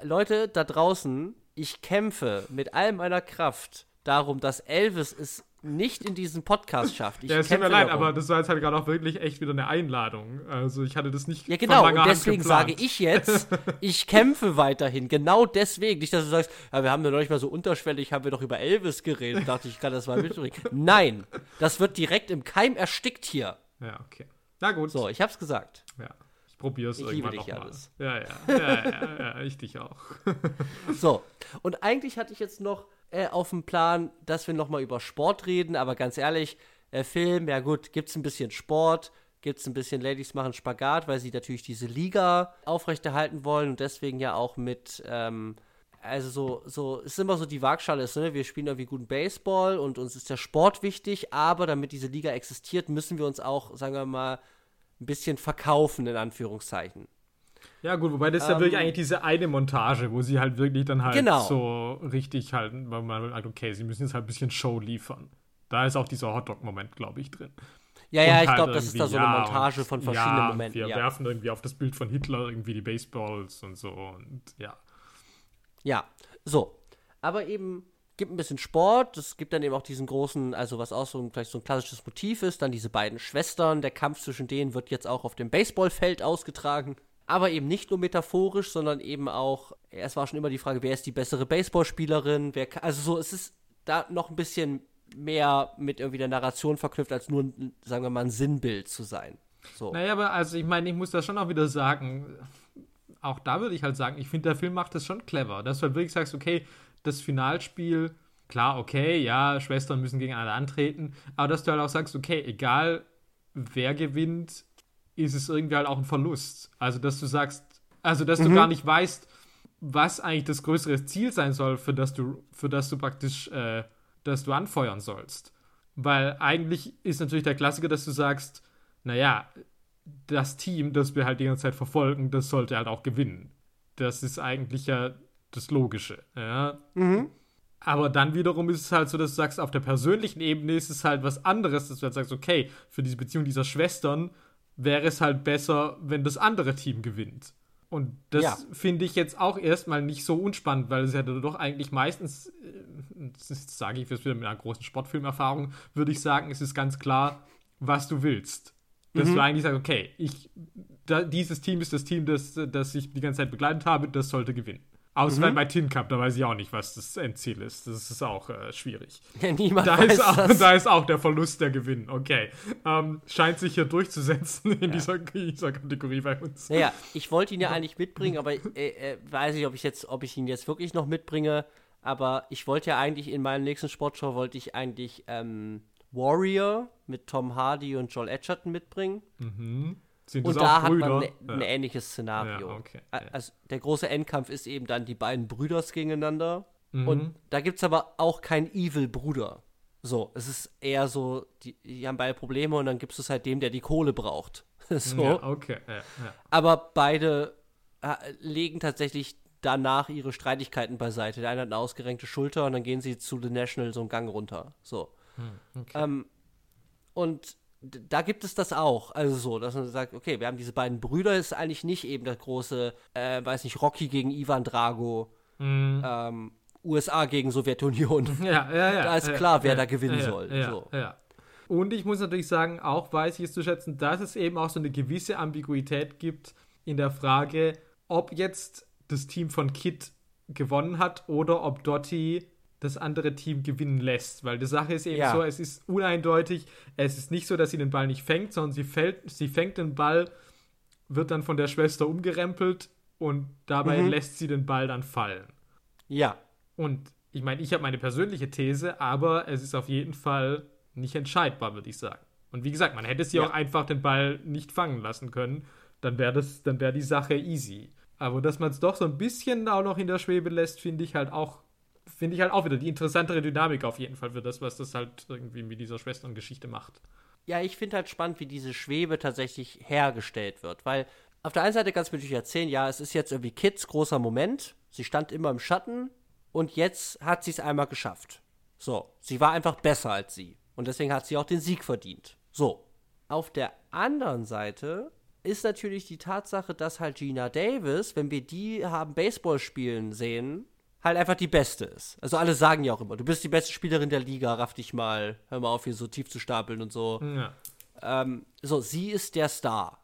Leute da draußen, ich kämpfe mit all meiner Kraft darum, dass Elvis es nicht in diesen Podcast schafft. Ich Ja, es tut mir leid, darum. aber das war jetzt halt gerade auch wirklich echt wieder eine Einladung. Also ich hatte das nicht Ja, von genau, langer und deswegen sage ich jetzt, (laughs) ich kämpfe weiterhin. Genau deswegen. Nicht, dass du sagst, ja, wir haben ja noch nicht mal so unterschwellig, haben wir doch über Elvis geredet. Dachte ich, ich kann das mal mitbringen. Nein, das wird direkt im Keim erstickt hier. Ja, okay. Na gut. So, ich hab's gesagt. Ja. Ich probiere es Ich irgendwann liebe dich, nochmal. Ja, ja, ja, ja, ja, ich dich auch. (laughs) So, und eigentlich hatte ich jetzt noch äh, auf dem Plan, dass wir noch mal über Sport reden, aber ganz ehrlich, äh, Film, ja gut, gibt's ein bisschen Sport, gibt's ein bisschen Ladies machen Spagat, weil sie natürlich diese Liga aufrechterhalten wollen und deswegen ja auch mit, ähm, also so, so, es ist immer so die Waagschale ist, ne? wir spielen irgendwie guten Baseball und uns ist der Sport wichtig, aber damit diese Liga existiert, müssen wir uns auch, sagen wir mal, ein bisschen verkaufen, in Anführungszeichen. Ja, gut, wobei das ist ja Ähm, wirklich eigentlich diese eine Montage, wo sie halt wirklich dann halt Genau. so richtig halt, weil man halt, okay, sie müssen jetzt halt ein bisschen Show liefern. Da ist auch dieser Hotdog-Moment, glaube ich, drin. Ja, ja, Und ich halt glaube, das ist da so eine ja, Montage und- von verschiedenen ja, Momenten. Wir Ja. werfen irgendwie auf das Bild von Hitler irgendwie die Baseballs und so und ja. ja, so. Aber eben gibt ein bisschen Sport. Es gibt dann eben auch diesen großen, also was auch so ein, vielleicht so ein klassisches Motiv ist, dann diese beiden Schwestern. Der Kampf zwischen denen wird jetzt auch auf dem Baseballfeld ausgetragen. Aber eben nicht nur metaphorisch, sondern eben auch, es war schon immer die Frage, wer ist die bessere Baseballspielerin? Wer, ka- also so, es ist da noch ein bisschen mehr mit irgendwie der Narration verknüpft, als nur, sagen wir mal, ein Sinnbild zu sein. So. Naja, aber also ich meine, ich muss das schon auch wieder sagen, auch da würde ich halt sagen, ich finde, der Film macht das schon clever, dass du halt wirklich sagst, okay, das Finalspiel, klar, okay, ja, Schwestern müssen gegeneinander antreten, aber dass du halt auch sagst, okay, egal wer gewinnt, ist es irgendwie halt auch ein Verlust. Also, dass du sagst, also, dass du gar nicht weißt, was eigentlich das größere Ziel sein soll, für das du, für das du praktisch, äh, dass du anfeuern sollst. Weil eigentlich ist natürlich der Klassiker, dass du sagst, naja, das Team, das wir halt die ganze Zeit verfolgen, das sollte halt auch gewinnen. Das ist eigentlich ja das Logische. Ja? Aber dann wiederum ist es halt so, dass du sagst, auf der persönlichen Ebene ist es halt was anderes, dass du halt sagst, okay, für diese Beziehung dieser Schwestern wäre es halt besser, wenn das andere Team gewinnt. Und das Ja. finde ich jetzt auch erstmal nicht so unspannend, weil es ja doch eigentlich meistens, äh, das ist- sage ich jetzt wieder mit einer großen Sportfilmerfahrung, würde ich sagen, es ist ganz klar, was du willst. Dass du eigentlich sagst, okay, ich, da, dieses Team ist das Team, das, das ich die ganze Zeit begleitet habe, das sollte gewinnen. Außer bei Tin Cup, da weiß ich auch nicht, was das Endziel ist. Das ist auch äh, schwierig. (laughs) Ja, niemand Da weiß ist, auch, das. (laughs) da ist auch der Verlust der Gewinn. Okay. Ähm, scheint sich hier durchzusetzen in dieser, in dieser Kategorie bei uns. Naja, ich wollte ihn ja eigentlich mitbringen, aber äh, äh, weiß nicht, ob ich jetzt, ob ich ihn jetzt wirklich noch mitbringe. Aber ich wollte ja eigentlich in meinem nächsten Sportshow wollte ich eigentlich ähm, Warrior mit Tom Hardy und Joel Edgerton mitbringen. Sind Und da hat man ne, ein ja. ähnliches Szenario. Ja, okay. Also der große Endkampf ist eben dann die beiden Brüders gegeneinander. Mhm. Und da gibt es aber auch keinen Evil-Bruder. So, es ist eher so, die, die haben beide Probleme und dann gibt es halt dem, der die Kohle braucht. (laughs) so. Ja, okay. Ja, ja. Aber beide äh, legen tatsächlich danach ihre Streitigkeiten beiseite. Der eine hat eine ausgerenkte Schulter und dann gehen sie zu The National so einen Gang runter. So. Ähm, und da gibt es das auch. Also so, dass man sagt, okay, wir haben diese beiden Brüder, ist eigentlich nicht eben das große, äh, weiß nicht, Rocky gegen Ivan Drago, ähm, USA gegen Sowjetunion. (laughs) Ja, ja, ja. Da ist ja, klar, wer ja, da gewinnen ja, soll. Ja, So. ja. Und ich muss natürlich sagen, auch weiß ich es zu schätzen, dass es eben auch so eine gewisse Ambiguität gibt in der Frage, ob jetzt das Team von Kit gewonnen hat oder ob Dottie das andere Team gewinnen lässt. Weil die Sache ist eben Ja. so, es ist uneindeutig. Es ist nicht so, dass sie den Ball nicht fängt, sondern sie, fällt, sie fängt den Ball, wird dann von der Schwester umgerempelt und dabei Mhm. lässt sie den Ball dann fallen. Ja. Und ich meine, ich habe meine persönliche These, aber es ist auf jeden Fall nicht entscheidbar, würde ich sagen. Und wie gesagt, man hätte sie Ja. auch einfach den Ball nicht fangen lassen können. Dann wäre das, dann wäre die Sache easy. Aber dass man es doch so ein bisschen auch noch in der Schwebe lässt, finde ich halt auch, finde ich halt auch wieder die interessantere Dynamik auf jeden Fall für das, was das halt irgendwie mit dieser Schwesterngeschichte macht. Ja, ich finde halt spannend, wie diese Schwebe tatsächlich hergestellt wird, weil auf der einen Seite kannst du natürlich erzählen, ja, es ist jetzt irgendwie Kids großer Moment, sie stand immer im Schatten und jetzt hat sie es einmal geschafft. So, sie war einfach besser als sie und deswegen hat sie auch den Sieg verdient. So, auf der anderen Seite ist natürlich die Tatsache, dass halt Gina Davis, wenn wir die haben Baseball spielen sehen, halt einfach die Beste ist. Also alle sagen ja auch immer, du bist die beste Spielerin der Liga, raff dich mal, hör mal auf hier so tief zu stapeln und so. Ja. Ähm, so, sie ist der Star.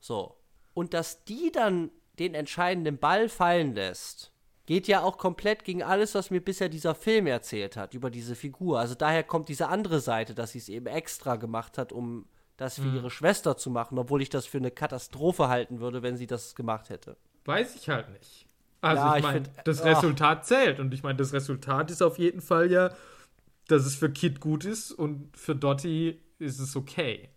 So. Und dass die dann den entscheidenden Ball fallen lässt, geht ja auch komplett gegen alles, was mir bisher dieser Film erzählt hat, über diese Figur. Also daher kommt diese andere Seite, dass sie es eben extra gemacht hat, um das für ihre Schwester zu machen, obwohl ich das für eine Katastrophe halten würde, wenn sie das gemacht hätte. Weiß ich halt nicht. Also Ja, ich meine, das ach. Resultat zählt. Und ich meine, das Resultat ist auf jeden Fall ja, dass es für Kid gut ist und für Dottie ist es okay.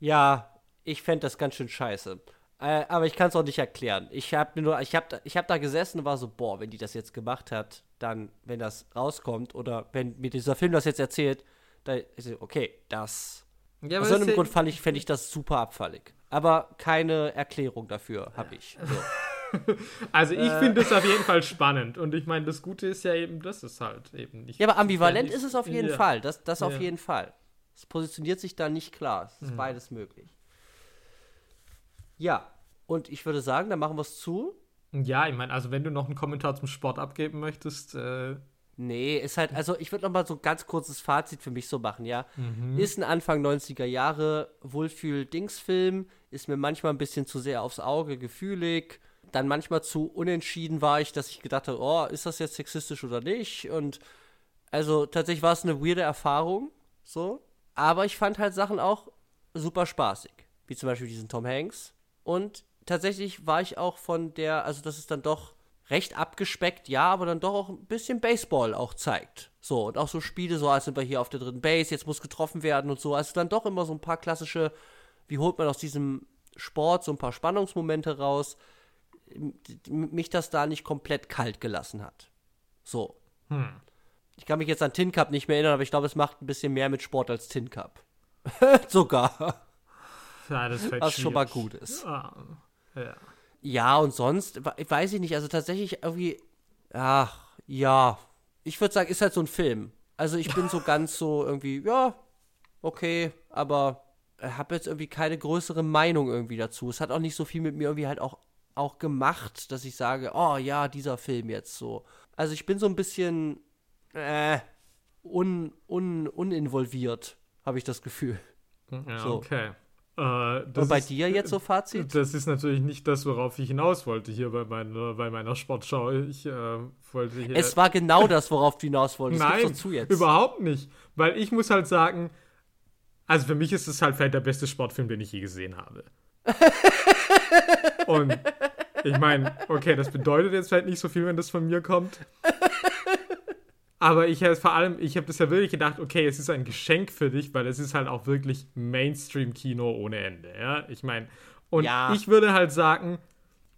Ja, ich fände das ganz schön scheiße. Äh, aber ich kann es auch nicht erklären. Ich habe mir nur, ich habe, ich habe da gesessen und war so, boah, wenn die das jetzt gemacht hat, dann, wenn das rauskommt oder wenn mir dieser Film das jetzt erzählt, dann ist es, okay, das Ja, Aus irgendeinem das- Grund fand ich, fände ich das super abfällig. Aber keine Erklärung dafür habe ich. (laughs) So. (laughs) Also ich finde es auf jeden Fall spannend. Und ich meine, das Gute ist ja eben, das ist halt eben nicht. Ja, aber ambivalent ist es auf jeden ja. Fall. Das, das auf Ja. jeden Fall. Es positioniert sich da nicht klar. Es ist Mhm. beides möglich. Ja, und ich würde sagen, dann machen wir es zu. Ja, ich meine, also wenn du noch einen Kommentar zum Sport abgeben möchtest, äh, Nee, ist halt, also ich würde noch mal so ein ganz kurzes Fazit für mich so machen, ja. Mhm. Ist ein Anfang 90er Jahre Wohlfühl-Dings-Film, ist mir manchmal ein bisschen zu sehr aufs Auge gefühlig. Dann manchmal zu unentschieden war ich, dass ich gedacht habe, oh, ist das jetzt sexistisch oder nicht? Und also tatsächlich war es eine weirde Erfahrung, so. Aber ich fand halt Sachen auch super spaßig. Wie zum Beispiel diesen Tom Hanks. Und tatsächlich war ich auch von der, also das ist dann doch recht abgespeckt, ja, aber dann doch auch ein bisschen Baseball auch zeigt. So, und auch so Spiele, so als sind wir hier auf der dritten Base, jetzt muss getroffen werden und so. Also dann doch immer so ein paar klassische, wie holt man aus diesem Sport so ein paar Spannungsmomente raus, mich das da nicht komplett kalt gelassen hat. So. Ich kann mich jetzt an Tin Cup nicht mehr erinnern, aber ich glaube, es macht ein bisschen mehr mit Sport als Tin Cup. (laughs) Sogar. ja, das fällt Was schon mal gut ist. Ah, ja. Ja, und sonst, we- weiß ich nicht, also tatsächlich irgendwie, ach, ja, ich würde sagen, ist halt so ein Film. Also ich bin so (laughs) ganz so irgendwie, ja, okay, aber habe jetzt irgendwie keine größere Meinung irgendwie dazu. Es hat auch nicht so viel mit mir irgendwie halt auch, auch gemacht, dass ich sage, oh ja, dieser Film jetzt so. Also ich bin so ein bisschen, äh, un, un, uninvolviert, habe ich das Gefühl. ja So. okay. Äh, das Und bei ist, dir jetzt so Fazit? Das ist natürlich nicht das, worauf ich hinaus wollte hier bei meiner, bei meiner Sportschau. Ich äh, wollte hier. Es war genau (laughs) das, worauf du hinaus wolltest. Nein, überhaupt nicht. Weil ich muss halt sagen, also für mich ist es halt vielleicht der beste Sportfilm, den ich je gesehen habe. (laughs) Und ich meine, okay, das bedeutet jetzt vielleicht nicht so viel, wenn das von mir kommt. Aber ich habe vor allem, ich habe das ja wirklich gedacht, okay, es ist ein Geschenk für dich, weil es ist halt auch wirklich Mainstream-Kino ohne Ende. Ja, ich meine, und Ja. ich würde halt sagen,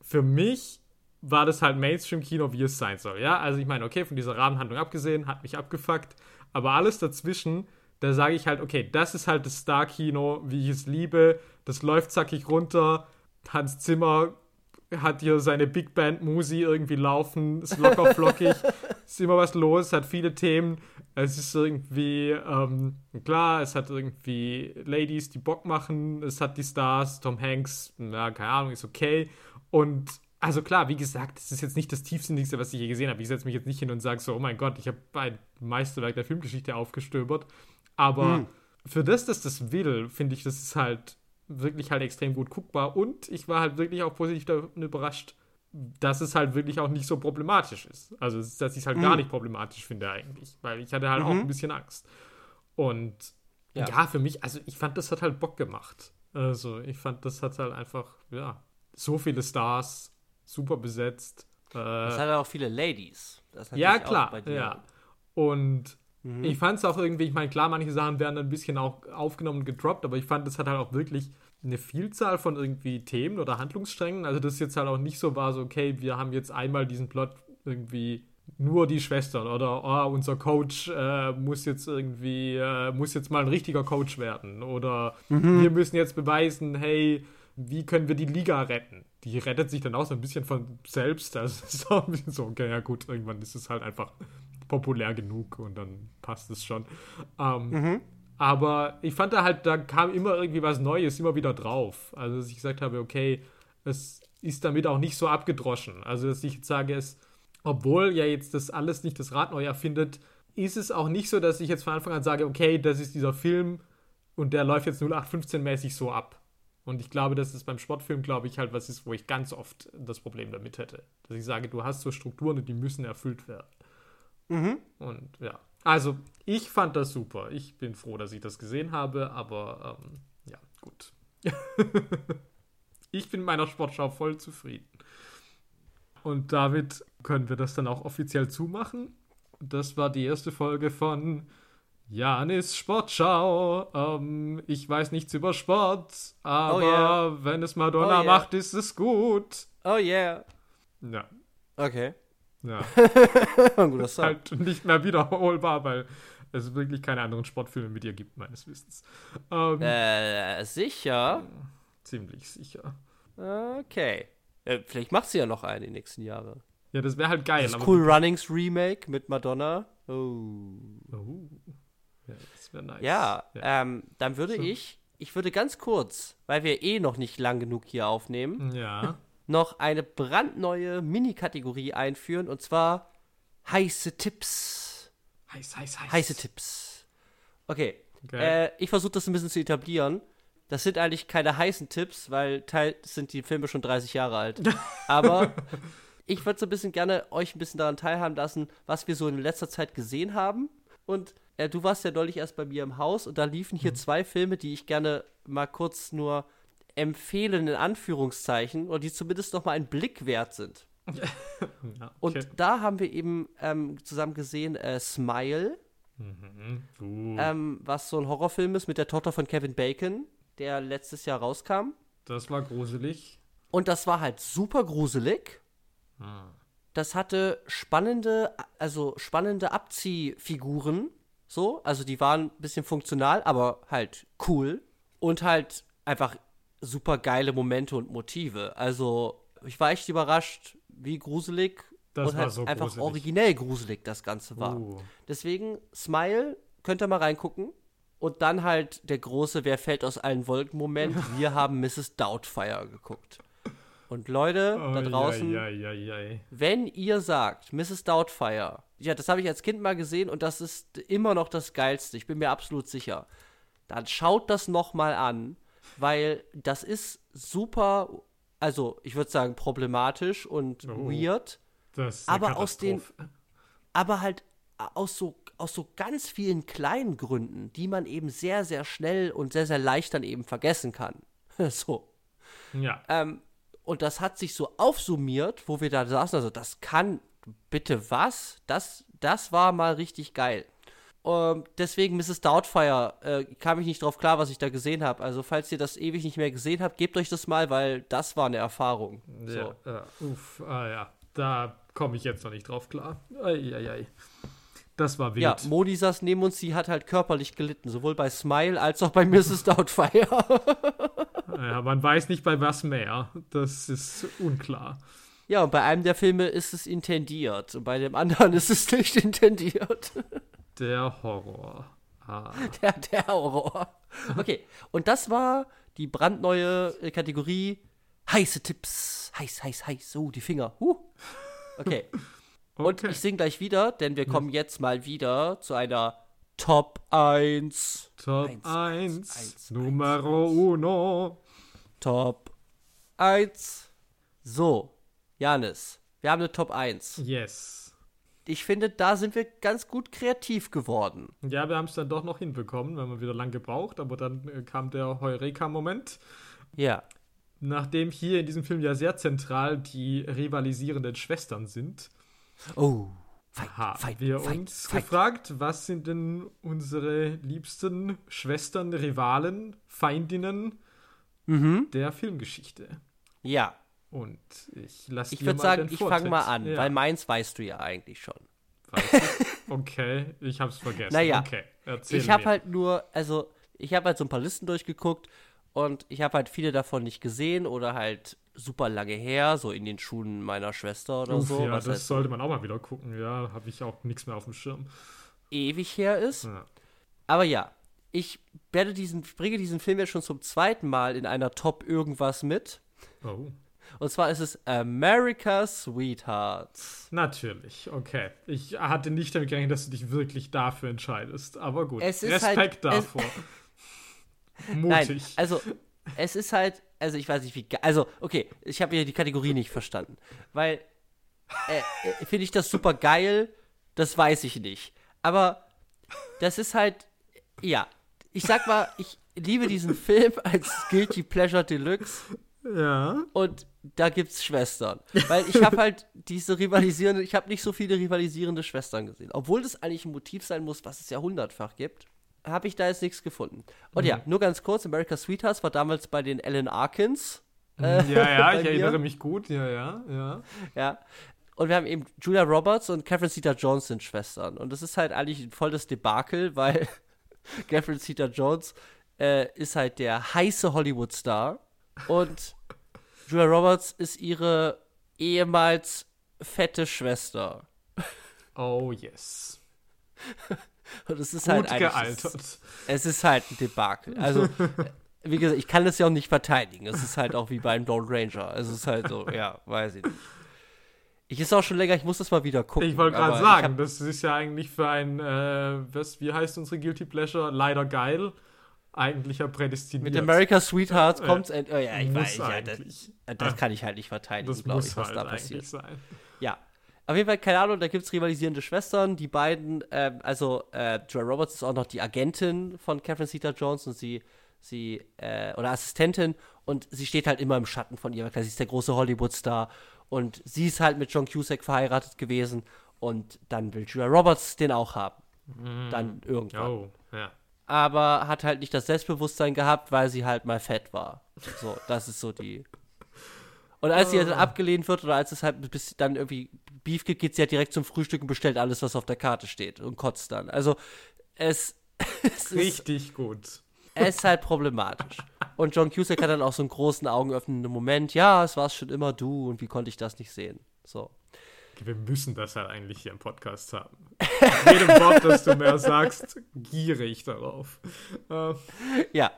für mich war das halt Mainstream-Kino, wie es sein soll. Ja, also ich meine, okay, von dieser Rahmenhandlung abgesehen, hat mich abgefuckt, aber alles dazwischen, da sage ich halt, okay, das ist halt das Star-Kino, wie ich es liebe. Das läuft zackig runter. Hans Zimmer hat hier seine Big Band Musi irgendwie laufen, ist locker flockig, (laughs) ist immer was los, hat viele Themen. Es ist irgendwie, ähm, klar, es hat irgendwie Ladies, die Bock machen, es hat die Stars, Tom Hanks, ja, keine Ahnung, ist okay. Und also klar, wie gesagt, es ist jetzt nicht das tiefsinnigste, was ich je gesehen habe. Ich setze mich jetzt nicht hin und sage so, oh mein Gott, ich habe ein Meisterwerk der Filmgeschichte aufgestöbert. Aber für das, dass das will, finde ich, das ist halt wirklich halt extrem gut guckbar. Und ich war halt wirklich auch positiv davon überrascht, dass es halt wirklich auch nicht so problematisch ist. Also, es dass ich es halt gar nicht problematisch finde eigentlich. Weil ich hatte halt auch ein bisschen Angst. Und Ja. ja. für mich, also ich fand, das hat halt Bock gemacht. Also, ich fand, das hat halt einfach, ja, so viele Stars, super besetzt. Äh, Das hat auch viele Ladies. Ja, klar, ja. Und Mhm. ich fand es auch irgendwie, ich meine, klar, manche Sachen werden ein bisschen auch aufgenommen und gedroppt, aber ich fand, das hat halt auch wirklich eine Vielzahl von irgendwie Themen oder Handlungssträngen. Also, das jetzt halt auch nicht so war, so, okay, wir haben jetzt einmal diesen Plot irgendwie nur die Schwestern oder oh, unser Coach äh, muss jetzt irgendwie, äh, muss jetzt mal ein richtiger Coach werden oder wir müssen jetzt beweisen, hey, wie können wir die Liga retten? Die rettet sich dann auch so ein bisschen von selbst. Also es ist auch ein bisschen so, okay, ja gut, irgendwann ist es halt einfach populär genug und dann passt es schon. Ähm, Aber ich fand da halt, da kam immer irgendwie was Neues, immer wieder drauf. Also dass ich gesagt habe, okay, es ist damit auch nicht so abgedroschen. Also dass ich jetzt sage, es, obwohl ja jetzt das alles nicht das Rad neu erfindet, ist es auch nicht so, dass ich jetzt von Anfang an sage, okay, das ist dieser Film und der läuft jetzt 0815-mäßig so ab. Und ich glaube, dass es beim Sportfilm, glaube ich, halt was ist, wo ich ganz oft das Problem damit hätte. Dass ich sage, du hast so Strukturen und die müssen erfüllt werden. Und ja, also ich fand das super. Ich bin froh, dass ich das gesehen habe, aber ähm, ja, gut. (laughs) ich bin mit meiner Sportschau voll zufrieden. Und damit können wir das dann auch offiziell zumachen. Das war die erste Folge von Janis Sportschau. Ähm, ich weiß nichts über Sport, aber yeah. wenn es Madonna Oh yeah. macht, ist es gut. Oh yeah. Ja, Okay. Ja. (laughs) Ein guter Song. halt nicht mehr wiederholbar, weil es wirklich keine anderen Sportfilme mit ihr gibt, meines Wissens. Ähm, Äh, sicher? Ziemlich sicher. Okay. Äh, vielleicht macht sie ja noch einen die nächsten Jahre. Ja, das wäre halt geil. Das Cool Runnings Remake mit Madonna. Oh. Oh. Ja, das wäre nice. Ja, Ja. Ähm, dann würde So. ich, ich würde ganz kurz, weil wir eh noch nicht lang genug hier aufnehmen, ja. Noch eine brandneue Mini-Kategorie einführen und zwar heiße Tipps. Heiß, heiß, heiß. Heiße Tipps. Okay. Okay. Äh, ich versuche das ein bisschen zu etablieren. Das sind eigentlich keine heißen Tipps, weil teils sind die Filme schon 30 Jahre alt. (laughs) Aber ich würde so ein bisschen gerne euch ein bisschen daran teilhaben lassen, was wir so in letzter Zeit gesehen haben. Und äh, du warst ja neulich erst bei mir im Haus und da liefen hier zwei Filme, die ich gerne mal kurz nur empfehlen, in Anführungszeichen, oder die zumindest noch mal einen Blick wert sind. (laughs) Ja, Und okay. da haben wir eben ähm, zusammen gesehen äh, Smile, Mhm. Uh, ähm, was so ein Horrorfilm ist mit der Tochter von Kevin Bacon, der letztes Jahr rauskam. das war gruselig. Und das war halt super gruselig. Ah. Das hatte spannende, also spannende Abziehfiguren. So, also die waren ein bisschen funktional, aber halt cool. Und halt einfach super geile Momente und Motive. Also, ich war echt überrascht, wie gruselig Das und halt so einfach gruselig. originell gruselig das Ganze war. Uh. Deswegen, Smile, könnt ihr mal reingucken. Und dann halt der große Wer fällt aus allen Wolken Moment. (laughs) Wir haben Mrs. Doubtfire geguckt. Und Leute da Oh, draußen, Ja, ja, ja, ja. wenn ihr sagt, Mrs. Doubtfire, ja, das habe ich als Kind mal gesehen und das ist immer noch das Geilste, ich bin mir absolut sicher, dann schaut das nochmal an, weil das ist super, also ich würde sagen problematisch und Oh. weird, Das ist eine Aber aus den- aber halt aus so, aus so ganz vielen kleinen Gründen, die man eben sehr, sehr schnell und sehr, sehr leicht dann eben vergessen kann. (laughs) so. Ja. Ähm, und das hat sich so aufsummiert, wo wir da saßen, also das kann, bitte was? Das, das war mal richtig geil. Ähm, deswegen, Mrs. Doubtfire, äh, kam ich nicht drauf klar, was ich da gesehen habe. Also, falls ihr das ewig nicht mehr gesehen habt, gebt euch das mal, weil das war eine Erfahrung. So. Ja, ja. Uff, ah ja. Da komme ich jetzt noch nicht drauf klar. Eieiei. Das war wild. Ja, Moni saß neben uns, sie hat halt körperlich gelitten, sowohl bei Smile als auch bei Mrs. Doubtfire. (laughs) ja, man weiß nicht bei was mehr. Das ist unklar. ja, und bei einem der Filme ist es intendiert und bei dem anderen (laughs) ist es nicht intendiert. Der Horror. Ah. (laughs) Der, der Horror. Okay, und das war die brandneue äh, Kategorie heiße Tipps. Heiß, heiß, heiß. So, die Finger. Huh. Okay. (laughs) Und Okay. ich sing gleich wieder, denn wir kommen jetzt mal wieder zu einer Top 1. Top Eins, 1, eins, eins, Numero uno. Top 1. So, Janis, wir haben eine Top 1. Yes. Ich finde, da sind wir ganz gut kreativ geworden. Ja, wir haben es dann doch noch hinbekommen. Wir haben wieder lang gebraucht, aber dann äh, kam der Heureka-Moment. Ja. Nachdem hier in diesem Film ja sehr zentral die rivalisierenden Schwestern sind, Oh. Fight, haben fight, wir fight, uns gefragt, was sind denn unsere liebsten Schwestern, Rivalen, Feindinnen Mhm. der Filmgeschichte? Ja. Und ich lasse Ich würde sagen, ich fange mal an, ja, weil meins weißt du ja eigentlich schon. weißt du? (laughs) Okay, ich hab's vergessen. Naja, okay, erzähl ich habe halt nur, also ich habe halt so ein paar Listen durchgeguckt und ich habe halt viele davon nicht gesehen oder halt super lange her, so in den Schuhen meiner Schwester oder Uff, so, ja, das halt so sollte man auch mal wieder gucken. Ja, habe ich auch nichts mehr auf dem Schirm. ewig her ist. Ja. Aber ja, ich werde diesen, bringe diesen Film jetzt schon zum zweiten Mal in einer Top irgendwas mit. Oh. Und zwar ist es America's Sweethearts. Natürlich, okay. Ich hatte nicht damit gerechnet, dass du dich wirklich dafür entscheidest. Aber gut, Es ist Respekt halt- davor. (laughs) Nein, Mutig. also es ist halt, also ich weiß nicht wie, also okay, ich habe ja die Kategorie nicht verstanden, weil äh, äh, finde ich das super geil, das weiß ich nicht, aber das ist halt, ja, ich sag mal, ich liebe diesen Film als Guilty Pleasure Deluxe ja. und da gibt's Schwestern, weil ich habe halt diese rivalisierende, ich habe nicht so viele rivalisierende Schwestern gesehen, obwohl das eigentlich ein Motiv sein muss, was es ja hundertfach gibt habe ich da jetzt nichts gefunden. Und Mhm. ja, nur ganz kurz, America's Sweethearts war damals bei den Alan Arkins. äh, Ja, ja, (laughs) ich mir. erinnere mich gut. Ja, ja, ja. Ja. Und wir haben eben Julia Roberts und Catherine Zeta-Jones sind Schwestern. Und das ist halt eigentlich ein volles Debakel, weil (laughs) Catherine Zeta-Jones äh, ist halt der heiße Hollywood-Star und Julia Roberts ist ihre ehemals fette Schwester. Oh yes. (laughs) Und es ist Gut halt gealtert. Es ist halt ein Debakel. Also, wie gesagt, ich kann das ja auch nicht verteidigen. Es ist halt auch wie beim Lone Ranger. Es ist halt so, ja, weiß ich nicht. Ich ist auch schon länger, ich muss das mal wieder gucken. Ich wollte gerade sagen, hab- das ist ja eigentlich für ein, äh, was, wie heißt unsere Guilty Pleasure? Leider geil. Eigentlich ja prädestiniert. mit America's Sweetheart kommt's. end- Oh ja, ich weiß, ja, das, eigentlich. das kann ich halt nicht verteidigen, das glaube ich, was halt da passiert. sein. Ja. Auf jeden Fall, keine Ahnung, da gibt es rivalisierende Schwestern. Die beiden, ähm, also äh, Joy Roberts ist auch noch die Agentin von Catherine Zeta Jones und sie, sie, äh, oder Assistentin und sie steht halt immer im Schatten von ihr, weil sie ist der große Hollywood-Star und sie ist halt mit John Cusack verheiratet gewesen und dann will Julia Roberts den auch haben. Dann irgendwann. Oh, ja. Aber hat halt nicht das Selbstbewusstsein gehabt, weil sie halt mal fett war. So, das ist so die. Und als sie dann abgelehnt wird oder als es halt bis dann irgendwie Beef gibt, geht sie halt direkt zum Frühstück und bestellt alles, was auf der Karte steht und kotzt dann. Also es, (laughs) es, ist, Richtig gut. es ist halt problematisch. Und John Cusack hat dann auch so einen großen augenöffnenden Moment. Ja, es war schon immer du und wie konnte ich das nicht sehen? So. Wir müssen das halt eigentlich hier im Podcast haben. Mit jedem Wort, das du mehr sagst, giere ich darauf. Äh, Ja.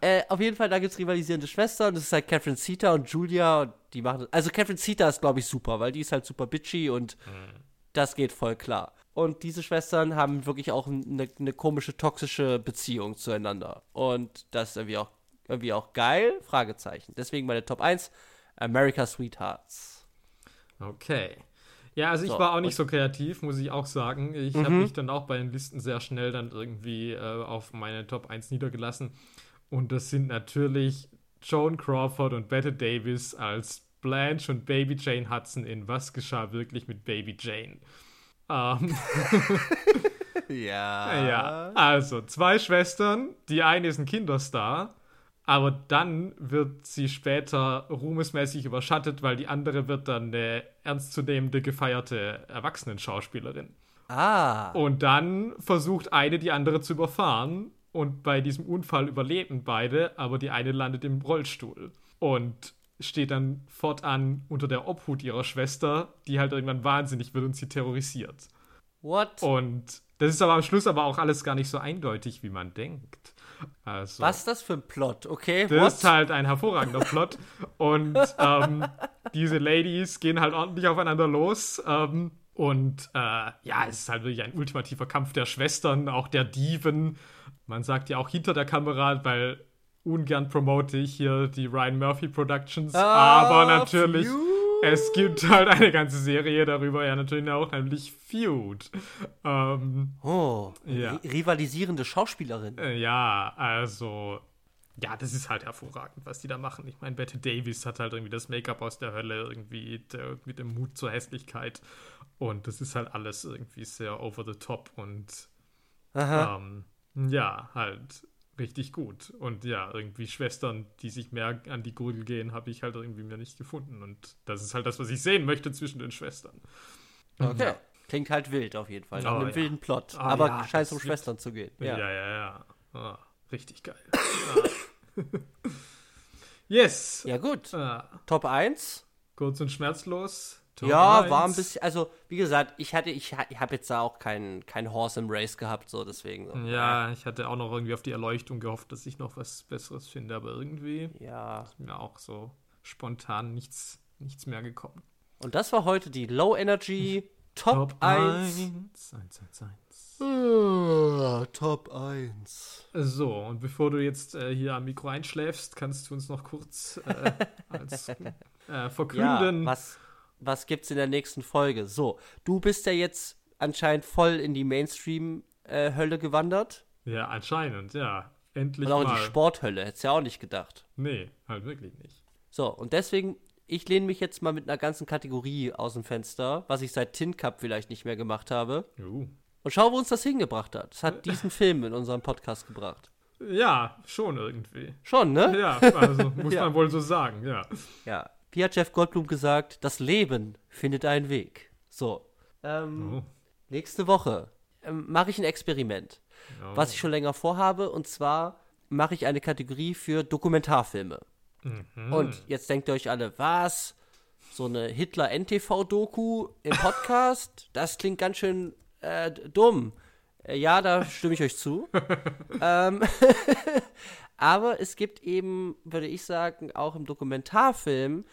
Äh, auf jeden Fall, da gibt es rivalisierende Schwestern. Das ist halt Catherine Zeta und Julia. Und die machen das. Also Catherine Zeta ist, glaube ich, super, weil die ist halt super bitchy und das geht voll klar. Und diese Schwestern haben wirklich auch eine, eine komische, toxische Beziehung zueinander. Und das ist irgendwie auch, irgendwie auch geil. Fragezeichen. Deswegen meine Top 1, America's Sweethearts. Okay. Ja, also ich So, war auch nicht so kreativ, muss ich auch sagen. Ich habe Mhm. mich dann auch bei den Listen sehr schnell dann irgendwie äh, auf meine Top 1 niedergelassen. Und das sind natürlich Joan Crawford und Bette Davis als Blanche und Baby Jane Hudson in Was geschah wirklich mit Baby Jane? Ähm, (laughs) Ja. ja, also zwei Schwestern. Die eine ist ein Kinderstar, aber dann wird sie später ruhmesmäßig überschattet, weil die andere wird dann eine ernstzunehmende, gefeierte Erwachsenenschauspielerin. Ah. Und dann versucht eine die andere zu überfahren und bei diesem Unfall überleben beide, aber die eine landet im Rollstuhl und steht dann fortan unter der Obhut ihrer Schwester, die halt irgendwann wahnsinnig wird und sie terrorisiert. What? Und das ist aber am Schluss aber auch alles gar nicht so eindeutig, wie man denkt. Also, Was ist das für ein Plot? Okay, Das what? ist halt ein hervorragender Plot. Und ähm, diese Ladies gehen halt ordentlich aufeinander los. Ähm, und äh, ja, es ist halt wirklich ein ultimativer Kampf der Schwestern, auch der Diven. Man sagt ja auch hinter der Kamera, weil ungern promote ich hier die Ryan Murphy Productions. Ah, aber natürlich, Feud. Es gibt halt eine ganze Serie darüber, ja natürlich auch, nämlich Feud. Ähm, Oh, Ja. ri- rivalisierende Schauspielerin. Äh, Ja, also. Ja, das ist halt hervorragend, was die da machen. Ich meine, Bette Davis hat halt irgendwie das Make-up aus der Hölle, irgendwie der, mit dem Mut zur Hässlichkeit. Und das ist halt alles irgendwie sehr over the top und Aha. ähm, ja, halt richtig gut. Und ja, irgendwie Schwestern, die sich mehr an die Gurgel gehen, habe ich halt irgendwie mir nicht gefunden. Und das ist halt das, was ich sehen möchte zwischen den Schwestern. Okay. Ja. Klingt halt wild auf jeden Fall. Nach Oh, einem ja. wilden Plot. Ah, Aber ja, scheint das um wird- Schwestern zu gehen. Ja, Ja. ja, ja. Ah, richtig geil. ah. (laughs) yes. Ja, gut. Ah, Top 1. kurz und schmerzlos. Top Ja, eins. war ein bisschen, also wie gesagt, ich hatte, ich, ich habe jetzt da auch keinen kein Horse im Race gehabt, so deswegen. So. Ja, ich hatte auch noch irgendwie auf die Erleuchtung gehofft, dass ich noch was Besseres finde, aber irgendwie Ja. ist mir auch so spontan nichts, nichts mehr gekommen. Und das war heute die Low Energy (laughs) Top, 1. 1, 1, 1, 1. Uh, Top 1. So, und bevor du jetzt äh, hier am Mikro einschläfst, kannst du uns noch kurz äh, (laughs) als äh, Ja, verkünden. was, was gibt's in der nächsten Folge? So, du bist ja jetzt anscheinend voll in die Mainstream-Hölle gewandert. Ja, anscheinend, ja. Endlich Und auch in mal. die Sporthölle, hättest du ja auch nicht gedacht. Nee, halt wirklich nicht. So, und deswegen, ich lehne mich jetzt mal mit einer ganzen Kategorie aus dem Fenster, was ich seit Tin Cup vielleicht nicht mehr gemacht habe. Uh. Und schau, wo uns das hingebracht hat. Es hat diesen Film in unserem Podcast gebracht. Ja, schon irgendwie. Schon, ne? Ja, also muss (laughs) Ja. man wohl so sagen, ja. Ja. Wie hat Jeff Goldblum gesagt, das Leben findet einen Weg. So. Ähm, Oh. Nächste Woche ähm, mache ich ein Experiment, Ja. was ich schon länger vorhabe. Und zwar mache ich eine Kategorie für Dokumentarfilme. Mhm. Und jetzt denkt ihr euch alle, was? So eine Hitler-NTV-Doku im (laughs) Podcast? das klingt ganz schön äh, dumm. Äh, ja, da stimme ich euch zu. (laughs) ähm, (laughs) aber es gibt eben, würde ich sagen, auch im Dokumentarfilm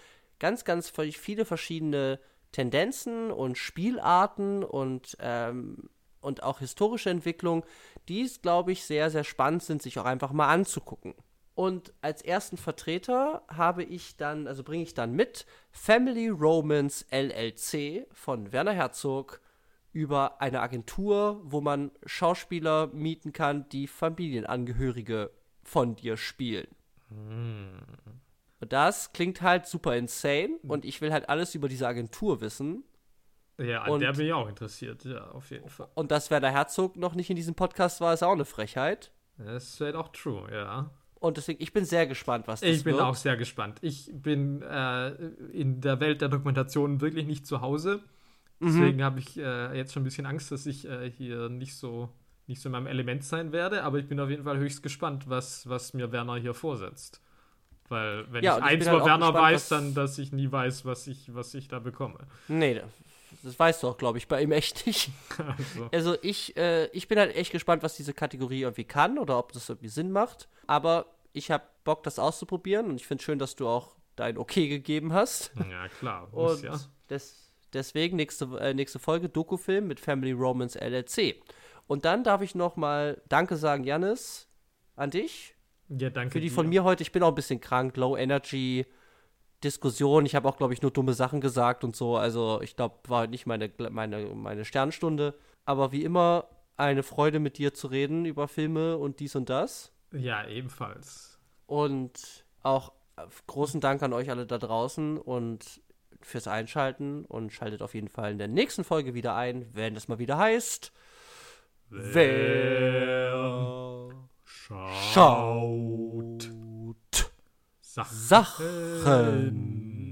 ganz, ganz viele verschiedene Tendenzen und Spielarten und, ähm, und auch historische Entwicklungen, die es, glaube ich, sehr, sehr spannend sind, sich auch einfach mal anzugucken. Und als ersten Vertreter habe ich dann, also bringe ich dann mit Family Romance LLC von Werner Herzog über eine Agentur, wo man Schauspieler mieten kann, die Familienangehörige von dir spielen. Und das klingt halt super insane und ich will halt alles über diese Agentur wissen. ja, an und- der bin ich auch interessiert, ja, auf jeden Fall. Und dass Werner Herzog noch nicht in diesem Podcast war, ist auch eine Frechheit. Das ist halt auch true, ja. Und deswegen, ich bin sehr gespannt, was das Ich bin wird. auch sehr gespannt. Ich bin äh, in der Welt der Dokumentation wirklich nicht zu Hause. Mhm. Deswegen habe ich äh, jetzt schon ein bisschen Angst, dass ich äh, hier nicht so, nicht so in meinem Element sein werde. Aber ich bin auf jeden Fall höchst gespannt, was, was mir Werner hier vorsetzt. Weil, wenn Ja, ich eins halt über auch Werner gespannt, weiß, dann, dass ich nie weiß, was ich, was ich da bekomme. Nee, das weißt du auch, glaube ich, bei ihm echt nicht. (laughs) Also, Also ich, äh, ich bin halt echt gespannt, was diese Kategorie irgendwie kann oder ob das irgendwie Sinn macht. Aber ich habe Bock, das auszuprobieren und ich finde schön, dass du auch dein Okay gegeben hast. ja, klar. (laughs) Muss Und ja. des, deswegen nächste, äh, nächste Folge Dokufilm mit Family Romance LLC. Und dann darf ich noch mal Danke sagen, Jannis, an dich. Ja, danke. Für die dir. von mir heute, ich bin auch ein bisschen krank, Low Energy, Diskussion. Ich habe auch, glaube ich, nur dumme Sachen gesagt und so. Also ich glaube, war heute nicht meine, meine, meine Sternstunde. Aber wie immer, eine Freude mit dir zu reden über Filme und dies und das. Ja, ebenfalls. Und auch äh, großen Dank an euch alle da draußen und fürs Einschalten und schaltet auf jeden Fall in der nächsten Folge wieder ein, wenn es mal wieder heißt. Wer Schaut. schaut Sachen. Sachen